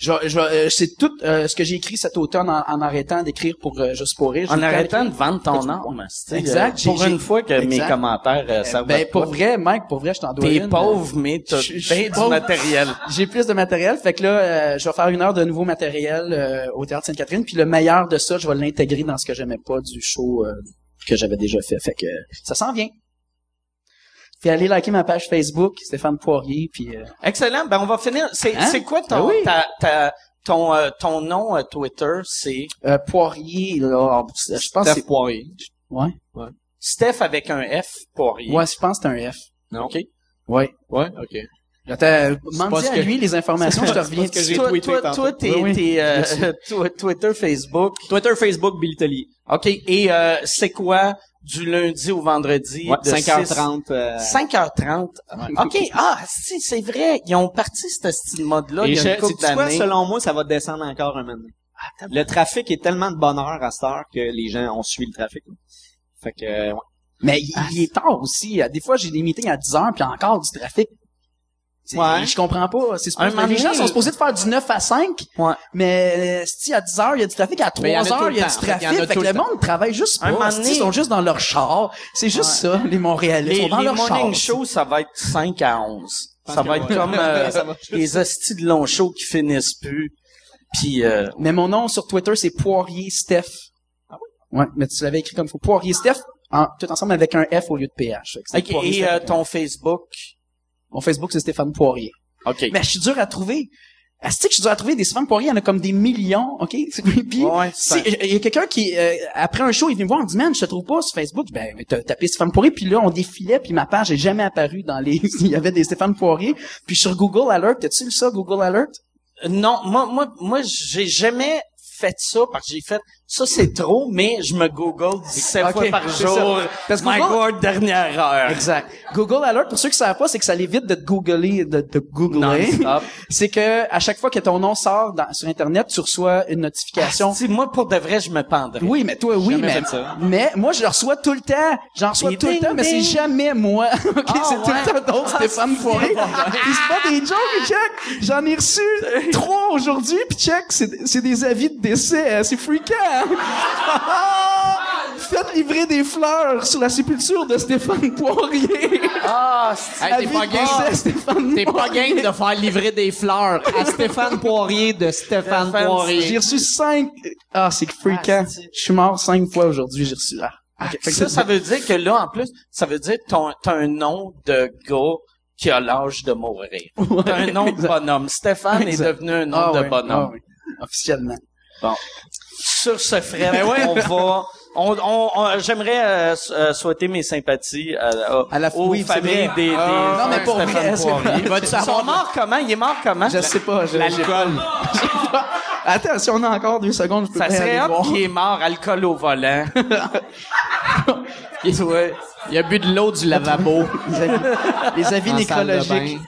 je, je, euh, c'est tout euh, ce que j'ai écrit cet automne en, en arrêtant d'écrire pour euh, juste pour rire. En arrêtant de vendre ton âme. sais, Exact, euh, Pour une fois que mes commentaires euh, servent Ben à pour vrai, Mike, pour vrai, je t'en dois T'es une. pauvre, mais t'as suis du matériel. J'ai plus de matériel, fait que là, euh, je vais faire une heure de nouveau matériel euh, au théâtre Sainte-Catherine, puis le meilleur de ça, je vais l'intégrer dans ce que j'aimais pas du show euh, que j'avais déjà fait. Fait que ça s'en vient. Puis allez liker ma page Facebook, Stéphane Poirier, puis euh, Excellent. Ben, on va finir. C'est, Hein? c'est quoi ton, Ben oui. ta, ta- ton, euh, ton nom euh, Twitter? C'est? Euh, Poirier, là, je pense que Steph c'est... Poirier. Ouais. Steph avec un F, Poirier. Ouais, je pense que c'est un F. Non? OK. Ouais. Ouais, ok. Attends, demande à que- lui les informations, je te [laughs] reviens. que j'ai Toi, toi, toi, t'es, Oui, oui. t'es, euh, [laughs] tw- Twitter, Facebook. Twitter, Facebook, Billy Tellier. OK. Et euh, c'est quoi du lundi au vendredi? Ouais, de 5h30. euh, 5h30. OK. Ah, si, c'est vrai. Ils ont parti ce style mode-là il Et y a je- une couple quoi, selon moi, ça va descendre encore un moment. Le trafic est tellement de bonheur à cette heure que les gens ont suivi le trafic. là. Fait que, ouais. Mais il, il est tard aussi. Des fois, j'ai des meetings à 10 heures, puis encore du trafic. C'est- Ouais. Je comprends pas. C'est supposé- les gens sont supposés de faire du 9 à 5, Ouais. mais euh, si à 10 heures, il y a du trafic, à 3 Mais il y en a tout heures, il y a du trafic. Fait que le monde travaille juste Un pas. Ils sont juste dans leur char. C'est juste ça, les Montréalais. Ils Les, sont dans les leur morning char. shows, ça va être 5 à 11. Ça pense va être comme [laughs] euh, Ça les hosties de longs shows qui finissent plus. Puis euh, Mais mon nom sur Twitter, c'est Poirier Steph. Ah oui? Ouais, mais tu l'avais écrit comme faut. Poirier Steph, tout ensemble avec un F au lieu de PH. Et euh, ton Facebook? Mon Facebook, c'est Stéphane Poirier. OK. Mais je suis dur à trouver. Asti que je suis dur à trouver des Stéphane Poirier, il y en a comme des millions, OK? [laughs] Puis, Ouais, si- il y a quelqu'un qui, euh, après un show, il est venu me voir, me dit, man, je te trouve pas sur Facebook. Ben, t'as tapé Stéphane Poirier, puis là, on défilait, puis ma page est jamais apparue dans les... [laughs] il y avait des Stéphane Poirier. Puis sur Google Alert, t'as-tu lu ça, Google Alert? Non, moi, moi, moi, j'ai jamais fait ça parce que j'ai fait ça c'est trop, mais je me Google 17 Ok, fois par jour. Parce que My Google- Word, dernière heure. Exact. Google Alert, pour ceux qui savent pas, c'est que ça l'évite de te googler, de te googler. [laughs] C'est que à chaque fois que ton nom sort dans- sur Internet, tu reçois une notification. Si moi, pour de vrai, je me pendrais. Oui, mais toi, oui, mais, mais moi, je le reçois tout le temps. J'en reçois tout le ding, temps, mais c'est jamais moi. [laughs] OK, Ah, c'est tout le temps d'autres Ah, Stéphane Poirier. Puis c'est pas des jokes, check. J'en ai reçu [laughs] trois aujourd'hui, puis check, c'est des avis de décès. hein. C'est freakant. [laughs] Faites livrer des fleurs sur la sépulture de Stéphane Poirier. Ah, c'est- Hey, t'es pas game. Stéphane T'es pas game de faire livrer des fleurs à Stéphane Poirier de Stéphane Stéphane, Poirier. J'ai reçu cinq. Ah, c'est freakant. Ah, Je suis mort cinq fois aujourd'hui, j'ai reçu. Ah. Que ça, ça veut dire que là, en plus, ça veut dire que t'as un nom de gars qui a l'âge de mourir. [laughs] T'as un nom de bonhomme. Stéphane Exact. est devenu un nom Ah de ouais, bonhomme. ah ouais. Officiellement. Sur ce Fred, Ben on va... On, on- on- J'aimerais euh, euh, souhaiter mes sympathies à, À la- aux oui, familles des, des Ah, non, mais pour vrai. Il Ils sont savoir morts comment? Il est mort comment? Je sais pas. l'alcool? Attends, si on a encore deux secondes, je peux Ça serait voir. qu'il est mort, alcool au volant. [laughs] Ouais. Il a bu de l'eau du lavabo. Les avis, les avis nécrologiques.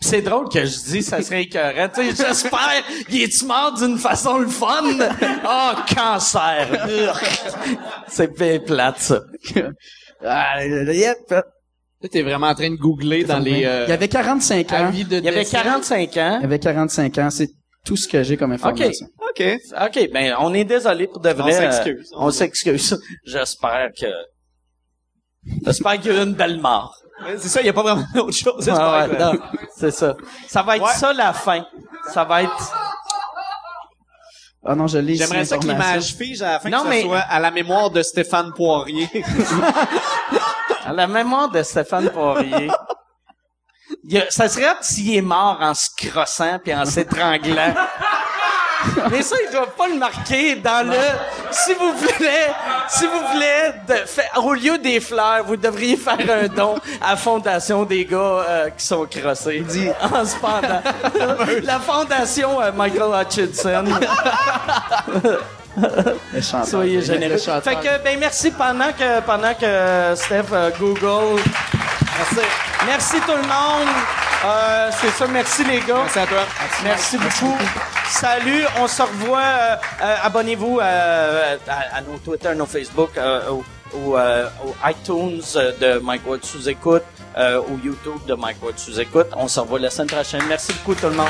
C'est drôle que je dis ça serait écœurant. Tu sais, j'espère, il est-tu mort d'une façon le fun? Oh, cancer! C'est bien plate, ça. Ah, yep. Là, t'es vraiment en train de googler dans les euh, Il y avait 45 ans. avis de Il avait décès. 45 ans. Il y avait 45 ans. C'est tout ce que j'ai comme information. OK. OK, ben, on est désolé pour de vrai. s'excuse. euh, On s'excuse. J'espère que... J'espère qu'il y a eu une belle mort. Ouais, C'est ça, il y a pas vraiment [laughs] d'autre chose. Ah ouais, que- non, c'est ça. Ça va être Ouais. ça la fin. Ça va être... Ah non, je l'ai J'aimerais ça que l'image fige à la fin Non, que ce mais- soit à la mémoire de Stéphane Poirier. [laughs] À la mémoire de Stéphane Poirier. Il a- ça serait s'il est mort en se crossant puis en s'étranglant. [laughs] Mais ça, ils doivent pas le marquer dans le. Si vous voulez, si vous voulez, de, au lieu des fleurs, vous devriez faire un don à la fondation des gars euh, qui sont crossés. Dit en se pendant. La fondation euh, Michael Hutchinson. Chanteur. Soyez généreux. Fait que ben merci pendant que pendant que Steph euh, Google. Merci. Merci tout le monde. Euh, c'est ça, merci les gars. Merci à toi. Merci beaucoup. Salut, on se revoit. euh, euh, Abonnez-vous à, à nos Twitter, nos Facebook, au, au, au iTunes de Mike Ward sous écoute, au YouTube de Mike Ward sous écoute. On se revoit la semaine prochaine. Merci beaucoup tout le monde.